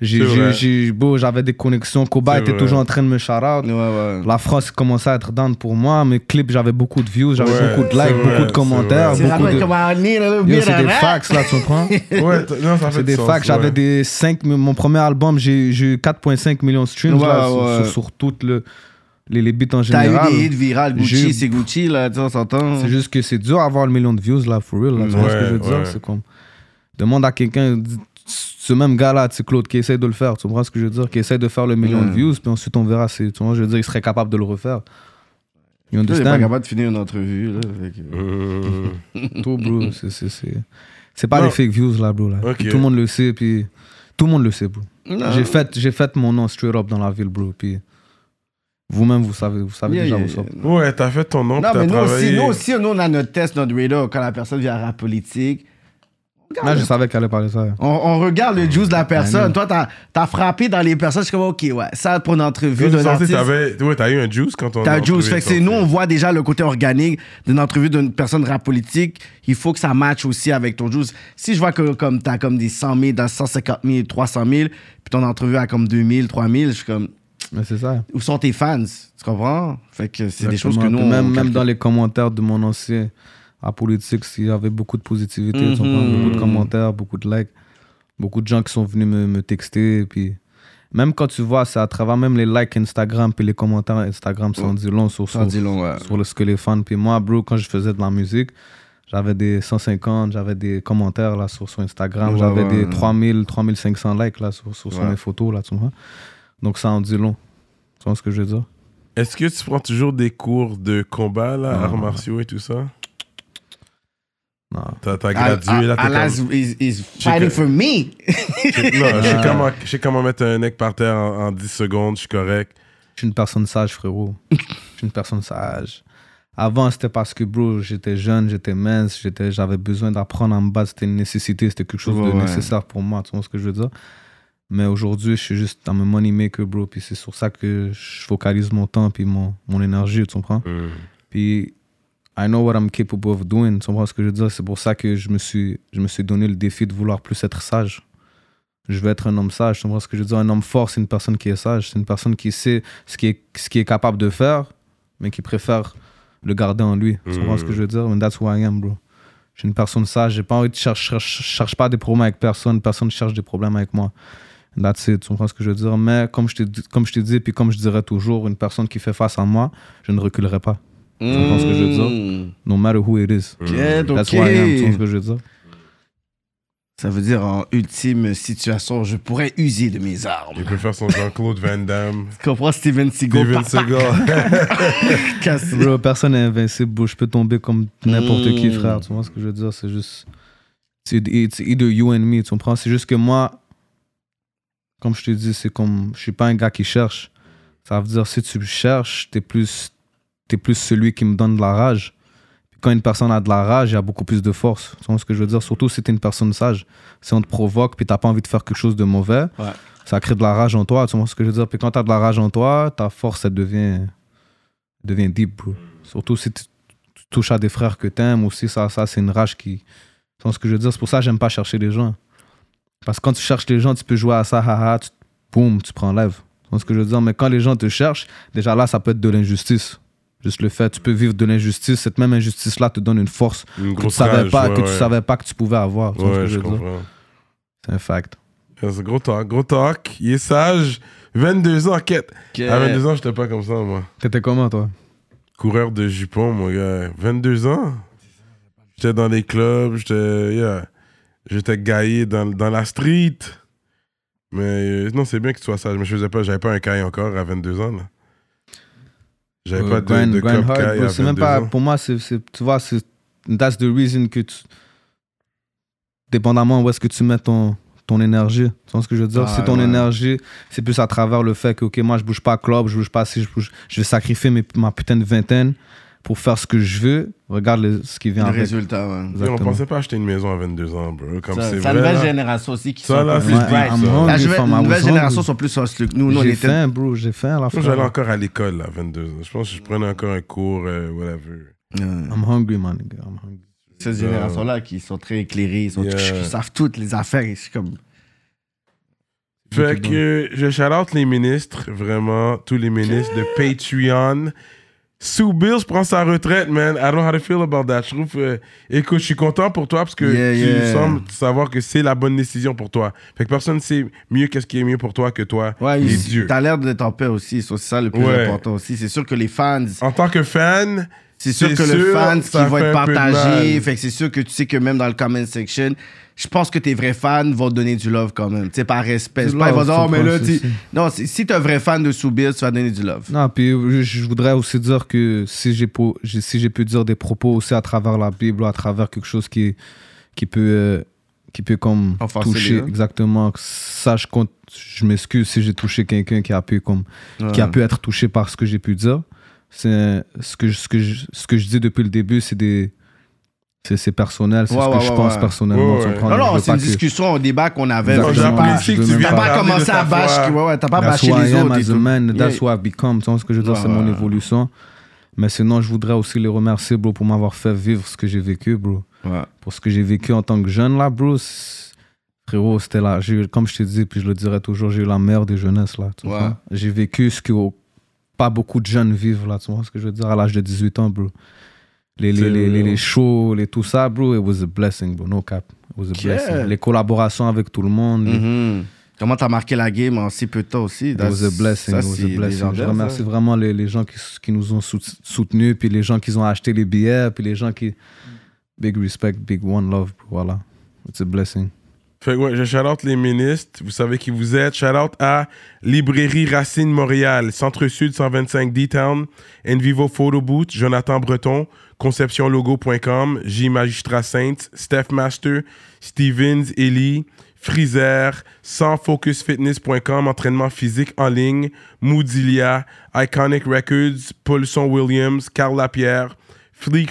j'avais des connexions. Koba était vrai. toujours en train de me shout out. Ouais, ouais. La France commençait à être down pour moi. Mes clips, j'avais beaucoup de views, j'avais Ouais, beaucoup de likes, vrai, beaucoup de commentaires. c'est de... des facts, là, tu comprends? C'est des sens, facts. J'avais ouais. des 5... Mon premier album, j'ai j'ai eu 4,5 millions de streams Ouais, là, sur- ouais. sur, sur toutes le, les, les beats en T'as général. eu des hits virales, Gucci, c'est Gucci, là, tu s'entend. C'est juste que c'est dur d'avoir le million de views, là, for real. Là, tu vois ce que je veux dire? ouais. C'est comme... Demande à quelqu'un, ce même gars-là, sais, Claude, qui essaie de le faire, tu comprends ce que je veux dire? Qui essaie de faire le million Ouais. de views, puis ensuite on verra, si, tu vois, je veux dire, il serait capable de le refaire. You Toi, t'es pas understand? capable de finir une entrevue, là. fait que- Mmh. Tout, bro. C'est- C'est c'est- c'est pas Non. les fake views, là, bro. Là. Tout le monde le sait, puis tout le monde le sait, bro. J'ai fait, j'ai fait mon nom straight up dans la ville, bro. Puis vous-même, vous savez, vous savez Yeah, déjà yeah, où ça. yeah. Ouais, t'as fait ton nom, t'as mais nous aussi, travaillé. nous aussi, nous, on a notre test, notre radar, quand la personne vient à rap politique. On Là, regarde, je savais qu'elle allait parler ça. on, on regarde le juice de la Ah, personne. non. Toi, t'as as frappé dans les personnes. Je suis comme, OK, ouais, ça pour une entrevue d'un artiste. t'avais- Ouais, t'as eu un juice quand on T'as un juice. Fait que c'est nous, on voit déjà le côté organique d'une entrevue d'une personne rap politique. Il faut que ça matche aussi avec ton juice. Si je vois que comme t'as comme des 100 000, dans 150 000, 300 000, puis ton entrevue a comme 2 000, 3 000, je suis comme, Mais c'est ça. où sont tes fans? Tu comprends? Fait que c'est des choses que nous, on Même, dans les commentaires de mon ancien à politique, il y avait beaucoup de positivité, tu Mhm. beaucoup de commentaires, beaucoup de likes, beaucoup de gens qui sont venus me, me texter. et Puis même quand tu vois, c'est à travers même les likes Instagram puis les commentaires Instagram, ça en dit long sur, Ça sur, dit long, ouais. sur le, ce que les fans. Puis moi, bro, quand je faisais de la musique, j'avais des 150, j'avais des commentaires là sur, sur Instagram, Ouais, j'avais ouais. des 3000, 3500 likes là sur, sur, sur Ouais. mes photos là, tu vois. Donc ça en dit long. Tu vois ce que je veux dire? Est-ce que tu prends toujours des cours de combat, là, arts martiaux et tout ça? T'as gradué, là, t'es Alas comme... is, is fighting for me. Je- Non, je sais comment, mettre un neck par terre en, en 10 secondes, je suis correct. Je suis une personne sage, frérot. Je suis une personne sage. Avant, c'était parce que, bro, j'étais jeune, j'étais mince, j'étais- j'avais besoin d'apprendre à me battre. C'était une nécessité, c'était quelque chose de ouais. nécessaire pour moi, tu vois ce que je veux dire? Mais aujourd'hui, je suis juste un money maker, bro. Puis c'est sur ça que je focalise mon temps puis mon, mon énergie, tu comprends? Puis, I know what I'm capable of doing, tu comprends ce que je veux dire? C'est pour ça que je me, suis, je me suis donné le défi de vouloir plus être sage. Je veux être un homme sage, tu comprends ce que je veux dire? Un homme fort, c'est une personne qui est sage, c'est une personne qui sait ce qui est, ce qui est capable de faire, mais qui préfère le garder en lui. Tu comprends ce que je veux dire? And that's who I am, bro. Je suis une personne sage, j'ai pas envie de chercher, cherche, cherche pas des problèmes avec personne, personne cherche des problèmes avec moi. And That's it, tu comprends ce que je veux dire? Mais comme je t'ai dit, puis comme je dirais toujours, une personne qui fait face à moi, je ne reculerai pas. Tu comprends ce que je veux dire? Mm. No matter who it is. That's ok. who I am, tu vois ce que je veux dire? Ça veut dire en ultime situation, je pourrais user de mes armes. Il peut faire son Jean-Claude Van Damme, Tu comprends Steven Seagal? Steven Seagal. Bro, personne n'est invincible. Je peux tomber comme n'importe qui, Mm. frère. Tu vois ce que je veux dire? C'est juste. C'est it's either you and me, tu comprends? C'est juste que moi, comme je te dis, c'est comme. Je suis pas un gars qui cherche. Ça veut dire, si tu cherches, t'es plus, t'es plus celui qui me donne de la rage. Puis quand une personne a de la rage, il y a beaucoup plus de force. Tu vois ce que je veux dire? Surtout si t'es une personne sage. Si on te provoque, puis t'as pas envie de faire quelque chose de mauvais, Ouais. ça crée de la rage en toi. Tu vois ce que je veux dire? Puis quand t'as de la rage en toi, ta force, elle devient, devient deep, bro. Surtout si tu tu touches à des frères que t'aimes aussi, ça, ça c'est une rage qui. Tu vois ce que je veux dire? C'est pour ça que j'aime pas chercher les gens. Parce que quand tu cherches les gens, tu peux jouer à ça, haha, tu, boum, tu prends lève. Tu vois ce que je veux dire? Mais quand les gens te cherchent, déjà là, ça peut être de l'injustice. Juste le fait, tu peux vivre de l'injustice. Cette même injustice-là te donne une force Une que tu savais pas, ouais, que ouais. tu savais pas que tu pouvais avoir. Ce. C'est un fact. C'est gros talk, gros talk. Il est sage. 22 ans, quête. À 22 ans, j'étais pas comme ça, moi. T'étais comment, toi? Coureur de jupons, mon gars. 22 ans? J'étais dans les clubs, j'étais yeah. j'étais gaillé dans, dans la street. Mais euh, non, c'est bien que tu sois sage. Mais je faisais pas, j'avais pas un caille encore à 22 ans. là. J'avais Euh, pas de, grind- de grind club hard, bro. C'est même 22 pas, ans. pour moi, c'est, tu vois, c'est, that's the reason que tu, dépendamment où est-ce que tu mets ton, ton énergie, tu vois ce que je veux dire? Ah, si ton ouais. énergie, c'est plus à travers le fait que, ok, moi, je bouge pas club, je bouge pas si je bouge, je vais sacrifier mes- ma putain de vingtaine pour faire ce que je veux, regarde le- ce qui vient Le avec. résultat, ouais. Et on pensait pas acheter une maison à 22 ans, bro. Comme Ça, c'est C'est la nouvelle là. génération aussi qui Ça, sont là, plus La nouvelle génération sont plus hustle que nous. Nous, on J'ai était. faim, bro, j'ai faim à la fin. j'allais encore à l'école à 22 ans. Je pense que je prenais encore un cours, euh, whatever. I'm hungry, man. I'm hungry. Cette génération-là qui sont très éclairés, ils, sont- Yeah. ils savent toutes les affaires. C'est comme. Fait que je shout out les ministres, vraiment, tous les ministres de Patreon. Sue Bills prend sa retraite, man. I don't know how to feel about that. Je trouve, euh, écoute, je suis content pour toi parce que Yeah, tu yeah. sembles savoir que c'est la bonne décision pour toi. Fait que personne ne sait mieux qu'est-ce qui est mieux pour toi que toi Ouais, et Dieu. t'as l'air d'être en paix aussi. C'est ça le plus Ouais. important aussi. C'est sûr que les fans, En tant que fan, c'est sûr que le sûr, fan qui va être partagé. Fait que c'est sûr que tu sais que même dans le comment section, je pense que tes vrais fans vont te donner du love quand même. Tu sais, par respect. Pas, ils vont dire, oh, mais là, c'est- Non, si t'es un vrai fan de Soubir, tu vas donner du love. Non, puis je, voudrais aussi dire que si j'ai pu, si pu dire des propos aussi à travers la Bible, à travers quelque chose qui, qui peut, euh, qui peut comme toucher, gens. exactement, ça je compte, je m'excuse si j'ai touché quelqu'un qui a pu comme, qui a pu être touché par ce que j'ai pu dire. C'est ce que, ce que, je, ce que je dis depuis le début, c'est des, c'est personnel, c'est Ouais, ce que ouais, je ouais, pense personnellement. Non, non, c'est une que- discussion, un débat qu'on avait. T'as pas commencé à bâcher, ouais, ouais, t'as pas That's bâché who les I am autres. as a man, that's who I've become. Tu vois ce que je veux dire, c'est mon évolution. Mais sinon, je voudrais aussi les remercier, bro, pour m'avoir fait vivre ce que j'ai vécu, bro. Ouais. Pour ce que j'ai vécu en tant que jeune, là, bro. Frérot, c'était là. Comme je te dis, puis je le dirai toujours, j'ai eu la meilleure des jeunesses, là. J'ai vécu ce que pas beaucoup de jeunes vivent, là. Tu vois ce que je veux dire, à l'âge de 18 ans, bro. Les, les, les, les, real. les shows, les tout ça, bro, it was a blessing, bro. No cap. It was a Yeah. blessing. Les collaborations avec tout le monde, les- Mhm. Comment t'as marqué la game en si peu de temps aussi? It was a blessing. Ça, it was a blessing. Je remercie ça. vraiment les, les gens qui, qui nous ont sout- soutenus, puis les gens qui ont acheté les billets, puis les gens qui. Big respect, big one love. Voilà. It's a blessing. Fait que ouais, je shout out les ministres. Vous savez qui vous êtes. Shout out à Librairie Racine Montréal, Centre-Sud 125 D-Town, Envivo Photo Booth, Jonathan Breton, ConceptionLogo.com, J Magistrat Saints, Steph Master, Stevens, Ellie, Freezer, sansfocusfitness.com, entraînement physique en ligne, Moodilia, Iconic Records, Paulson Williams, Carl Lapierre, Fleek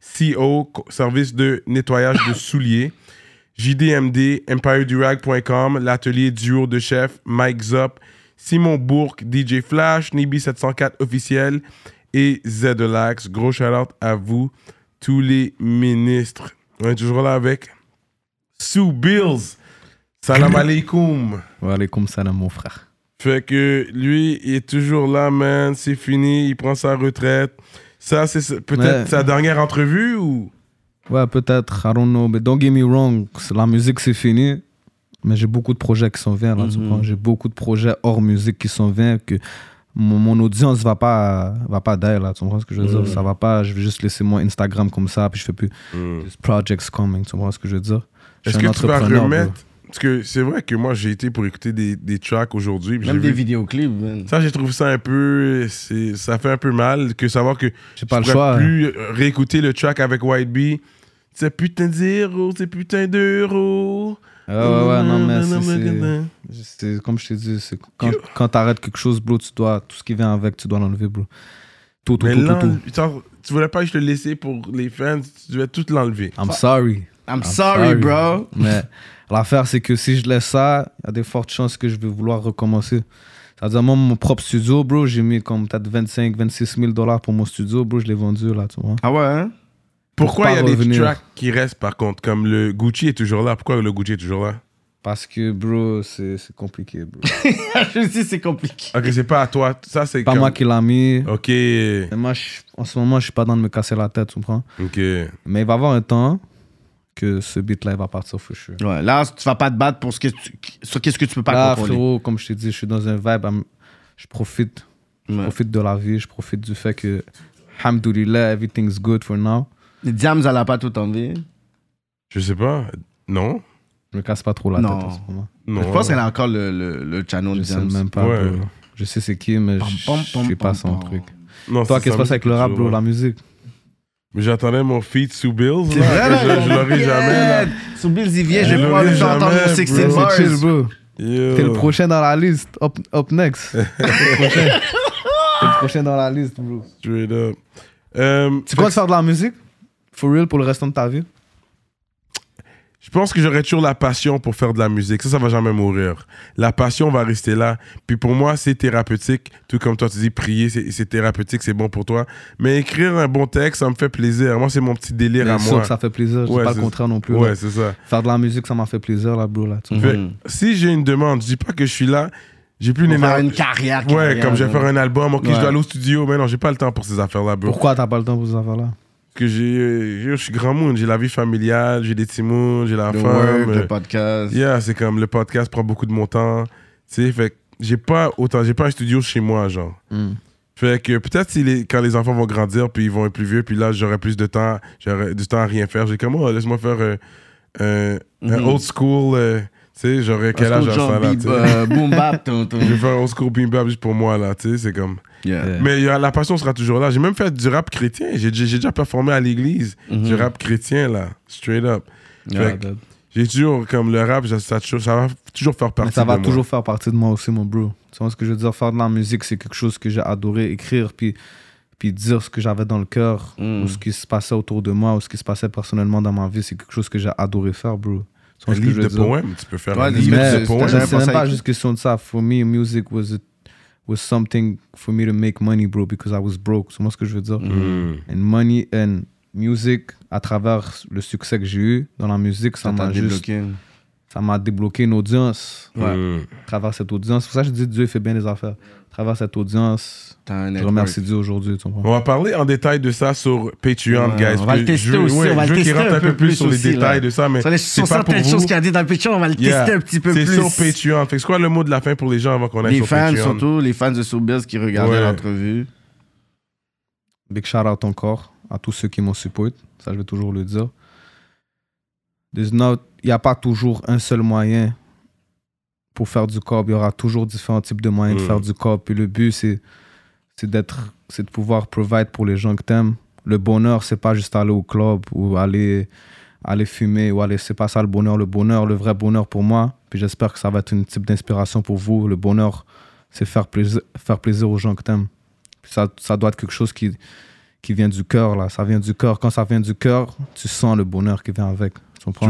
CO, co- service de nettoyage de souliers. JDMD, EmpireDurag.com, l'atelier duo de chef, Mike Zop, Simon Bourque, DJ Flash, Nibi704 officiel et Zedelax. Gros shout-out à vous, tous les ministres. On est toujours là avec Sue Bills. Salam alaikum. Comme ça, là, mon frère. Fait que lui, il est toujours là, man. C'est fini, il prend sa retraite. Ça, c'est peut-être Ouais. sa dernière entrevue ou? Ouais, peut-être, I don't know, but don't get me wrong, la musique c'est fini, mais j'ai beaucoup de projets qui s'en viennent, Mhm. J'ai beaucoup de projets hors musique qui s'en viennent, que mon, mon audience va pas, va pas d'ailleurs, là, tu comprends ce que je veux dire? Ça va pas, je vais juste laisser mon Instagram comme ça, puis je fais plus, this project's coming, tu comprends ce que je veux dire? Est-ce que tu vas remettre. Parce que c'est vrai que moi, j'ai été pour écouter des, des tracks aujourd'hui. Même des vu- vidéoclips, man. Ça, j'ai trouvé ça un peu. c'est- Ça fait un peu mal que savoir que J'ai pas je le choix. plus euh, réécouter le track avec White Bee. C'est putain de zéro, c'est putain d'euro. Ouais, ouais, ouais, non, mais c'est- c'est. C'est comme je t'ai dit, c'est quand, quand t'arrêtes quelque chose, bro, tu dois, tout ce qui vient avec, tu dois l'enlever, bro. Tout, tout, Mais tout, là, tu voulais pas que je te laissais pour les fans, tu devais tout l'enlever. I'm sorry. I'm sorry, bro. Mais l'affaire, c'est que si je laisse ça, il y a des fortes chances que je vais vouloir recommencer. C'est-à-dire, moi, mon propre studio, bro, j'ai mis comme peut-être 25, 26 000 dollars pour mon studio, bro, je l'ai vendu, là, tu vois. Ah ouais, hein? Pourquoi il y a des tracks qui restent par contre? Comme le Gucci est toujours là. Pourquoi le Gucci est toujours là? Parce que, bro, c'est c'est compliqué, bro. Je sais, c'est compliqué. Ok, c'est pas à toi. Ça, c'est pas comme- moi qui l'a mis. Ok. Et moi, je- en ce moment, je suis pas dans de me casser la tête, tu comprends? Ok. Mais il va y avoir un temps que ce beat-là, il va partir for sure. Ouais, là, tu vas pas te battre pour ce que tu, sur qu'est-ce que tu peux pas Là, contrôler. frérot, comme je t'ai dit, je suis dans un vibe, I'm- je profite. Je Ouais. profite de la vie, je profite du fait que, alhamdoulilah, everything's good for now. Les Diams, elle a pas tout enlevé. Je sais pas. Non. Je me casse pas trop la Non. tête en ce moment. Non. Je pense qu'elle a encore le, le, le channel Je de sais Diams. même pas, Ouais. bro. Je sais c'est qui, mais je suis pas son truc. Non, Toi, qu'est-ce qui se passe avec le rap, bro, la musique? Mais j'attendais mon feat sous Bills. C'est vrai, je, je l'aurai jamais. Là. Sur Bills Zivier, Je je vais pouvoir l'aurai le faire entendre mon 16 bro. bars. T'es le prochain dans la liste. Up, up next. T'es le prochain. T'es le prochain dans la liste, bro. Straight up. Euh, Tu comptes faire de la musique? For real pour le restant de ta vie? Je pense que j'aurais toujours la passion pour faire de la musique. Ça, ça va jamais mourir. La passion va rester là. Puis pour moi, c'est thérapeutique. Tout comme toi, tu dis, prier, c'est thérapeutique, c'est bon pour toi. Mais écrire un bon texte, ça me fait plaisir. Moi, c'est mon petit délire Bien à sûr moi. que ça fait plaisir. Je dis Ouais, pas le c'est- contraire non plus. Ouais, c'est ça. Faire de la musique, ça m'a fait plaisir, là, bro. Là, tu vois. Fait, si j'ai une demande, je dis pas que je suis là, j'ai plus une Pour faire une carrière. Ouais, carrière, comme je vais faire un album, ok, je Ouais. dois aller au studio, mais non, j'ai pas le temps pour ces affaires-là, bro. Pourquoi t'as pas le temps pour ces affaires-là? Parce que j'ai, je suis grand monde, j'ai la vie familiale, j'ai des petits moons, j'ai la Le femme. work, le podcast. Yeah, c'est comme le podcast prend beaucoup de mon temps. Tu sais, fait j'ai pas autant, j'ai pas un studio chez moi, genre. Hmm. Fait que peut-être si les, quand les enfants vont grandir, puis ils vont être plus vieux, puis là j'aurai plus de temps, j'aurai du temps à rien faire. J'ai comme, oh, laisse-moi faire euh, euh, un Mhm. old school, euh, tu sais, j'aurais quel âge à ça là, boom Je vais faire un old school bim bap juste pour moi là, tu sais, c'est comme. Yeah. Mais a- la passion sera toujours là. J'ai même fait du rap chrétien. J'ai j'ai déjà performé à l'église. Mhm. Du rap chrétien là, straight up. Yeah. J'ai toujours, comme le rap, ça, ça, ça va toujours faire partie Mais ça va de moi. toujours faire partie de moi aussi, mon bro. Tu vois ce que je veux dire? Faire de la musique, c'est quelque chose que j'ai adoré écrire, puis, puis dire ce que j'avais dans le cœur, Mm. ou ce qui se passait autour de moi, ou ce qui se passait personnellement dans ma vie, c'est quelque chose que j'ai adoré faire, bro. Un livre de poèmes, tu peux faire Ouais, un livre de c'est- poèmes. c'est même pas juste question de ça. For me, music was, a- was something for me to make money, bro, because I was broke. C'est moi ce que je veux dire. Mm. And money and music, à travers le succès que j'ai eu dans la musique, ça m'a juste, débloqué. ça m'a débloqué une audience. Ouais. Mm. À travers cette audience, c'est pour ça que je dis Dieu fait bien les affaires. À travers cette audience, je remercie Dieu aujourd'hui? On va parler en détail de ça sur Patreon, Ouais, guys. on va le tester aussi, ouais, on va je le veux qu'il tester rentre un peu plus sur les aussi, détails là. de ça, mais Sur les c'est sur pas pour certaines vous. choses qu'il y a dit dans le Patreon, on va le Yeah. tester un petit peu C'est plus. sur Patreon. Fait c'est quoi le mot de la fin pour les gens avant qu'on aille Les sur fans, Patreon? surtout, les fans de Showbiz qui regardaient Ouais. l'entrevue. Big shout out encore à tous ceux qui m'ont support. Ça, je vais toujours le dire. There's not- Il n'y a pas toujours un seul moyen pour faire du corps. Il y aura toujours différents types de moyens Mm. de faire du corps. Puis le but, c'est c'est d'être c'est de pouvoir provide pour les gens que t'aimes. Le bonheur, c'est pas juste aller au club ou aller aller fumer ou aller c'est pas ça le bonheur. Le bonheur le vrai bonheur pour moi puis j'espère que ça va être une type d'inspiration pour vous le bonheur c'est faire plaisir faire plaisir aux gens que t'aimes. Ça, ça doit être quelque chose qui qui vient du cœur là. Ça vient du cœur. Quand ça vient du cœur tu sens le bonheur qui vient avec. Tu comprends?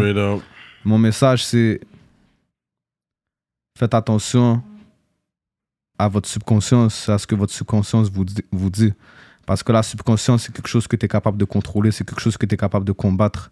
Mon message, c'est faites attention à votre subconscience, à ce que votre subconscience vous. Vous dit. Parce que la subconscience, c'est quelque chose que tu es capable de contrôler, c'est quelque chose que tu es capable de combattre.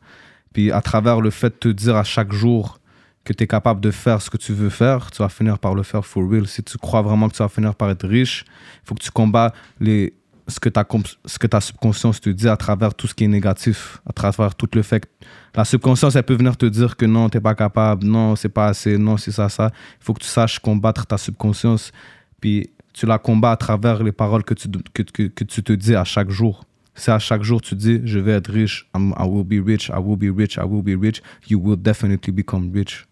Puis à travers le fait de te dire à chaque jour que tu es capable de faire ce que tu veux faire, tu vas finir par le faire for real. Si tu crois vraiment que tu vas finir par être riche, il faut que tu combats les, ce, que ta, ce que ta subconscience te dit à travers tout ce qui est négatif, à travers tout le fait que la subconscience, elle peut venir te dire que non, t'es pas capable, non, c'est pas assez, non, c'est ça, ça. Il faut que tu saches combattre ta subconscience. Puis tu la combats à travers les paroles que tu, que, que, que tu te dis à chaque jour. Si à chaque jour tu dis, je vais être riche, I'm- I will be rich, I will be rich, I will be rich, you will definitely become rich.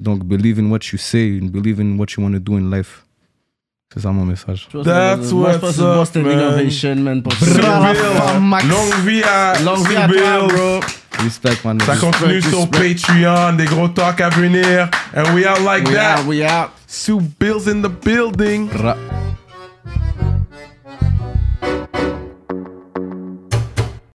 Donc, believe in what you say and believe in what you want to do in life. C'est ça mon message. That's Moi, what's up, man. innovation, man. Pour Real. Longue vie à Longue vie à toi, bro. Respect, man. Ça continue Respect, sur respect. Patreon, des gros talks à venir. And we are like We that. out, we out. Sue Bills in the building. Ra-